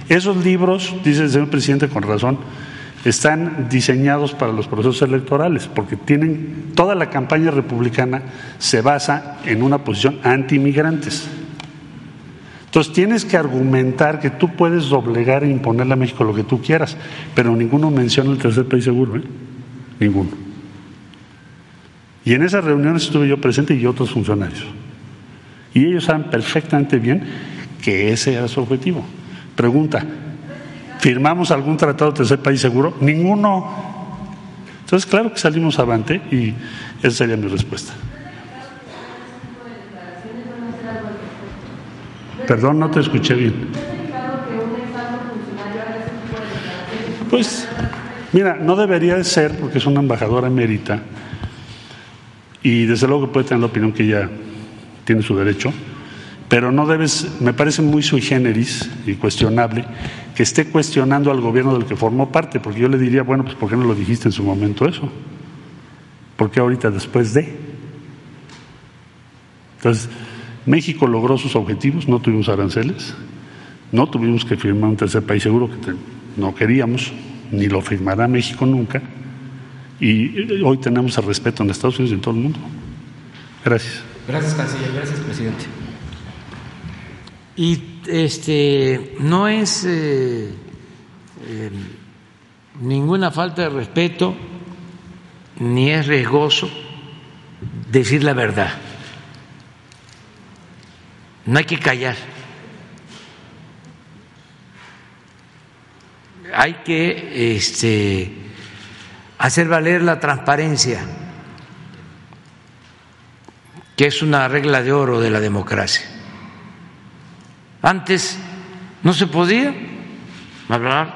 Esos libros, dice el señor presidente con razón, están diseñados para los procesos electorales, porque tienen toda la campaña republicana se basa en una posición anti-inmigrantes. Entonces tienes que argumentar que tú puedes doblegar e imponerle a México lo que tú quieras, pero ninguno menciona el tercer país seguro, ¿eh? Ninguno. Y en esas reuniones estuve yo presente y otros funcionarios. Y ellos saben perfectamente bien que ese era su objetivo. Pregunta, ¿firmamos algún tratado de tercer país seguro? Ninguno. Entonces, claro que salimos avante y esa sería mi respuesta. Perdón, no te escuché bien. Pues, mira, no debería de ser porque es una embajadora emérita y desde luego que puede tener la opinión que ella tiene su derecho, pero no debes, me parece muy sui generis y cuestionable que esté cuestionando al gobierno del que formó parte, porque yo le diría, bueno, pues ¿por qué no lo dijiste en su momento eso? ¿Por qué ahorita después de? Entonces, México logró sus objetivos, no tuvimos aranceles, no tuvimos que firmar un tercer país seguro que no queríamos, ni lo firmará México nunca y hoy tenemos el respeto en Estados Unidos y en todo el mundo. Gracias. Gracias, canciller. Gracias, presidente. Y este no es eh, eh, ninguna falta de respeto ni es riesgoso decir la verdad. No hay que callar. Hay que este, hacer valer la transparencia, que es una regla de oro de la democracia. Antes no se podía hablar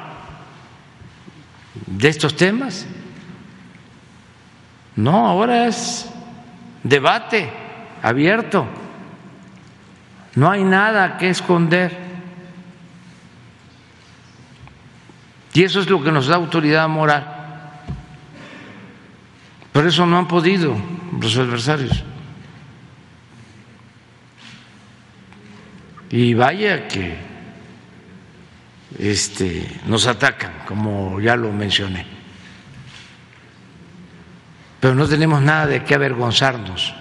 de estos temas. No, ahora es debate abierto. No hay nada que esconder. Y eso es lo que nos da autoridad moral. Por eso no han podido los adversarios. Y vaya que este, nos atacan, como ya lo mencioné. Pero no tenemos nada de qué avergonzarnos.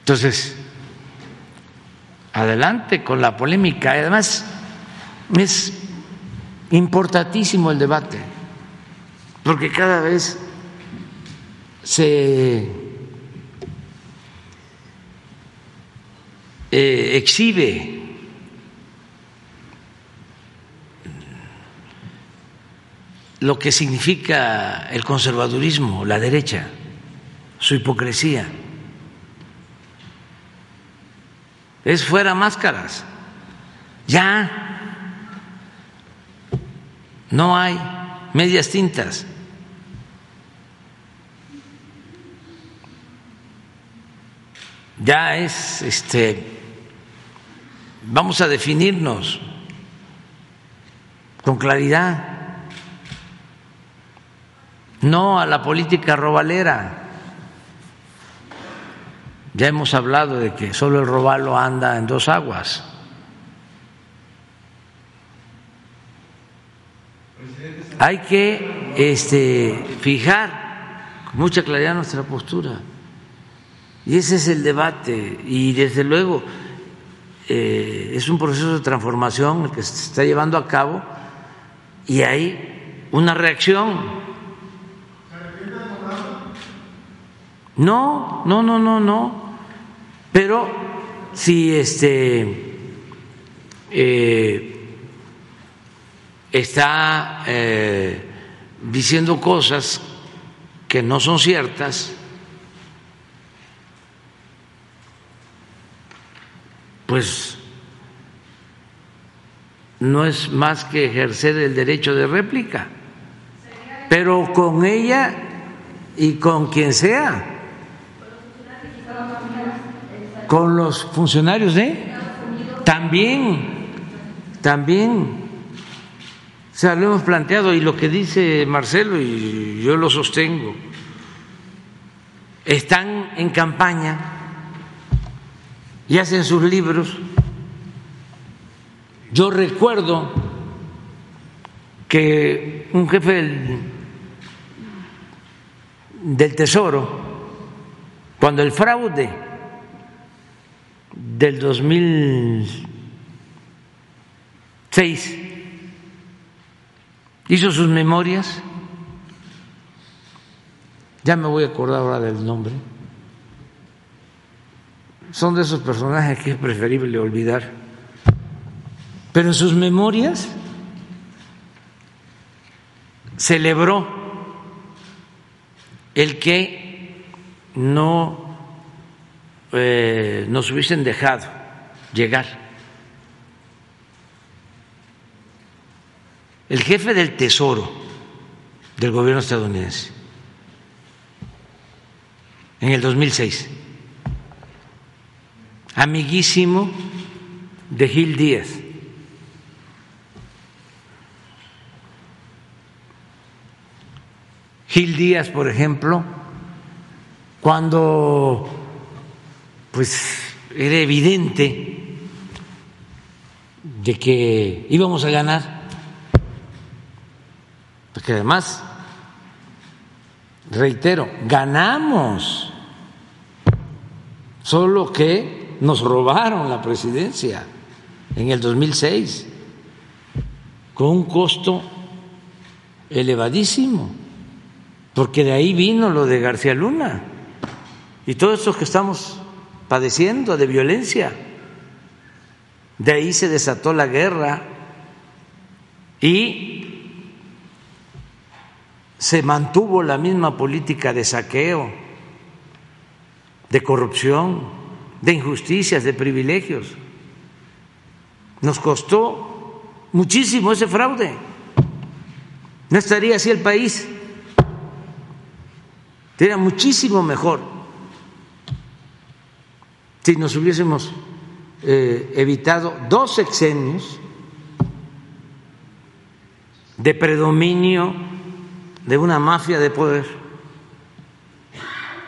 Entonces, adelante con la polémica. Además, es importantísimo el debate porque cada vez se eh, exhibe lo que significa el conservadurismo, la derecha, su hipocresía. Es fuera máscaras. Ya no hay medias tintas. Ya es este vamos a definirnos con claridad. No a la política robalera. Ya hemos hablado de que solo el robalo anda en dos aguas. Hay que este, fijar con mucha claridad nuestra postura. Y ese es el debate. Y desde luego eh, es un proceso de transformación el que se está llevando a cabo y hay una reacción. No, no, no, no, no. Pero si este eh, está eh, diciendo cosas que no son ciertas, pues no es más que ejercer el derecho de réplica, pero con ella y con quien sea, con los funcionarios de también, también, o sea, lo hemos planteado y lo que dice Marcelo y yo lo sostengo, están en campaña y hacen sus libros. Yo recuerdo que un jefe del, Tesoro, cuando el fraude del 2006 hizo sus memorias, ya me voy a acordar ahora del nombre, son de esos personajes que es preferible olvidar. Pero en sus memorias celebró el que no eh, nos hubiesen dejado llegar. El jefe del Tesoro del gobierno estadounidense en el 2006 amiguísimo de Gil Díaz. Gil Díaz, por ejemplo, cuando pues era evidente de que íbamos a ganar, porque además, reitero, ganamos, solo que nos robaron la presidencia en el 2006 con un costo elevadísimo, porque de ahí vino lo de García Luna y todo esto que estamos padeciendo de violencia. De ahí se desató la guerra y se mantuvo la misma política de saqueo, de corrupción de injusticias, de privilegios. Nos costó muchísimo ese fraude. No estaría así el país. Sería muchísimo mejor si nos hubiésemos eh, evitado dos sexenios de predominio de una mafia de poder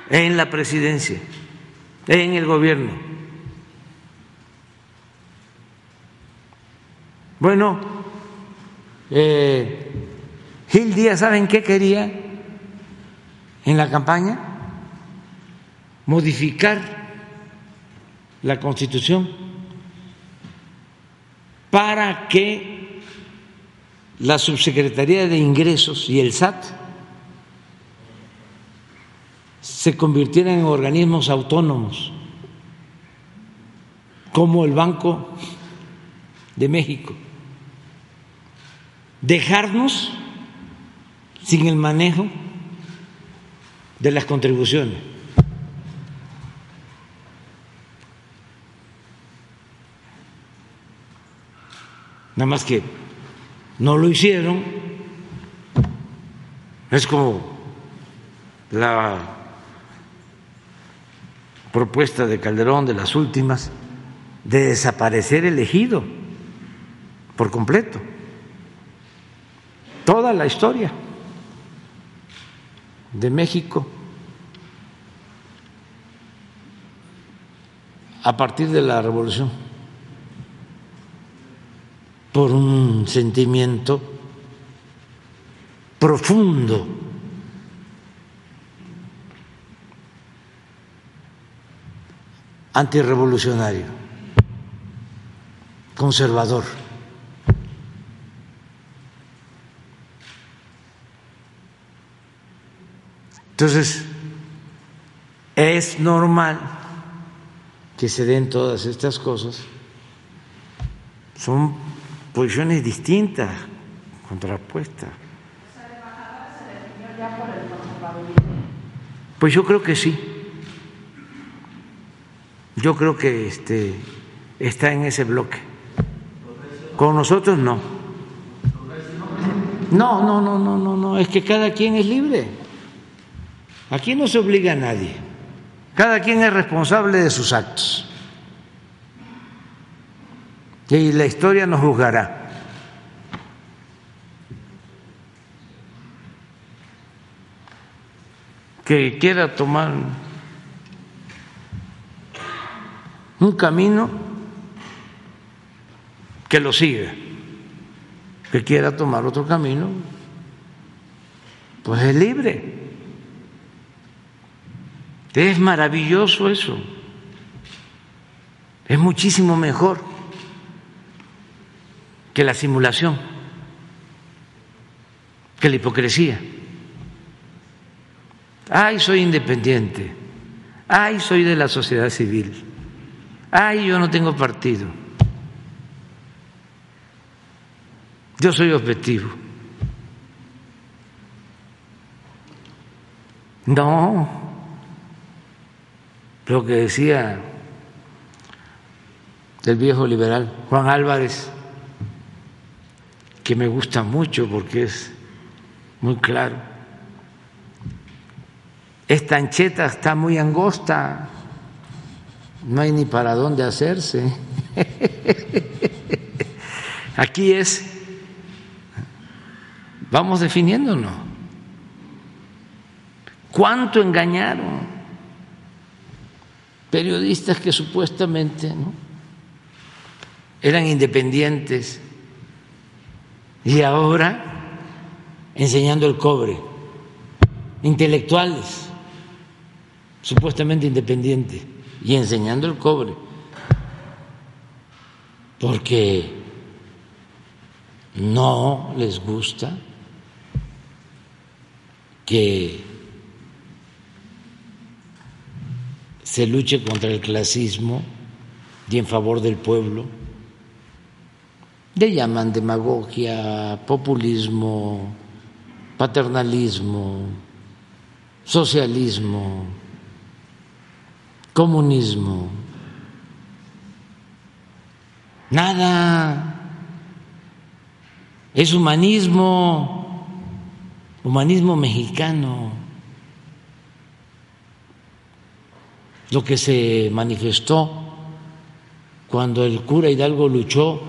en la presidencia en el gobierno. Bueno, eh, Gil Díaz, ¿saben qué quería en la campaña? Modificar la constitución para que la subsecretaría de ingresos y el SAT se convirtieran en organismos autónomos, como el Banco de México. Dejarnos sin el manejo de las contribuciones. Nada más que no lo hicieron. Es como la propuesta de Calderón, de las últimas, de desaparecer el ejido por completo. Toda la historia de México a partir de la revolución por un sentimiento profundo. Antirrevolucionario, conservador. Entonces, es normal que se den todas estas cosas. Son posiciones distintas, contrapuestas. Pues yo creo que sí. Yo creo que este está en ese bloque. Con nosotros no. No, no, no, no, no, no. Es que cada quien es libre. Aquí no se obliga a nadie. Cada quien es responsable de sus actos. Y la historia nos juzgará. Que quiera tomar un camino que lo siga, que quiera tomar otro camino, pues es libre. Es maravilloso eso. Es muchísimo mejor que la simulación, que la hipocresía. Ay, soy independiente. Ay, soy de la sociedad civil. Ay, yo no tengo partido. Yo soy objetivo. No, lo que decía el viejo liberal Juan Álvarez, que me gusta mucho porque es muy claro. Esta ancheta está muy angosta, no hay ni para dónde hacerse. Aquí es, vamos definiéndonos. ¿Cuánto engañaron? periodistas que supuestamente eran independientes y ahora enseñando el cobre, intelectuales supuestamente independientes y enseñando el cobre, porque no les gusta que se luche contra el clasismo y en favor del pueblo. Le llaman demagogia, populismo, paternalismo, socialismo, comunismo. Nada. Es humanismo, humanismo mexicano. lo que se manifestó cuando el cura Hidalgo luchó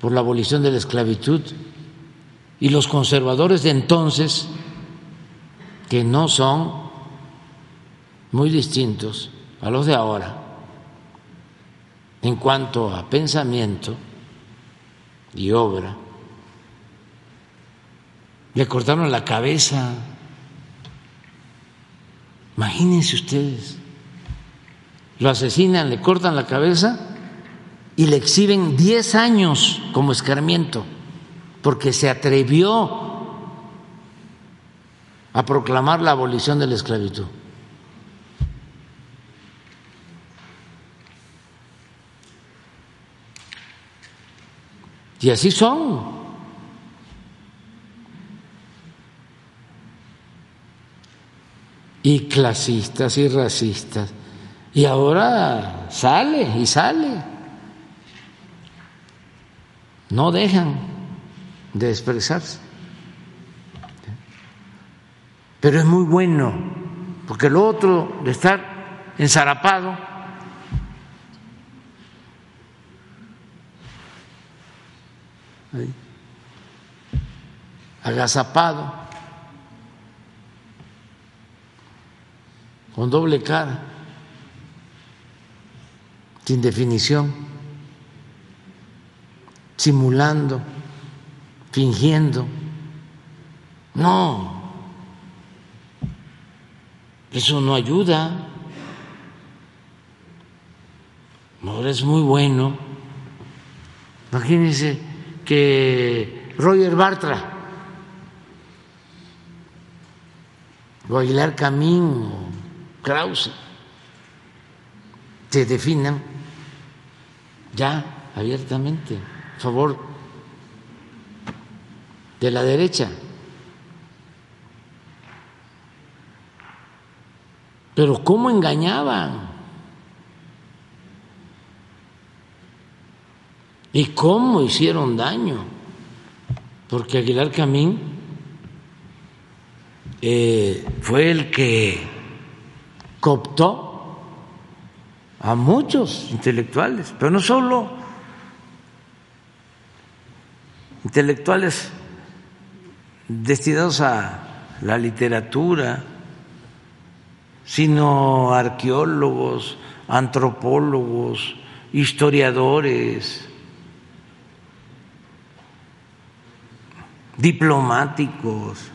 por la abolición de la esclavitud y los conservadores de entonces, que no son muy distintos a los de ahora en cuanto a pensamiento y obra, le cortaron la cabeza. Imagínense ustedes, lo asesinan, le cortan la cabeza y le exhiben 10 años como escarmiento, porque se atrevió a proclamar la abolición de la esclavitud. Y así son. y clasistas y racistas. Y ahora sale y sale. No dejan de expresarse. Pero es muy bueno, porque lo otro de estar ensarapado, agazapado, con doble cara, sin definición, simulando fingiendo. No, eso no ayuda. Ahora es muy bueno. Imagínense que Roger Bartra o Aguilar Camín o Krause se definan ya abiertamente a favor de la derecha. Pero ¿cómo engañaban? ¿Y cómo hicieron daño? Porque Aguilar Camín eh, fue el que cooptó a muchos intelectuales, pero no solo intelectuales destinados a la literatura, sino arqueólogos, antropólogos, historiadores, diplomáticos.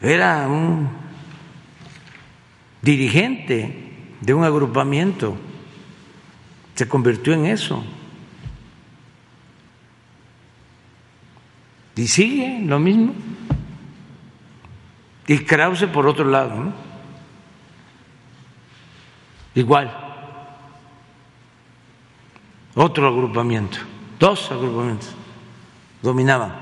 Era un dirigente de un agrupamiento, se convirtió en eso. Y sigue lo mismo. Y Krause por otro lado. Igual. Otro agrupamiento, dos agrupamientos dominaban.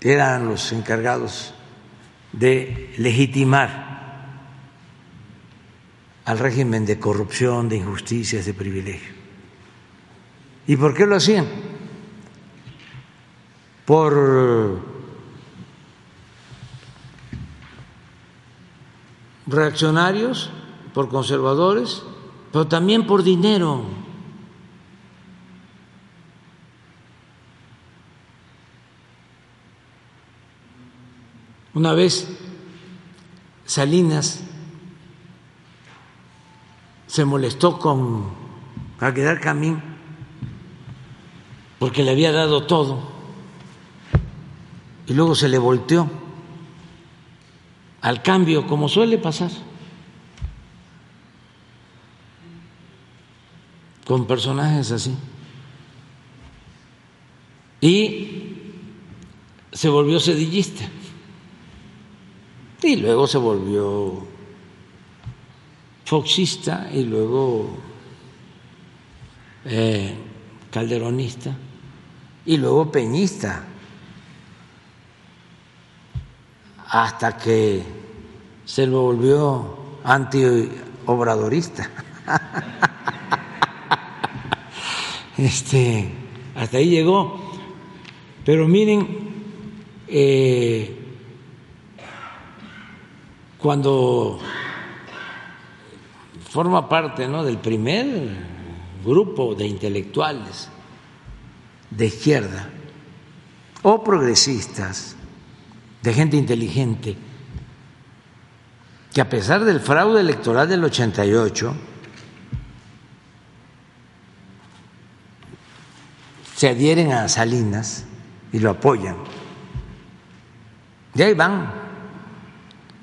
Eran los encargados de legitimar al régimen de corrupción, de injusticias, de privilegio. ¿Y por qué lo hacían? Por reaccionarios, por conservadores, pero también por dinero. Una vez Salinas se molestó con Aguilar Camín porque le había dado todo y luego se le volteó al cambio, como suele pasar con personajes así. Y se volvió sedillista y luego se volvió foxista y luego eh, calderonista y luego peñista, hasta que se lo volvió antiobradorista. Este, hasta ahí llegó. Pero miren, eh, cuando forma parte ¿no? del primer grupo de intelectuales de izquierda o progresistas, de gente inteligente, que a pesar del fraude electoral del 88, se adhieren a Salinas y lo apoyan. Y ahí van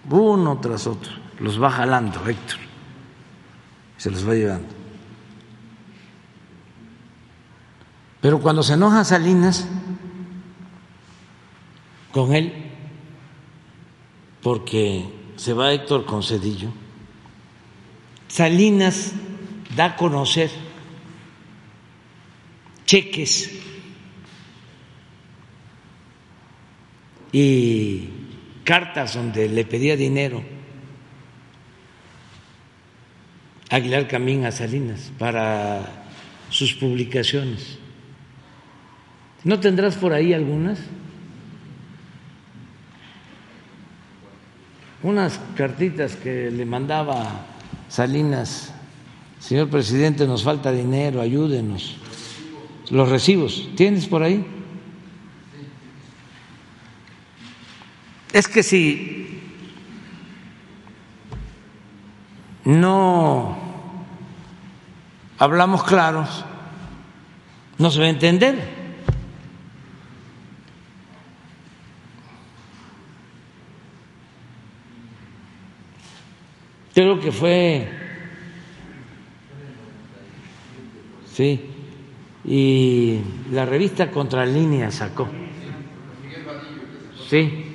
uno tras otro, los va jalando Héctor, se los va llevando. Pero cuando se enoja Salinas con él, porque se va Héctor Concedillo, Salinas da a conocer cheques y cartas donde le pedía dinero Aguilar Camín a Salinas para sus publicaciones. ¿No tendrás por ahí algunas? Unas cartitas que le mandaba Salinas, señor presidente, nos falta dinero, ayúdenos. Los recibos, ¿tienes por ahí? Es que si no hablamos claros, no se va a entender. Creo que fue, sí, y la revista Contralínea sacó. Sí,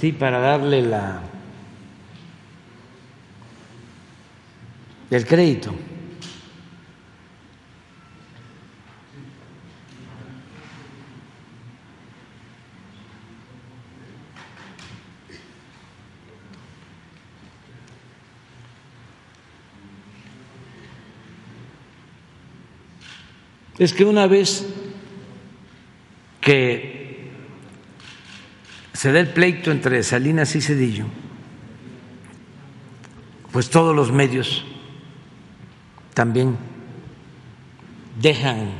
sí, para darle la el crédito. es que una vez que se da el pleito entre Salinas y Cedillo, pues todos los medios también dejan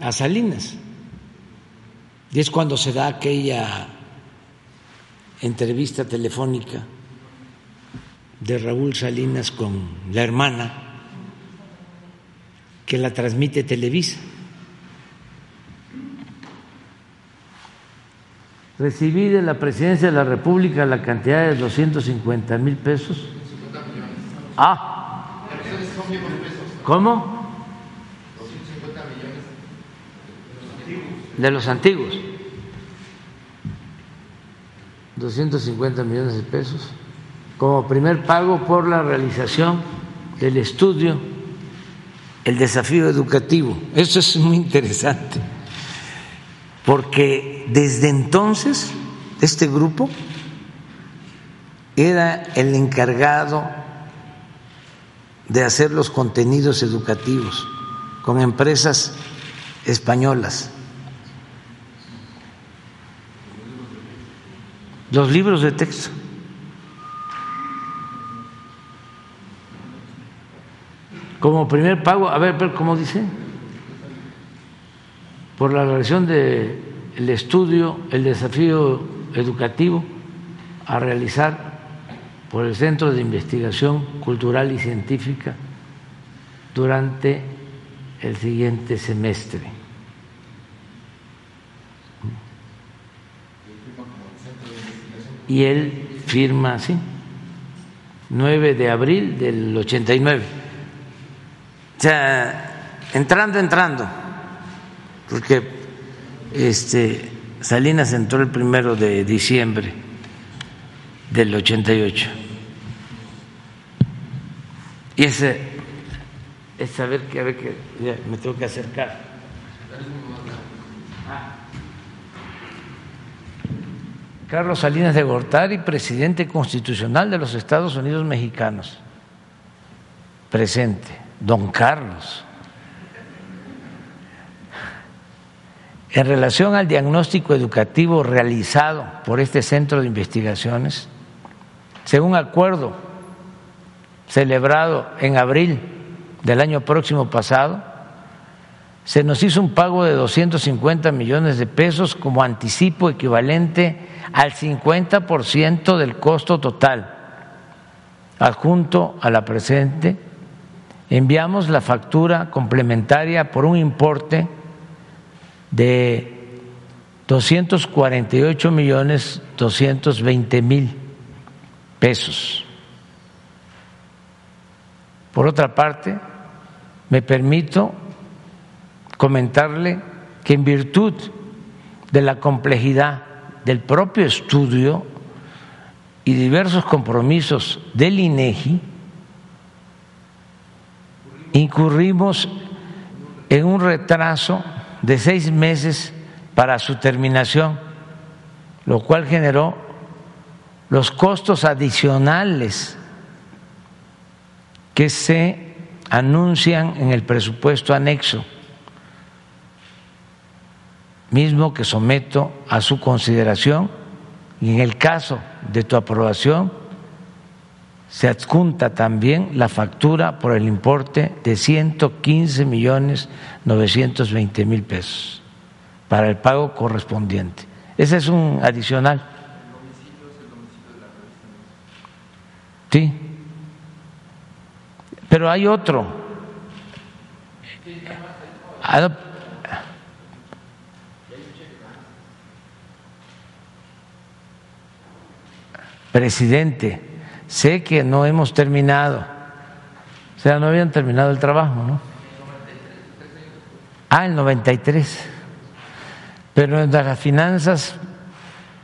a Salinas. Y es cuando se da aquella entrevista telefónica de Raúl Salinas con la hermana que la transmite Televisa. Recibí de la presidencia de la República la cantidad de 250 mil pesos. Ah. ¿Cómo? De los antiguos. 250 millones de pesos como primer pago por la realización del estudio el desafío educativo. Eso es muy interesante, porque desde entonces este grupo era el encargado de hacer los contenidos educativos con empresas españolas. Los libros de texto. como primer pago, a ver, ¿cómo dice? Por la relación del el estudio, el desafío educativo a realizar por el Centro de Investigación Cultural y Científica durante el siguiente semestre. Y él firma así, 9 de abril del 89 o sea, entrando, entrando, porque este, Salinas entró el primero de diciembre del 88. Y ese es saber que, a ver, que me tengo que acercar. Carlos Salinas de Gortari, presidente constitucional de los Estados Unidos mexicanos. Presente don Carlos. En relación al diagnóstico educativo realizado por este centro de investigaciones, según acuerdo celebrado en abril del año próximo pasado, se nos hizo un pago de 250 millones de pesos como anticipo equivalente al 50% del costo total, adjunto a la presente enviamos la factura complementaria por un importe de 248 millones 220 mil pesos. Por otra parte, me permito comentarle que en virtud de la complejidad del propio estudio y diversos compromisos del INEGI, incurrimos en un retraso de seis meses para su terminación, lo cual generó los costos adicionales que se anuncian en el presupuesto anexo, mismo que someto a su consideración y en el caso de tu aprobación se adjunta también la factura por el importe de 115 millones 920 mil pesos para el pago correspondiente. Ese es un adicional. Sí. Pero hay otro Presidente, sé que no hemos terminado, o sea, no habían terminado el trabajo, ¿no? Ah, el 93. Pero las finanzas,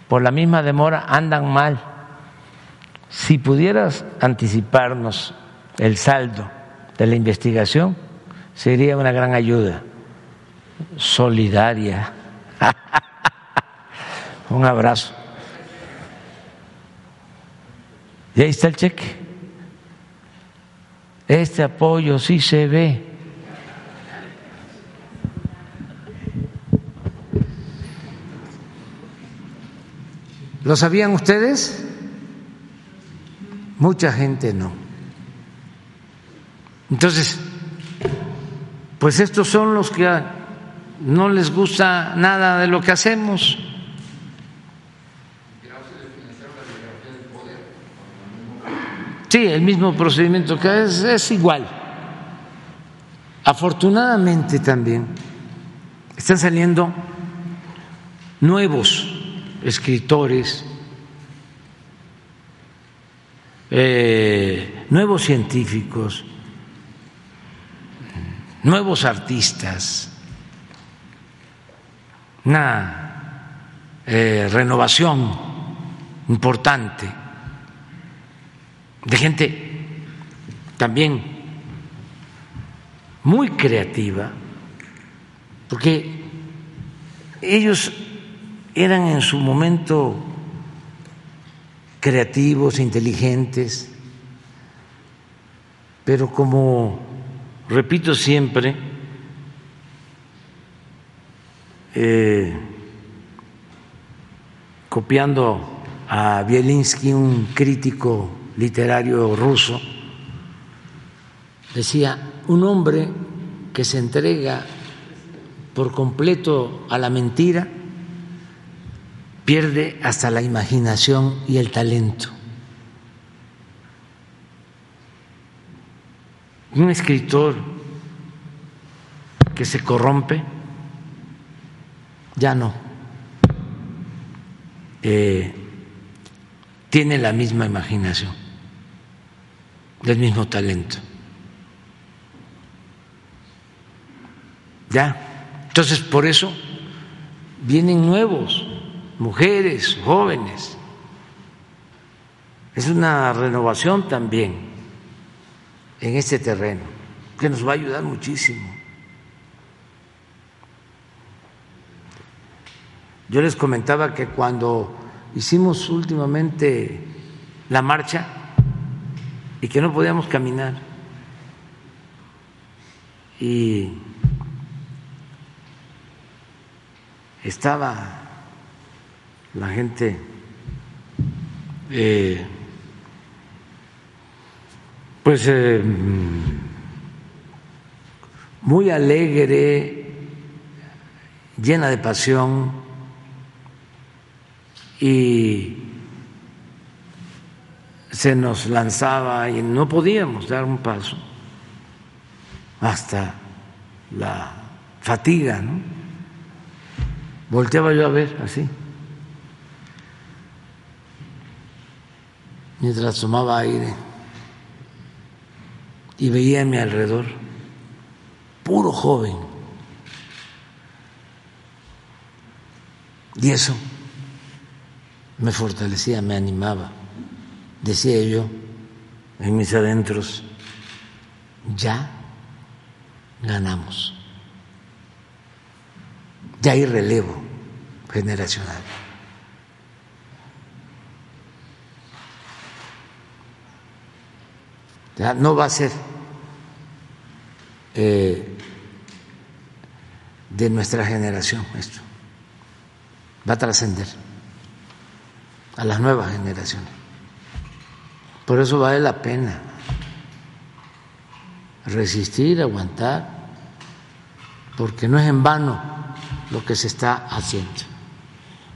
por la misma demora, andan mal. Si pudieras anticiparnos el saldo de la investigación, sería una gran ayuda, solidaria. Un abrazo. Y ahí está el cheque. Este apoyo sí se ve. ¿Lo sabían ustedes? Mucha gente no. Entonces, pues estos son los que no les gusta nada de lo que hacemos. Sí, el mismo procedimiento que es, es igual. Afortunadamente también están saliendo nuevos escritores, eh, nuevos científicos, nuevos artistas, una eh, renovación importante de gente también muy creativa, porque ellos eran en su momento creativos, inteligentes, pero como repito siempre, eh, copiando a Bielinski, un crítico literario ruso, decía, un hombre que se entrega por completo a la mentira, pierde hasta la imaginación y el talento. Un escritor que se corrompe, ya no. Eh, tiene la misma imaginación, el mismo talento. Ya. Entonces, por eso vienen nuevos mujeres, jóvenes. Es una renovación también en este terreno que nos va a ayudar muchísimo. Yo les comentaba que cuando hicimos últimamente la marcha y que no podíamos caminar. Y estaba la gente eh, pues eh, muy alegre, llena de pasión y se nos lanzaba y no podíamos dar un paso hasta la fatiga, ¿no? Volteaba yo a ver así. mientras tomaba aire y veía a mi alrededor puro joven. Y eso me fortalecía, me animaba. Decía yo en mis adentros, ya ganamos. Ya hay relevo generacional. no va a ser eh, de nuestra generación esto, va a trascender a las nuevas generaciones. Por eso vale la pena resistir, aguantar, porque no es en vano lo que se está haciendo.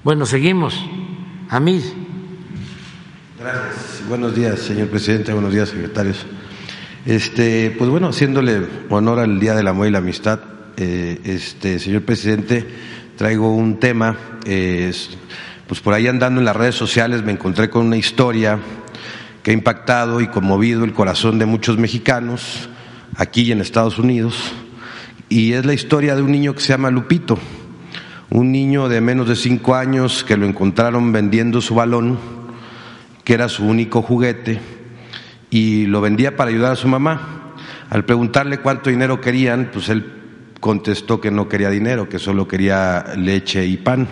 Bueno, seguimos. A mí. Gracias. Buenos días, señor presidente. Buenos días, secretarios. Este, pues bueno, haciéndole honor al Día del Amor y la Amistad, eh, este, señor presidente, traigo un tema. Eh, pues por ahí andando en las redes sociales me encontré con una historia que ha impactado y conmovido el corazón de muchos mexicanos aquí y en Estados Unidos. Y es la historia de un niño que se llama Lupito, un niño de menos de cinco años que lo encontraron vendiendo su balón, que era su único juguete y lo vendía para ayudar a su mamá. Al preguntarle cuánto dinero querían, pues él contestó que no quería dinero, que solo quería leche y pan.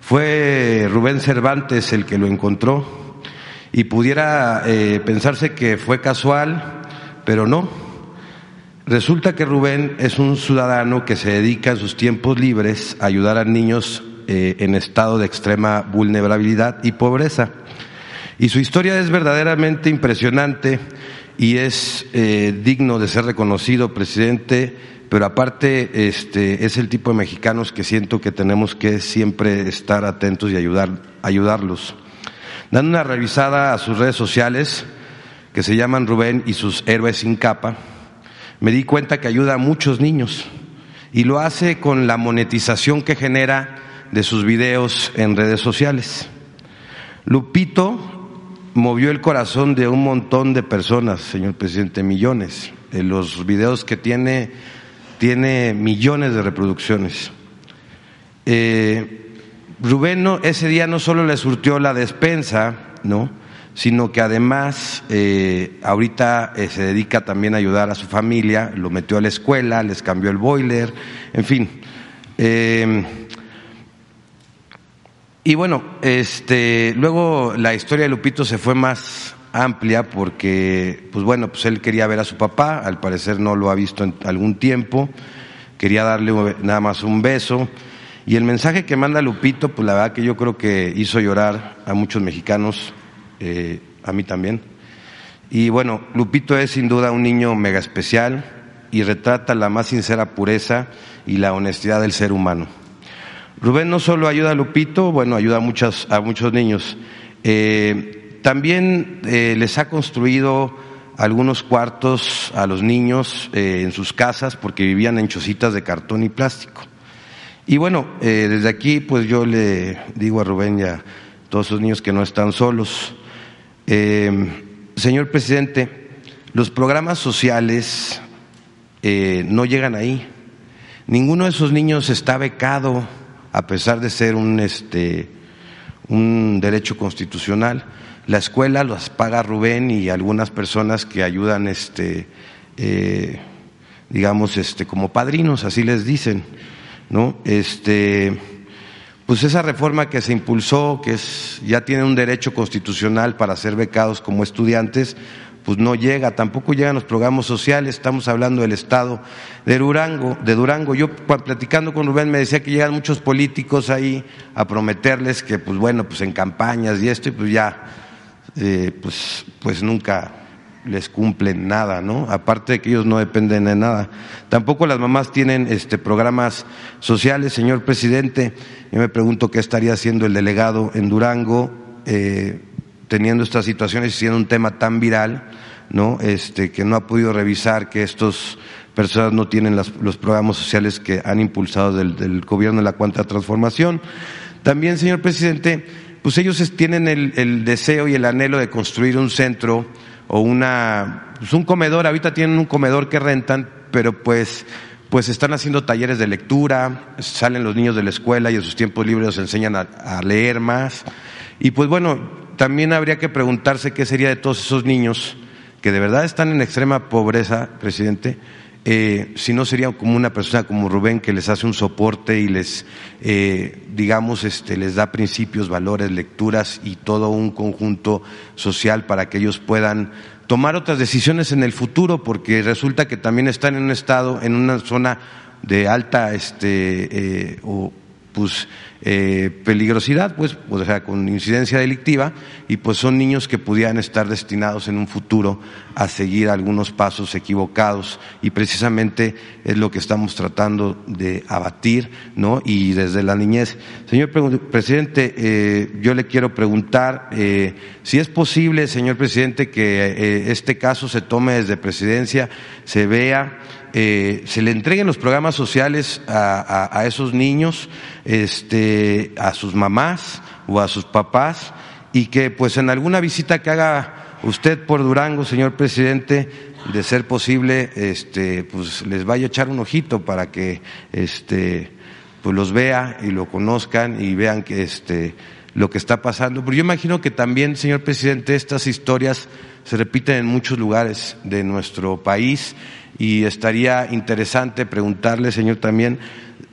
Fue Rubén Cervantes el que lo encontró y pudiera eh, pensarse que fue casual, pero no. Resulta que Rubén es un ciudadano que se dedica en sus tiempos libres a ayudar a niños eh, en estado de extrema vulnerabilidad y pobreza. Y su historia es verdaderamente impresionante y es eh, digno de ser reconocido, presidente, pero aparte este, es el tipo de mexicanos que siento que tenemos que siempre estar atentos y ayudar, ayudarlos. Dando una revisada a sus redes sociales, que se llaman Rubén y sus héroes sin capa, me di cuenta que ayuda a muchos niños y lo hace con la monetización que genera de sus videos en redes sociales. Lupito movió el corazón de un montón de personas, señor presidente, millones. En los videos que tiene, tiene millones de reproducciones. Eh, Rubén ese día no solo le surtió la despensa, ¿no? sino que además eh, ahorita eh, se dedica también a ayudar a su familia, lo metió a la escuela, les cambió el boiler, en fin. Y bueno, este, luego la historia de Lupito se fue más amplia porque, pues bueno, pues él quería ver a su papá, al parecer no lo ha visto en algún tiempo, quería darle nada más un beso. Y el mensaje que manda Lupito, pues la verdad que yo creo que hizo llorar a muchos mexicanos, eh, a mí también. Y bueno, Lupito es sin duda un niño mega especial y retrata la más sincera pureza y la honestidad del ser humano. Rubén no solo ayuda a Lupito, bueno, ayuda a, muchas, a muchos niños. Eh, también eh, les ha construido algunos cuartos a los niños en sus casas porque vivían en chocitas de cartón y plástico. Y bueno, desde aquí pues yo le digo a Rubén y a todos esos niños que no están solos. señor presidente, los programas sociales no llegan ahí. Ninguno de esos niños está becado a pesar de ser un, este, un derecho constitucional. La escuela las paga Rubén y algunas personas que ayudan, este, eh, digamos, este, como padrinos, así les dicen, ¿no? Este, pues esa reforma que se impulsó, que es, ya tiene un derecho constitucional para ser becados como estudiantes, pues no llega, tampoco llegan los programas sociales, estamos hablando del estado de Durango, de Durango. Yo platicando con Rubén me decía que llegan muchos políticos ahí a prometerles que pues bueno, pues en campañas y esto, y pues ya, eh, pues, pues nunca les cumplen nada, ¿no? Aparte de que ellos no dependen de nada. Tampoco las mamás tienen este programas sociales, señor presidente. Yo me pregunto qué estaría haciendo el delegado en Durango, eh, teniendo estas situaciones y siendo un tema tan viral, ¿no? Este, que no ha podido revisar que estas personas no tienen los programas sociales que han impulsado del, gobierno de la cuanta transformación. También, señor presidente, pues ellos tienen el, deseo y el anhelo de construir un centro o una, pues un comedor, ahorita tienen un comedor que rentan, pero pues pues están haciendo talleres de lectura, salen los niños de la escuela y en sus tiempos libres los enseñan a leer más. Y pues bueno, también habría que preguntarse qué sería de todos esos niños que de verdad están en extrema pobreza, presidente, eh, si no sería como una persona como Rubén que les hace un soporte y les, eh, digamos, este, les da principios, valores, lecturas y todo un conjunto social para que ellos puedan tomar otras decisiones en el futuro, porque resulta que también están en un estado, en una zona de alta este, eh, o pues eh, peligrosidad, pues, o sea, con incidencia delictiva, y pues son niños que pudieran estar destinados en un futuro a seguir algunos pasos equivocados, y precisamente es lo que estamos tratando de abatir, ¿no? Y desde la niñez. Señor presidente, eh, yo le quiero preguntar eh, si es posible, señor presidente, que este caso se tome desde presidencia, se vea se le entreguen los programas sociales a, esos niños, este, a sus mamás o a sus papás, y que pues en alguna visita que haga usted por Durango, señor presidente, de ser posible, este, pues les vaya a echar un ojito para que este, pues los vea y lo conozcan y vean que este, lo que está pasando. Pero yo imagino que también, señor presidente, estas historias se repiten en muchos lugares de nuestro país y estaría interesante preguntarle, señor, también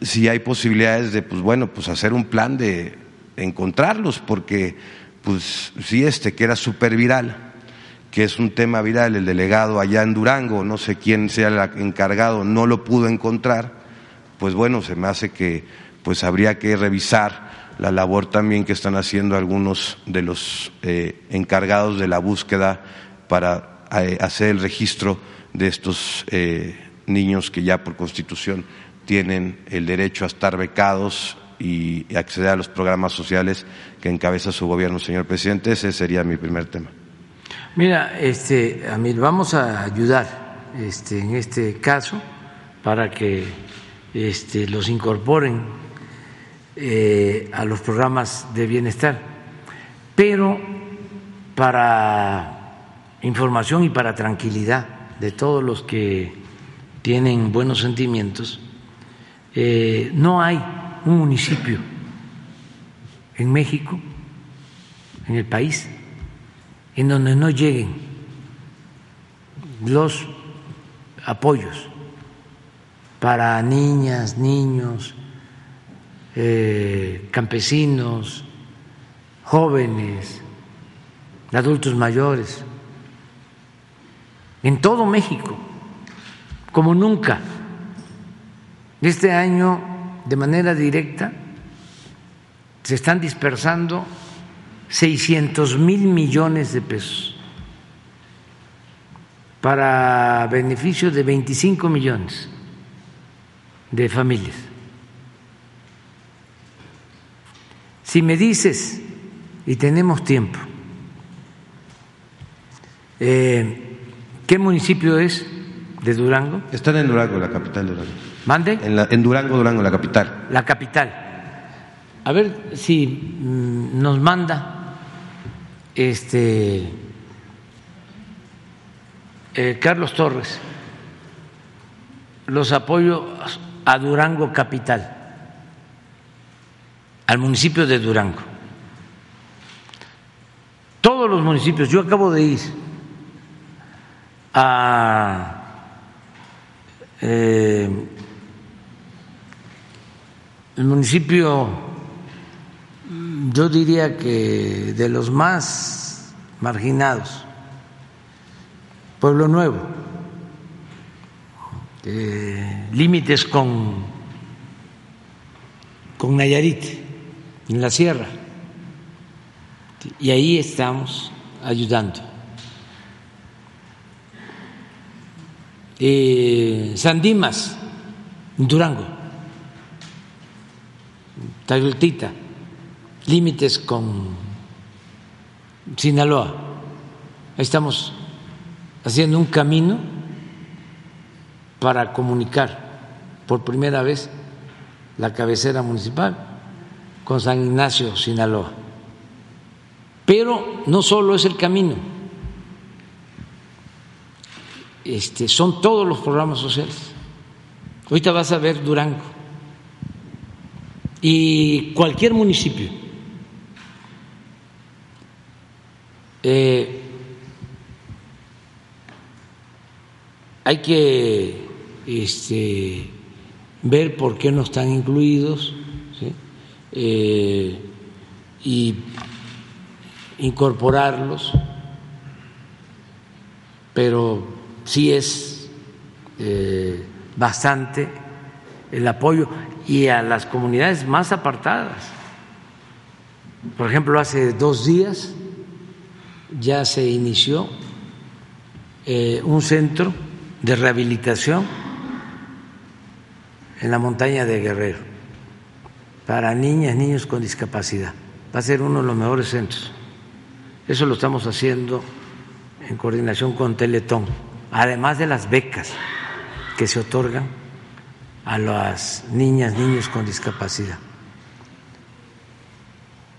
si hay posibilidades de, pues bueno, pues hacer un plan de encontrarlos, porque, pues sí, este que era súper viral, que es un tema viral, el delegado allá en Durango, no sé quién sea el encargado, no lo pudo encontrar, pues bueno, se me hace que pues habría que revisar la labor también que están haciendo algunos de los eh, encargados de la búsqueda para eh, hacer el registro de estos eh, niños que ya por constitución tienen el derecho a estar becados y acceder a los programas sociales que encabeza su gobierno, señor presidente. Ese sería mi primer tema. Mira, este, Amil, vamos a ayudar este, en este caso para que este, los incorporen eh, a los programas de bienestar, pero para información y para tranquilidad de todos los que tienen buenos sentimientos, eh, no hay un municipio en México, en el país, en donde no lleguen los apoyos para niñas, niños, eh, campesinos, jóvenes, adultos mayores en todo México, como nunca. Este año, de manera directa, se están dispersando 600 mil millones de pesos para beneficio de 25 millones de familias. Si me dices, y tenemos tiempo, eh, ¿Qué municipio es de Durango? Están en Durango, la capital de Durango. ¿Mande? En, Durango, Durango, la capital. La capital. A ver si mm, nos manda este eh, Carlos Torres los apoyos a Durango capital, al municipio de Durango. Todos los municipios, yo acabo de ir a eh, el municipio, yo diría que de los más marginados, Pueblo Nuevo, límites con, con Nayarit, en la sierra, y ahí estamos ayudando. eh, San Dimas, Durango, Tagultita, límites con Sinaloa. Estamos haciendo un camino para comunicar por primera vez la cabecera municipal con San Ignacio, Sinaloa. Pero no solo es el camino, este, son todos los programas sociales. Ahorita vas a ver Durango y cualquier municipio. Eh, hay que este, ver por qué no están incluidos eh, y incorporarlos, pero sí es eh, bastante el apoyo y a las comunidades más apartadas. Por ejemplo, hace dos días ya se inició eh, un centro de rehabilitación en la montaña de Guerrero para niñas, niños con discapacidad. Va a ser uno de los mejores centros. Eso lo estamos haciendo en coordinación con Teletón, además de las becas que se otorgan a las niñas, niños con discapacidad.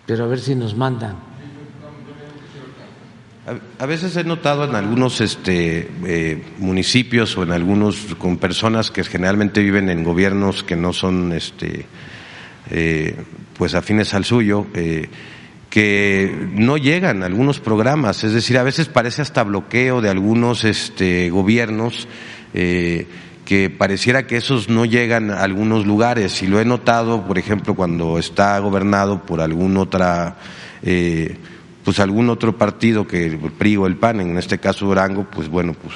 Pero a ver si nos mandan a veces he notado en algunos este, eh, municipios o en algunos con personas que generalmente viven en gobiernos que no son este, eh, pues afines al suyo, eh, que no llegan a algunos programas. Es decir, a veces parece hasta bloqueo de algunos este, gobiernos que pareciera que esos no llegan a algunos lugares. Y lo he notado, por ejemplo, cuando está gobernado por alguna otra pues algún otro partido que el PRI o el PAN, en este caso Durango, pues bueno, pues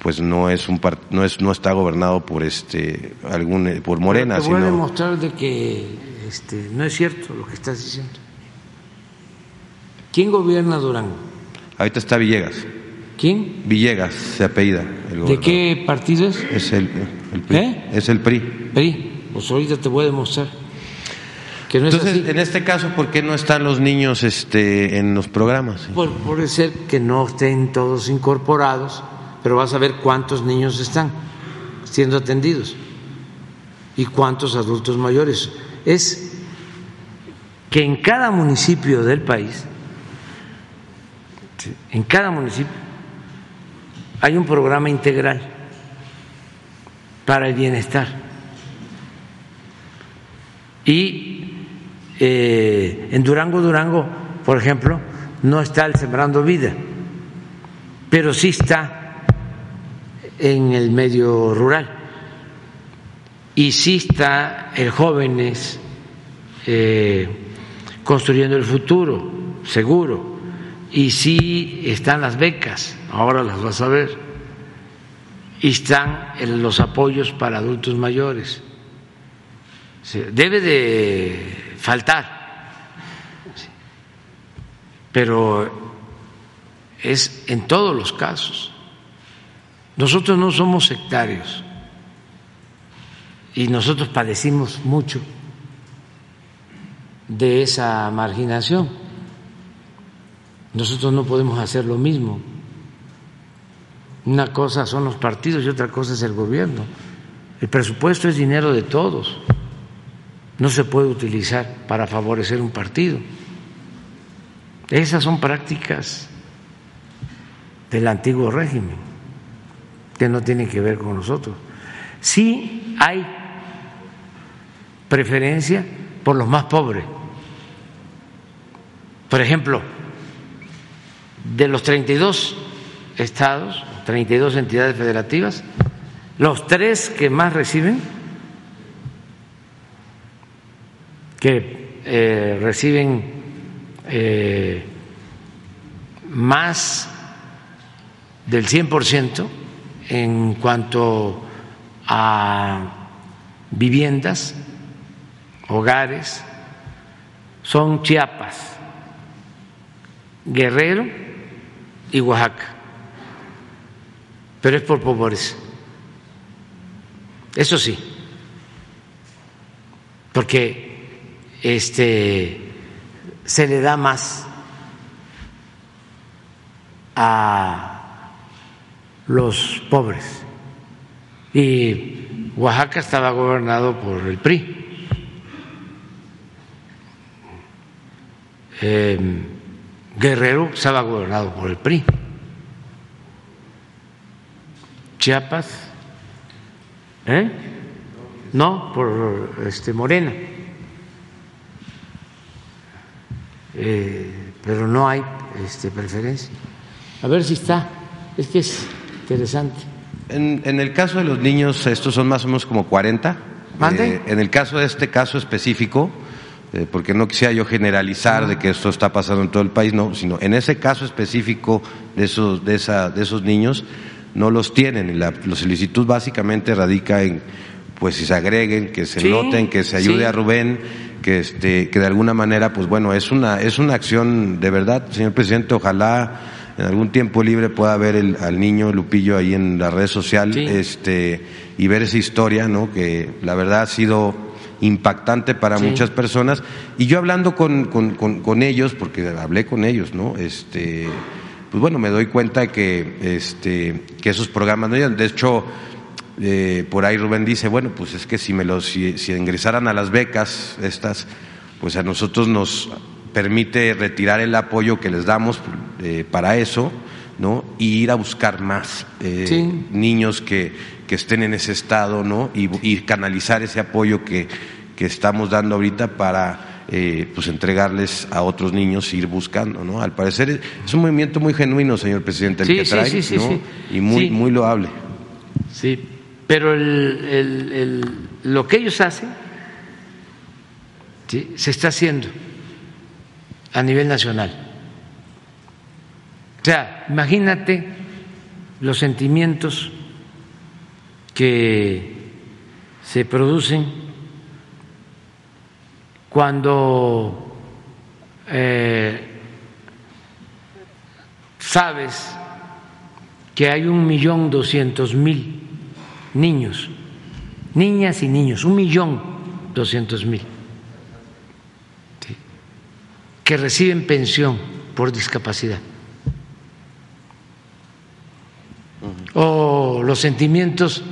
pues no es un no es no está gobernado por este algún eh, por Morena, Pero te voy a demostrar de que este, no es cierto lo que estás diciendo. ¿Quién gobierna Durango? Ahorita está Villegas. ¿Quién? Villegas se apellida. ¿De qué partido es? Es el, el PRI. ¿Eh? Es el PRI. PRI. Pues ahorita te voy a demostrar. Entonces, en este caso, ¿por qué no están los niños este, en los programas? Por, puede ser que no estén todos incorporados, pero vas a ver cuántos niños están siendo atendidos y cuántos adultos mayores. Es que en cada municipio del país, en cada municipio, hay un programa integral para el bienestar. Y eh, en Durango, Durango, por ejemplo, no está el Sembrando Vida, pero sí está en el medio rural y sí está el jóvenes eh, construyendo el futuro, seguro, y sí están las becas, ahora las vas a ver, y están los apoyos para adultos mayores. Debe de faltar. Pero es en todos los casos. Nosotros no somos sectarios y nosotros padecimos mucho de esa marginación. Nosotros no podemos hacer lo mismo. Una cosa son los partidos y otra cosa es el gobierno. El presupuesto es dinero de todos no se puede utilizar para favorecer un partido. Esas son prácticas del antiguo régimen que no tienen que ver con nosotros. Sí hay preferencia por los más pobres. Por ejemplo, de los 32 estados, 32 entidades federativas, los tres que más reciben que eh, reciben eh, más del 100% en cuanto a viviendas, hogares, son Chiapas, Guerrero y Oaxaca, pero es por pobreza. Eso sí, porque este, se le da más a los pobres. Y Oaxaca estaba gobernado por el PRI. Em, Guerrero estaba gobernado por el PRI. Chiapas, ¿eh? No, por este Morena. Eh, pero no hay este, preferencia. A ver si está, es que es interesante. En, el caso de los niños, estos son más o menos como 40. ¿Mande? Eh, en el caso de este caso específico, eh, porque no quisiera yo generalizar de que esto está pasando en todo el país, no, sino en ese caso específico de esos, de esos niños, no los tienen. La, la solicitud básicamente radica en pues si se agreguen, que se Sí, noten, que se ayude sí. a Rubén, que este, que de alguna manera, pues bueno, es una, es una acción de verdad, señor presidente, ojalá en algún tiempo libre pueda ver el, al niño Lupillo ahí en la red social, este, y ver esa historia, ¿no? Que la verdad ha sido impactante para Sí. muchas personas. Y yo hablando con, con, con, con ellos, porque hablé con ellos, ¿no? Este, pues bueno, me doy cuenta que, este, que esos programas no llegan. De hecho, eh, por ahí Rubén dice, bueno, pues es que si me los, si, si ingresaran a las becas estas, pues a nosotros nos permite retirar el apoyo que les damos eh, para eso, ¿no? Y ir a buscar más eh, Sí. niños que, que estén en ese estado, ¿no? Y, y canalizar ese apoyo que, que estamos dando ahorita para eh, pues entregarles a otros niños e ir buscando, ¿no? Al parecer es un movimiento muy genuino, señor presidente, el Sí, que sí, trae, sí, sí, ¿no? sí. Y muy, muy loable. Sí, pero el, el- el- lo que ellos hacen ¿sí? se está haciendo a nivel nacional. O sea, imagínate los sentimientos que se producen cuando eh, sabes que hay un millón doscientos mil niños, niñas y niños, un millón doscientos mil ¿sí? que reciben pensión por discapacidad. O los sentimientos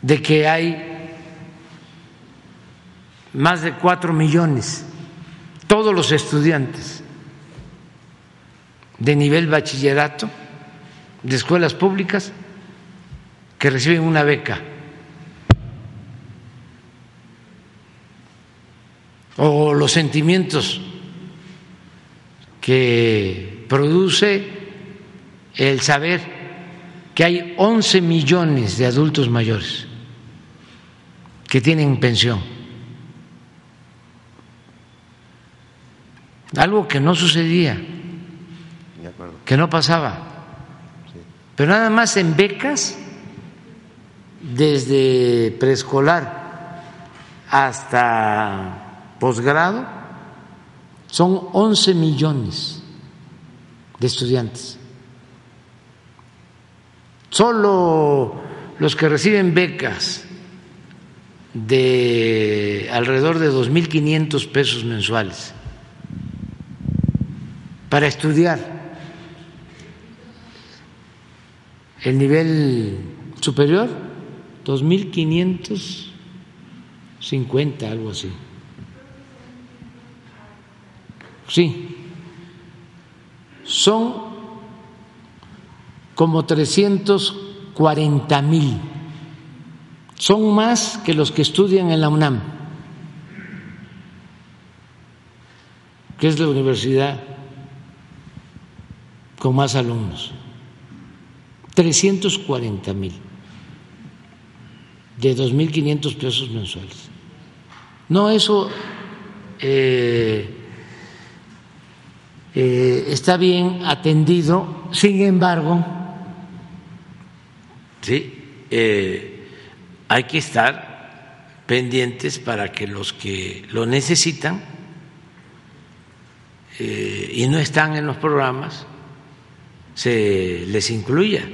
de que hay más de cuatro millones, todos los estudiantes de nivel bachillerato de escuelas públicas que reciben una beca. O los sentimientos que produce el saber que hay 11 millones de adultos mayores que tienen pensión. Algo que no sucedía, que no pasaba. Pero nada más en becas, desde preescolar hasta posgrado, son 11 millones de estudiantes. Solo los que reciben becas de alrededor de 2.500 pesos mensuales para estudiar. El nivel superior, 2.550, algo así. Sí, son como 340 mil, son más que los que estudian en la UNAM, que es la universidad con más alumnos. 340 mil de 2.500 pesos mensuales. No, eso eh, eh, está bien atendido, sin embargo, sí, eh, hay que estar pendientes para que los que lo necesitan y no están en los programas se les incluya.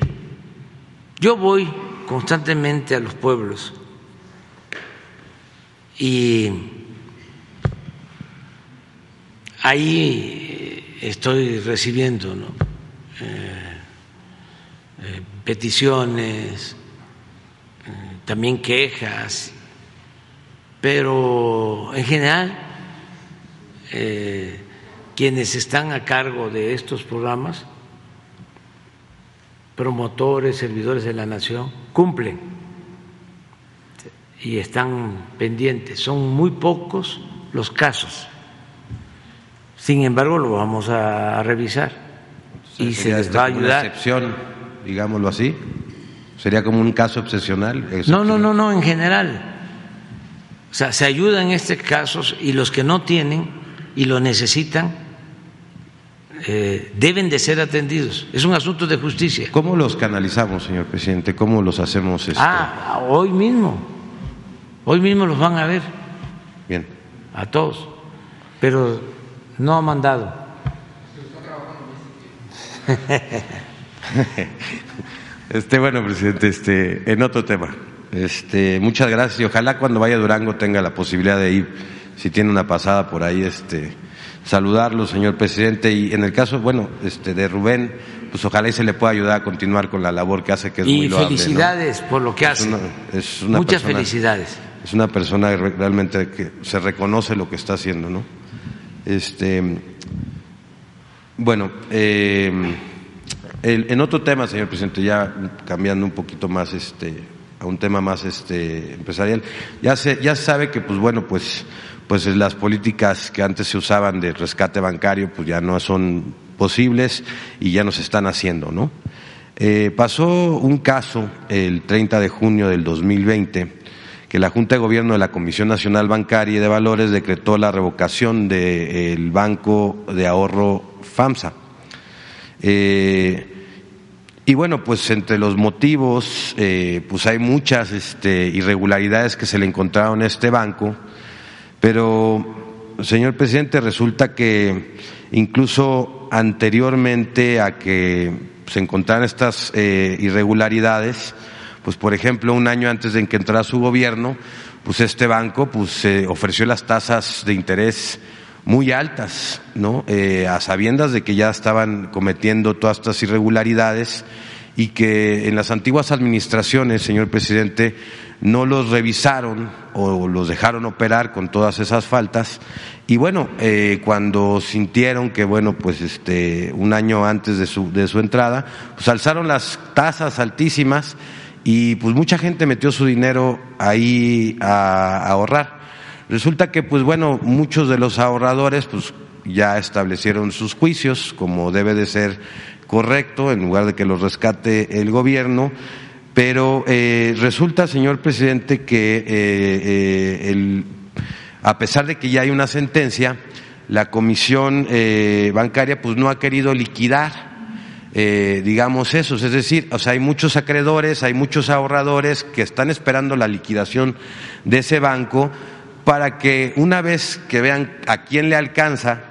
Yo voy constantemente a los pueblos y ahí estoy recibiendo ¿no? Eh, eh, peticiones, eh, también quejas, pero en general eh, quienes están a cargo de estos programas promotores, servidores de la nación, cumplen y están pendientes. Son muy pocos los casos. Sin embargo, lo vamos a revisar y se les va a como una ayudar. excepción, digámoslo así. Sería como un caso excepcional. No, no, no, no, en general. O sea, se ayuda en estos casos y los que no tienen y lo necesitan eh, deben de ser atendidos. Es un asunto de justicia. ¿Cómo los canalizamos, señor presidente? ¿Cómo los hacemos? Este? Ah, hoy mismo Hoy mismo los van a ver. Bien. A todos. Pero no ha mandado. Este, bueno, presidente, este, en otro tema. Este, muchas gracias y ojalá cuando vaya a Durango tenga la posibilidad de ir, si tiene una pasada por ahí, este, saludarlo, señor presidente. Y en el caso, bueno, este, de Rubén, pues ojalá y se le pueda ayudar a continuar con la labor que hace, que es y muy loable. ¿no? felicidades por lo que Es hace. una- es una Muchas persona- felicidades. Es una persona re- realmente que se reconoce lo que está haciendo, ¿no? Este, bueno, eh, el- en otro tema, señor presidente, ya cambiando un poquito más, este, a un tema más, este, empresarial, ya se, ya sabe que, pues bueno, pues, pues las políticas que antes se usaban de rescate bancario, pues ya no son posibles y ya no se están haciendo, ¿no? Eh, pasó un caso el 30 de junio del 2020 que la Junta de Gobierno de la Comisión Nacional Bancaria y de Valores decretó la revocación del Banco de Ahorro FAMSA. Eh, y bueno, pues entre los motivos, eh, pues hay muchas este, irregularidades que se le encontraron a este banco, pero, señor presidente, resulta que incluso anteriormente a que se encontraran estas eh, irregularidades, pues por ejemplo, un año antes de que entrara su gobierno, pues este banco pues eh, ofreció las tasas de interés muy altas, ¿no? Eh, a sabiendas de que ya estaban cometiendo todas estas irregularidades y que en las antiguas administraciones, señor presidente, no los revisaron o los dejaron operar con todas esas faltas. Y bueno, eh, cuando sintieron que, bueno, pues este, un año antes de su, de su entrada, pues alzaron las tasas altísimas y pues mucha gente metió su dinero ahí a, a ahorrar. Resulta que, pues bueno, muchos de los ahorradores, pues ya establecieron sus juicios, como debe de ser correcto, en lugar de que los rescate el gobierno. Pero eh, resulta, señor presidente, que eh, eh, a pesar de que ya hay una sentencia, la comisión eh, bancaria pues no ha querido liquidar digamos eso, es decir, o sea, hay muchos acreedores, hay muchos ahorradores que están esperando la liquidación de ese banco para que una vez que vean a quién le alcanza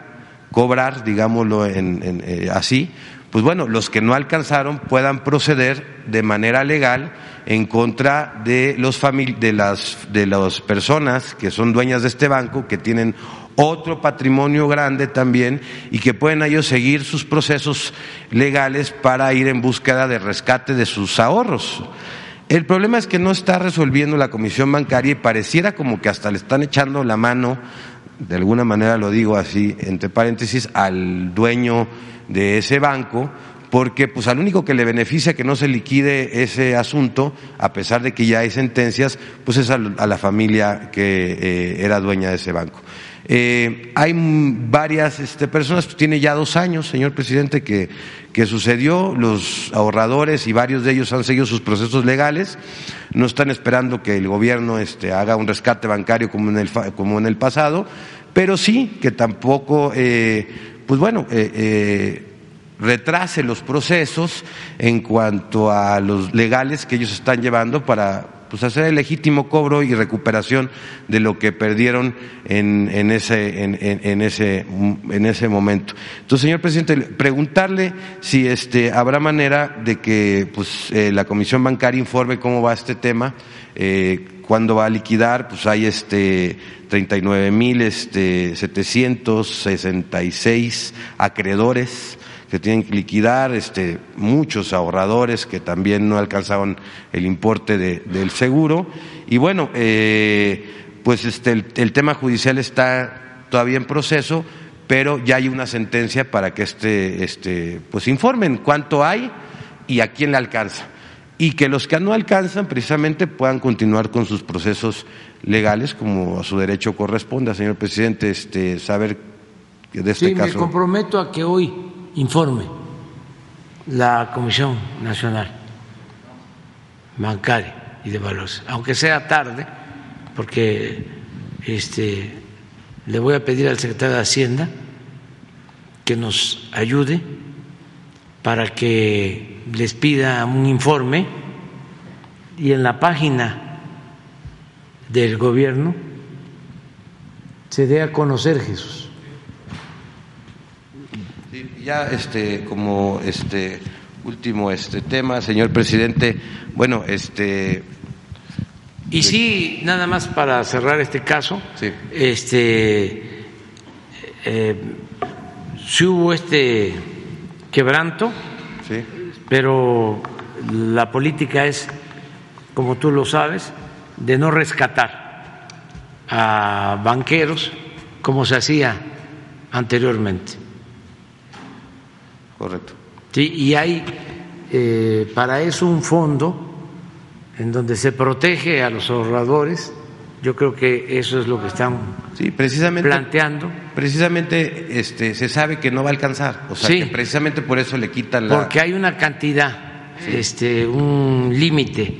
cobrar, digámoslo en, así, pues bueno, los que no alcanzaron puedan proceder de manera legal en contra de los de las de las personas que son dueñas de este banco que tienen otro patrimonio grande también y que pueden ellos seguir sus procesos legales para ir en búsqueda de rescate de sus ahorros. El problema es que no está resolviendo la Comisión Bancaria y pareciera como que hasta le están echando la mano, de alguna manera lo digo así, entre paréntesis, al dueño de ese banco, porque pues al único que le beneficia que no se liquide ese asunto, a pesar de que ya hay sentencias, pues es a, la familia que eh, era dueña de ese banco. Eh, hay varias este, personas, tiene ya dos años, señor presidente, que, que sucedió, los ahorradores y varios de ellos han seguido sus procesos legales, no están esperando que el gobierno este, haga un rescate bancario como en el, como en el pasado, pero sí que tampoco, eh, pues bueno, eh, eh, retrase los procesos en cuanto a los legales que ellos están llevando para pues hacer el legítimo cobro y recuperación de lo que perdieron en, en ese, en, ese, en ese momento. Entonces, señor presidente, preguntarle si este, habrá manera de que pues, eh, la Comisión Bancaria informe cómo va este tema, eh, cuándo va a liquidar, pues hay este 39 mil este, 766 acreedores que tienen que liquidar, este, muchos ahorradores que también no alcanzaron el importe de, del seguro. Y bueno, eh, pues este, el, el, tema judicial está todavía en proceso, pero ya hay una sentencia para que este, este, pues informen cuánto hay y a quién le alcanza. Y que los que no alcanzan precisamente puedan continuar con sus procesos legales como a su derecho corresponda, señor presidente, este, saber de este sí, caso. Me comprometo a que hoy informe la Comisión Nacional Bancaria y de Valores, aunque sea tarde, porque este, le voy a pedir al secretario de Hacienda que nos ayude para que les pida un informe y en la página del gobierno se dé a conocer, Jesús. Ya este como este último este tema, señor presidente, bueno, este y sí, nada más para cerrar este caso, sí. este eh, sí hubo este quebranto, sí. Pero la política es, como tú lo sabes, de no rescatar a banqueros como se hacía anteriormente. Correcto. Sí, y hay eh, para eso un fondo en donde se protege a los ahorradores. Yo creo que eso es lo que están sí, precisamente, planteando. Precisamente este, se sabe que no va a alcanzar, o sea, Sí. que precisamente por eso le quitan la... Porque hay una cantidad, este, un límite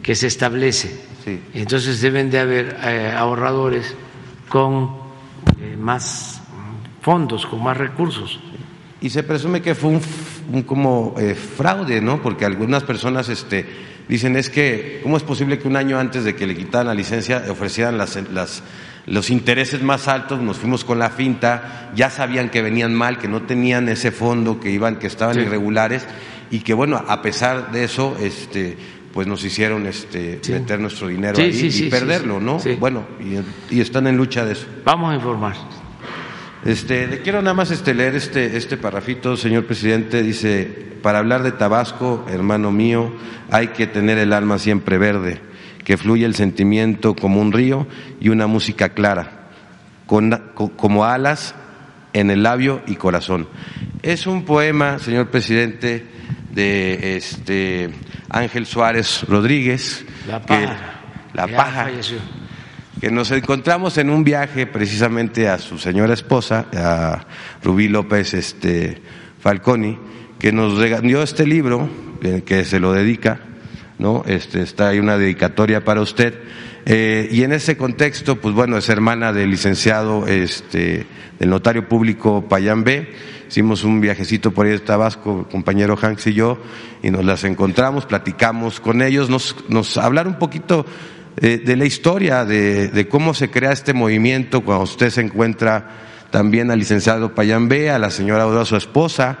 que se establece. Sí. Entonces deben de haber eh, ahorradores con eh, más fondos, con más recursos. Y se presume que fue un, un como eh, fraude, ¿no? Porque algunas personas este, dicen es que, ¿cómo es posible que un año antes de que le quitaran la licencia ofrecieran las, las- los intereses más altos? Nos fuimos con la finta, ya sabían que venían mal, que no tenían ese fondo, que iban, que estaban Sí. irregulares y que bueno, a pesar de eso, este, pues nos hicieron este, Sí. meter nuestro dinero Sí, ahí y perderlo. ¿no? Bueno, y, y están en lucha de eso. Vamos a informar. Este, le quiero nada más este, leer este, este parrafito, señor presidente. Dice, para hablar de Tabasco, hermano mío, hay que tener el alma siempre verde, que fluya el sentimiento como un río y una música clara, con- co- como alas en el labio y corazón. Es un poema, señor presidente, de este Ángel Suárez Rodríguez. La que- paja. la Ya paja falleció. Que nos encontramos en un viaje precisamente a su señora esposa, a Rubí López este, Falconi, que nos regaló este libro, que se lo dedica, ¿no? Este, está ahí una dedicatoria para usted. Eh, y en ese contexto, pues bueno, es hermana del licenciado, este, del notario público Payán B. Hicimos un viajecito por ahí de Tabasco, el compañero Hanks y yo, y nos las encontramos, platicamos con ellos, nos, nos hablaron un poquito de la historia, de, de cómo se crea este movimiento, cuando usted se encuentra también al licenciado Payán B, a la señora Aura, su esposa,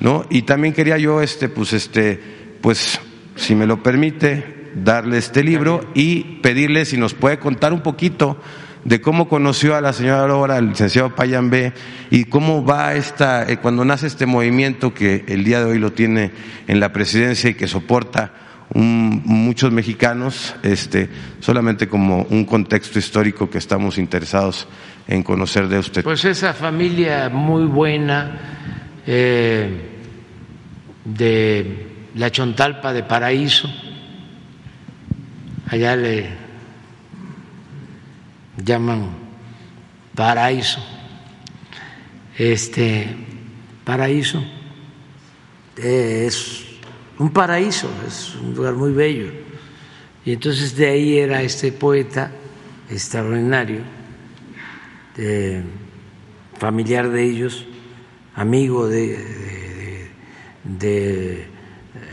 ¿no? Y también quería yo, este, pues, este, pues, si me lo permite, darle este libro y pedirle si nos puede contar un poquito de cómo conoció a la señora Aurora, al licenciado Payán B, y cómo va esta, eh, cuando nace este movimiento que el día de hoy lo tiene en la presidencia y que soporta muchos mexicanos, este, solamente como un contexto histórico que estamos interesados en conocer de usted. Pues esa familia muy buena eh, de la Chontalpa de Paraíso, allá le llaman Paraíso, este Paraíso eh, es un paraíso, es un lugar muy bello. Y entonces de ahí era este poeta extraordinario familiar de ellos, amigo de,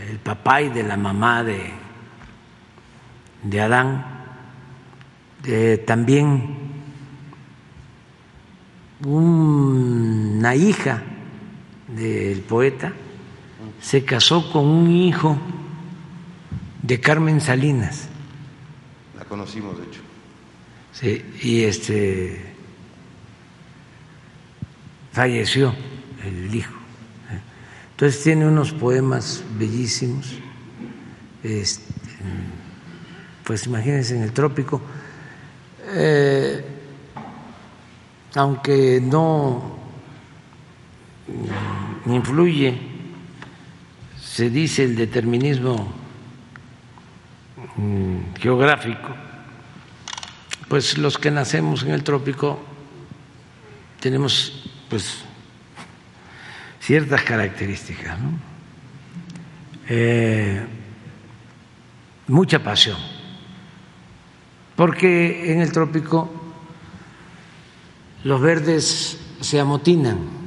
el papá y de la mamá de, de Adán, también una hija del poeta se casó con un hijo de Carmen Salinas. La conocimos, de hecho. Sí, y este falleció el hijo. Entonces tiene unos poemas bellísimos. Este, pues imagínense en el trópico, eh, aunque no influye, se dice el determinismo mm, geográfico, pues los que nacemos en el trópico tenemos pues ciertas características. Eh, mucha pasión, porque en el trópico los verdes se amotinan,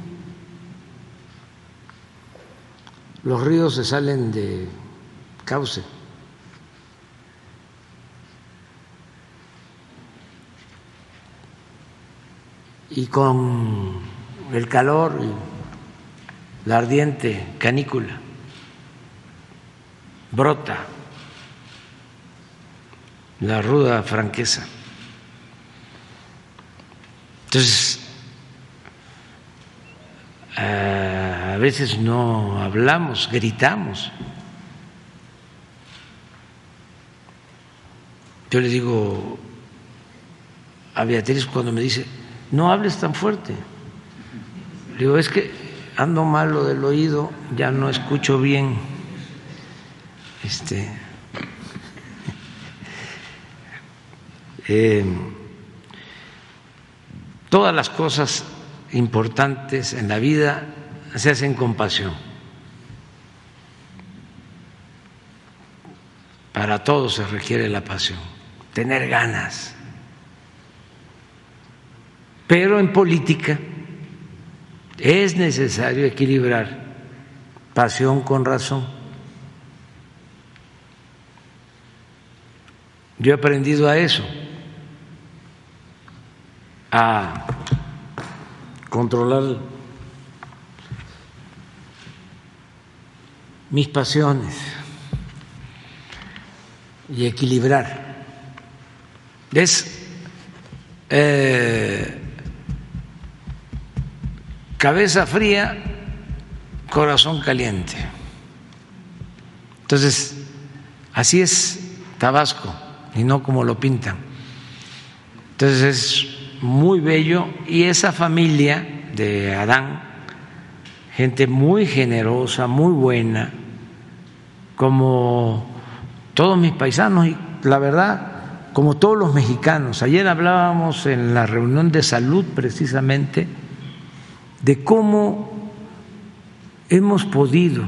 los ríos se salen de cauce. Y con el calor y la ardiente canícula brota la ruda franqueza. Entonces, a veces no hablamos, gritamos. Yo le digo a Beatriz cuando me dice, no hables tan fuerte. Le digo, es que ando malo del oído, ya no escucho bien. Este, eh, todas las cosas importantes en la vida se hacen con pasión. Para todo se requiere la pasión, tener ganas. Pero en política es necesario equilibrar pasión con razón. Yo he aprendido a eso, a controlar mis pasiones y equilibrar. Es eh, cabeza fría, corazón caliente. Entonces, así es Tabasco y no como lo pintan. Entonces es muy bello y esa familia de Adán, gente muy generosa, muy buena, como todos mis paisanos y la verdad, como todos los mexicanos. Ayer hablábamos en la reunión de salud precisamente de cómo hemos podido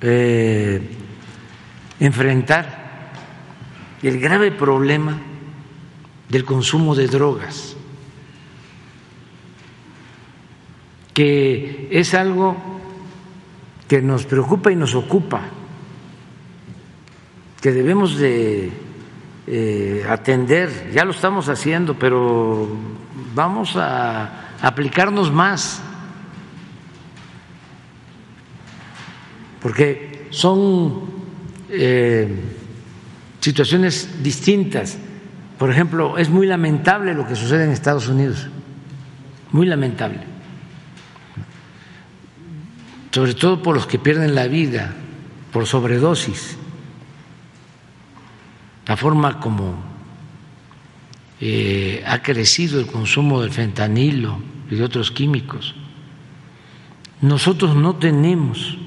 eh, enfrentar el grave problema del consumo de drogas, que es algo que nos preocupa y nos ocupa, que debemos de eh, atender, ya lo estamos haciendo, pero vamos a aplicarnos más, porque son eh, situaciones distintas. Por ejemplo, es muy lamentable lo que sucede en Estados Unidos, muy lamentable, sobre todo por los que pierden la vida por sobredosis, la forma como eh, ha crecido el consumo del fentanilo y de otros químicos. Nosotros no tenemos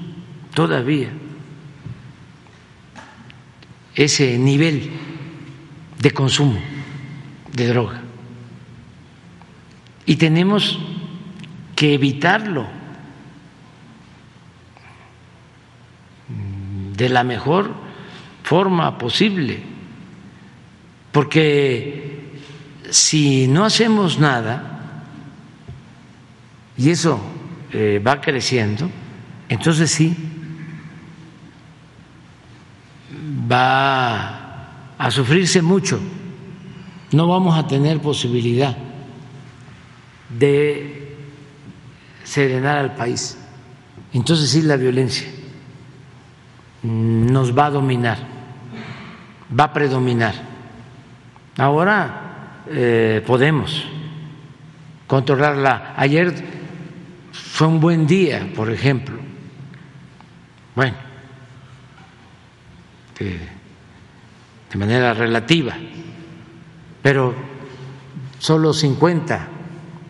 todavía ese nivel de consumo de droga. Y tenemos que evitarlo de la mejor forma posible, porque si no hacemos nada, y eso eh, va creciendo, entonces sí, va a sufrirse mucho, no vamos a tener posibilidad de serenar al país. Entonces sí la violencia nos va a dominar, va a predominar. Ahora eh, podemos controlarla. Ayer fue un buen día, por ejemplo. Bueno, de manera relativa, pero solo 50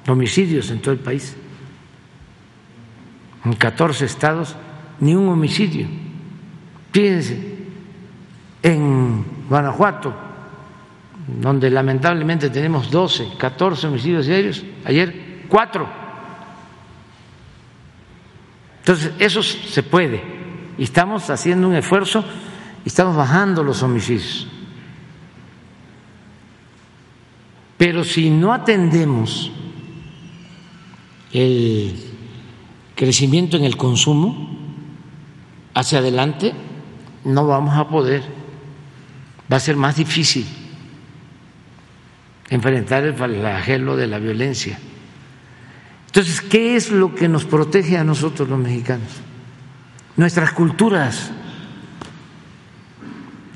homicidios en todo el país. En 14 estados, ni un homicidio. Fíjense, en Guanajuato, donde lamentablemente tenemos 12, 14 homicidios diarios, ayer cuatro. Entonces, eso se puede. Y estamos haciendo un esfuerzo estamos bajando los homicidios. Pero si no atendemos el crecimiento en el consumo hacia adelante, no vamos a poder, va a ser más difícil enfrentar el flagelo de la violencia. Entonces, ¿qué es lo que nos protege a nosotros los mexicanos? Nuestras culturas.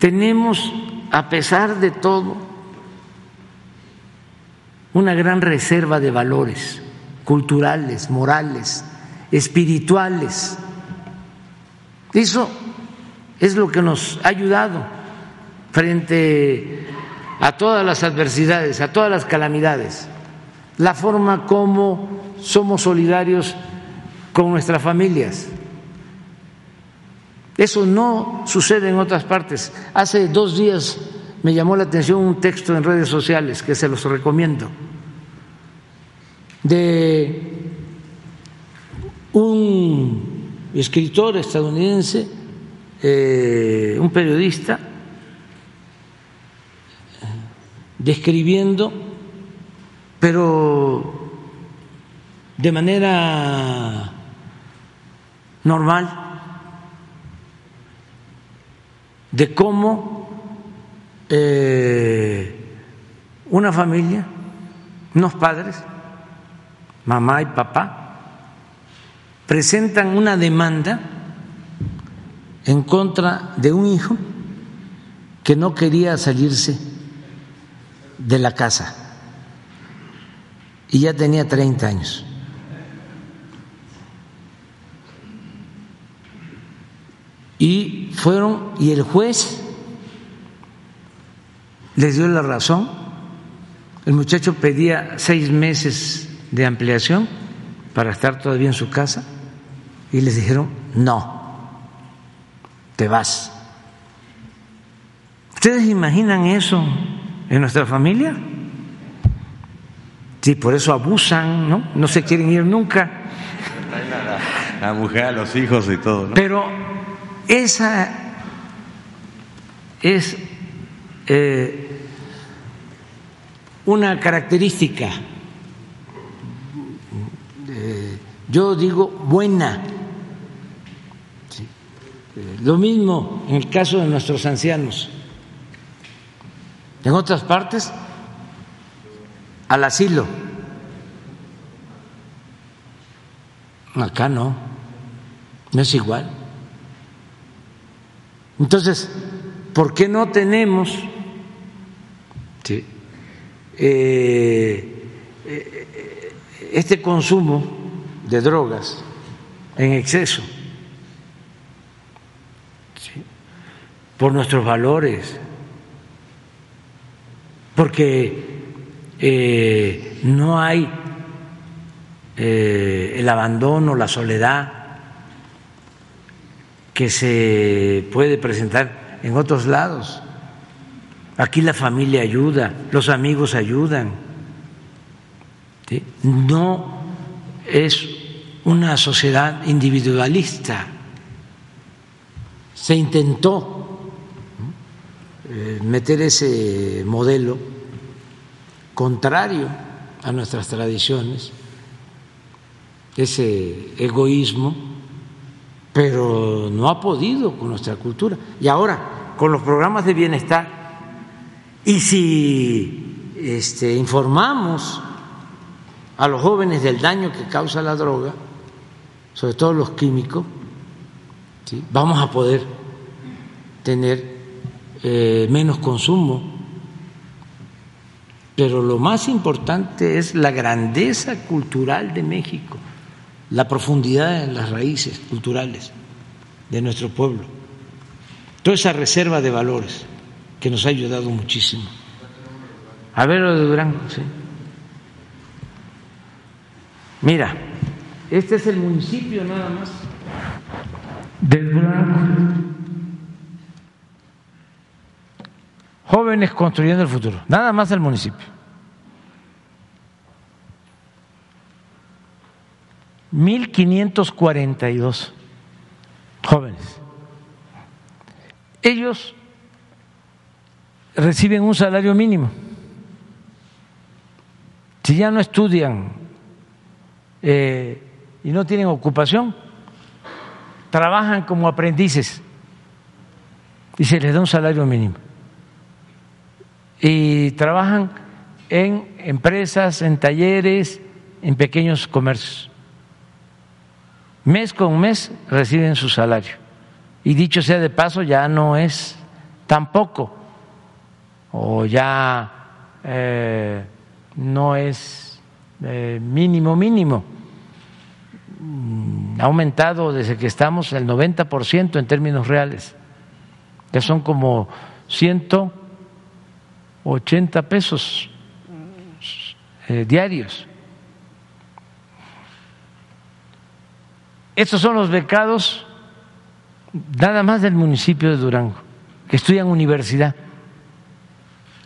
Tenemos, a pesar de todo, una gran reserva de valores culturales, morales, espirituales. Eso es lo que nos ha ayudado frente a todas las adversidades, a todas las calamidades, la forma como somos solidarios con nuestras familias. Eso no sucede en otras partes. Hace dos días me llamó la atención un texto en redes sociales que se los recomiendo, de un escritor estadounidense, eh, un periodista, describiendo, pero de manera normal, de cómo eh, una familia, unos padres, mamá y papá, presentan una demanda en contra de un hijo que no quería salirse de la casa y ya tenía 30 años. Y fueron, y el juez les dio la razón, el muchacho pedía seis meses de ampliación para estar todavía en su casa y les dijeron, no, te vas. ¿Ustedes imaginan eso en nuestra familia? Sí, por eso abusan, ¿no? No se quieren ir nunca. La mujer, los hijos y todo, ¿no? Pero esa es eh, una característica, eh, yo digo buena, lo mismo en el caso de nuestros ancianos. En otras partes, al asilo. Acá no, no es igual. Entonces, ¿por qué no tenemos eh, eh, este consumo de drogas en exceso? por nuestros valores, porque eh, no hay eh, el abandono, la soledad que se puede presentar en otros lados. Aquí la familia ayuda, los amigos ayudan. No es una sociedad individualista. Se intentó eh, meter ese modelo contrario a nuestras tradiciones, ese egoísmo, pero no ha podido con nuestra cultura. Y ahora, con los programas de bienestar, y si este, informamos a los jóvenes del daño que causa la droga, sobre todo los químicos, vamos a poder tener eh, menos consumo. Pero lo más importante es la grandeza cultural de México, la profundidad en las raíces culturales de nuestro pueblo, toda esa reserva de valores que nos ha ayudado muchísimo. A ver lo de Durango, sí. Mira, este es el municipio nada más de Durango. Jóvenes construyendo el futuro, nada más el municipio. Mil quinientos cuarenta y dos jóvenes. Ellos reciben un salario mínimo. Si ya no estudian eh, y no tienen ocupación, trabajan como aprendices y se les da un salario mínimo y trabajan en empresas, en talleres, en pequeños comercios. Mes con mes reciben su salario. Y dicho sea de paso, ya no es tampoco, o ya eh, no es eh, mínimo mínimo. Mm, ha aumentado desde que estamos el 90% en términos reales. Ya son como 180 pesos eh, diarios. Estos son los becados nada más del municipio de Durango, que estudian universidad.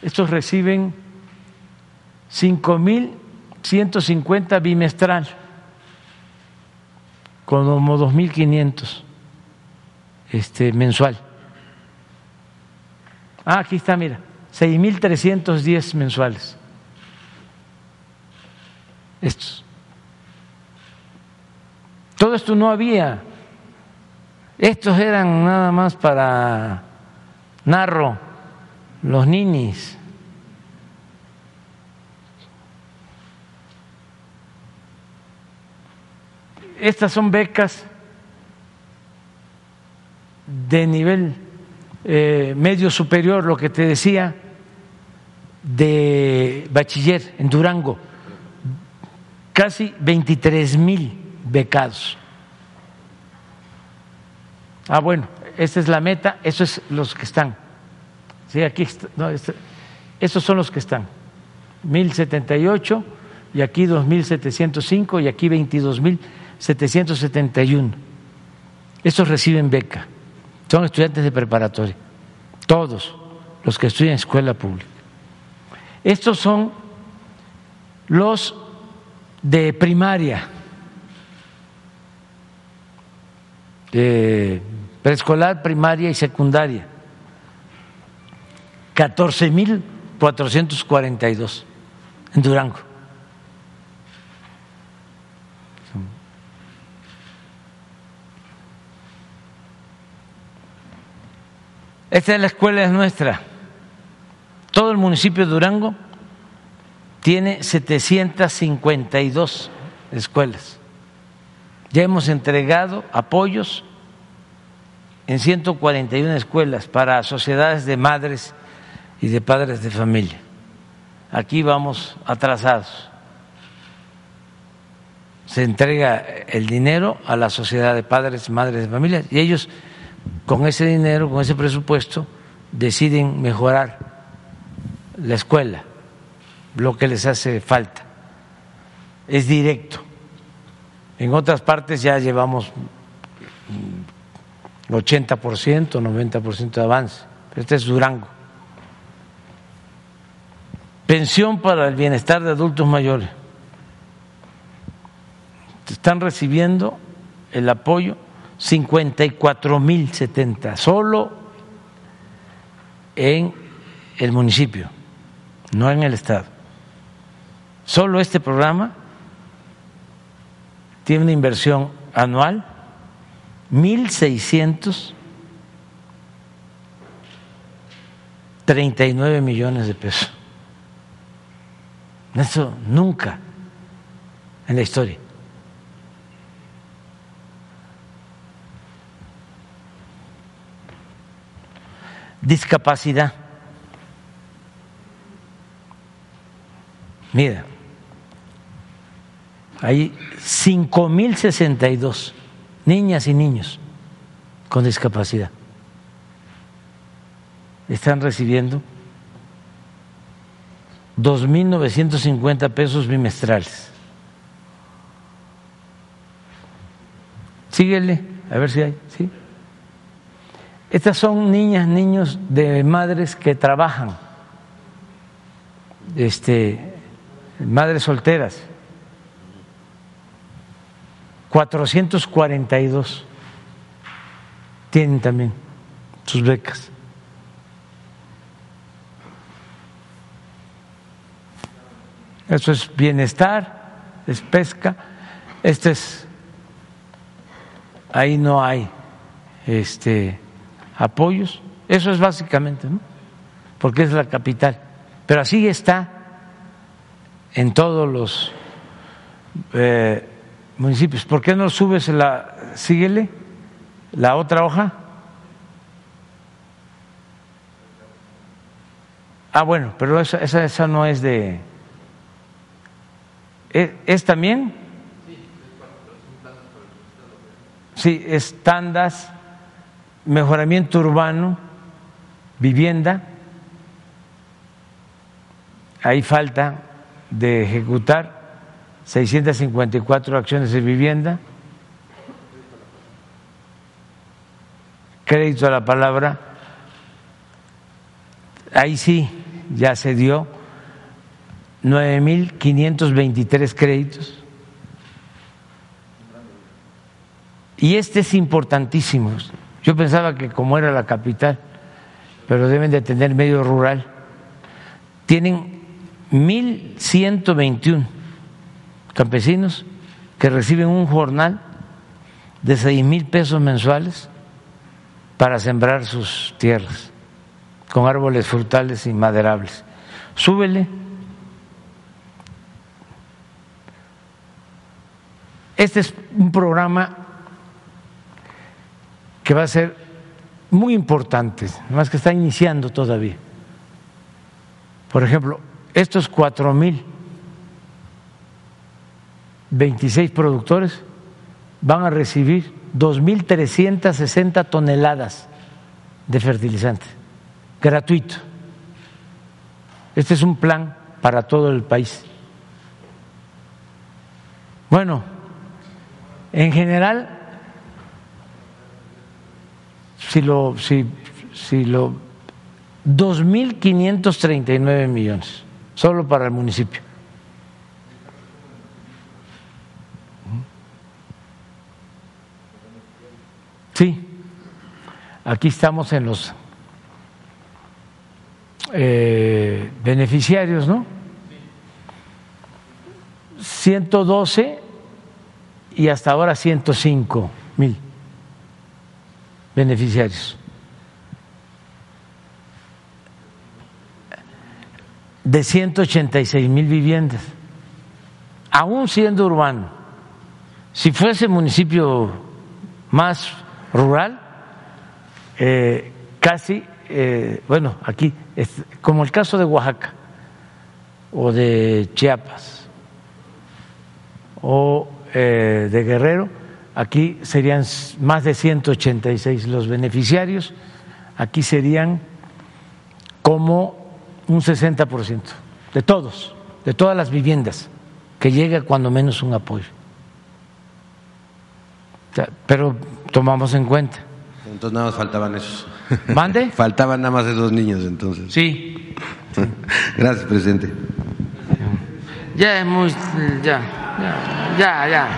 Estos reciben 5.150 bimestral, como 2.500 este, mensual. Ah, aquí está, mira, 6.310 mensuales. Estos. Todo esto no había. Estos eran nada más para narro, los ninis. Estas son becas de nivel eh, medio superior, lo que te decía, de bachiller en Durango, casi 23 mil becados. Ah, bueno, esta es la meta, eso es los que están. Sí, aquí, no, este, son los que están. 1078 y aquí 2705 y aquí 22771. Estos reciben beca. Son estudiantes de preparatoria. Todos los que estudian en escuela pública. Estos son los de primaria preescolar, primaria y secundaria. 14.442 en Durango. Esta es la escuela es nuestra. Todo el municipio de Durango tiene 752 escuelas. Ya hemos entregado apoyos en 141 escuelas para sociedades de madres y de padres de familia. Aquí vamos atrasados. Se entrega el dinero a la sociedad de padres madres de familia y ellos con ese dinero, con ese presupuesto, deciden mejorar la escuela, lo que les hace falta. Es directo en otras partes ya llevamos 80%, 90% de avance. Este es Durango. Pensión para el bienestar de adultos mayores. Están recibiendo el apoyo 54.070, solo en el municipio, no en el Estado. Solo este programa tiene una inversión anual mil seiscientos treinta y nueve millones de pesos. Eso nunca en la historia. Discapacidad. Mira, hay 5.062 niñas y niños con discapacidad. Están recibiendo 2.950 pesos bimestrales. Síguele, a ver si hay, ¿sí? Estas son niñas, niños de madres que trabajan, este, madres solteras 442 tienen también sus becas. Eso es bienestar, es pesca. Este es, ahí no hay este, apoyos. Eso es básicamente, ¿no? Porque es la capital. Pero así está en todos los eh, municipios. ¿Por qué no subes la, síguele, la otra hoja? Ah, bueno, pero esa, esa, esa no es de... ¿Es, es también? Sí, es tandas, mejoramiento urbano, vivienda. Ahí falta de ejecutar 654 acciones de vivienda. Crédito a la palabra. Ahí sí, ya se dio 9.523 créditos. Y este es importantísimo. Yo pensaba que como era la capital, pero deben de tener medio rural, tienen 1.121 campesinos que reciben un jornal de seis mil pesos mensuales para sembrar sus tierras con árboles frutales y maderables. Súbele. Este es un programa que va a ser muy importante, más que está iniciando todavía. Por ejemplo, estos cuatro mil 26 productores van a recibir 2.360 toneladas de fertilizante, gratuito. Este es un plan para todo el país. Bueno, en general, si lo, si, si lo, 2.539 millones, solo para el municipio. Sí, aquí estamos en los eh, beneficiarios, ¿no? 112 y hasta ahora 105 mil beneficiarios. De 186 mil viviendas, aún siendo urbano. Si fuese municipio más rural, eh, casi, eh, bueno, aquí, como el caso de Oaxaca o de Chiapas o eh, de Guerrero, aquí serían más de 186 los beneficiarios, aquí serían como un 60% de todos, de todas las viviendas, que llega cuando menos un apoyo. Pero tomamos en cuenta. Entonces nada más faltaban esos. ¿Mande? faltaban nada más esos niños entonces. Sí. Gracias, presidente. Ya es muy. Ya, ya, ya, ya.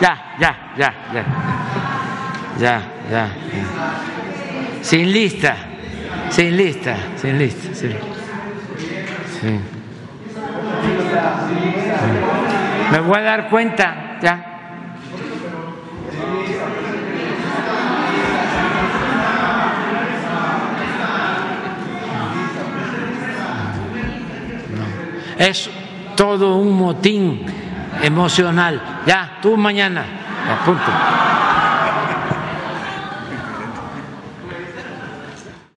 Ya, ya, ya, ya. Ya, ya. Sin lista. Sin lista, sin lista. Sí. sí. Me voy a dar cuenta, ya. Es todo un motín emocional. Ya, tú mañana.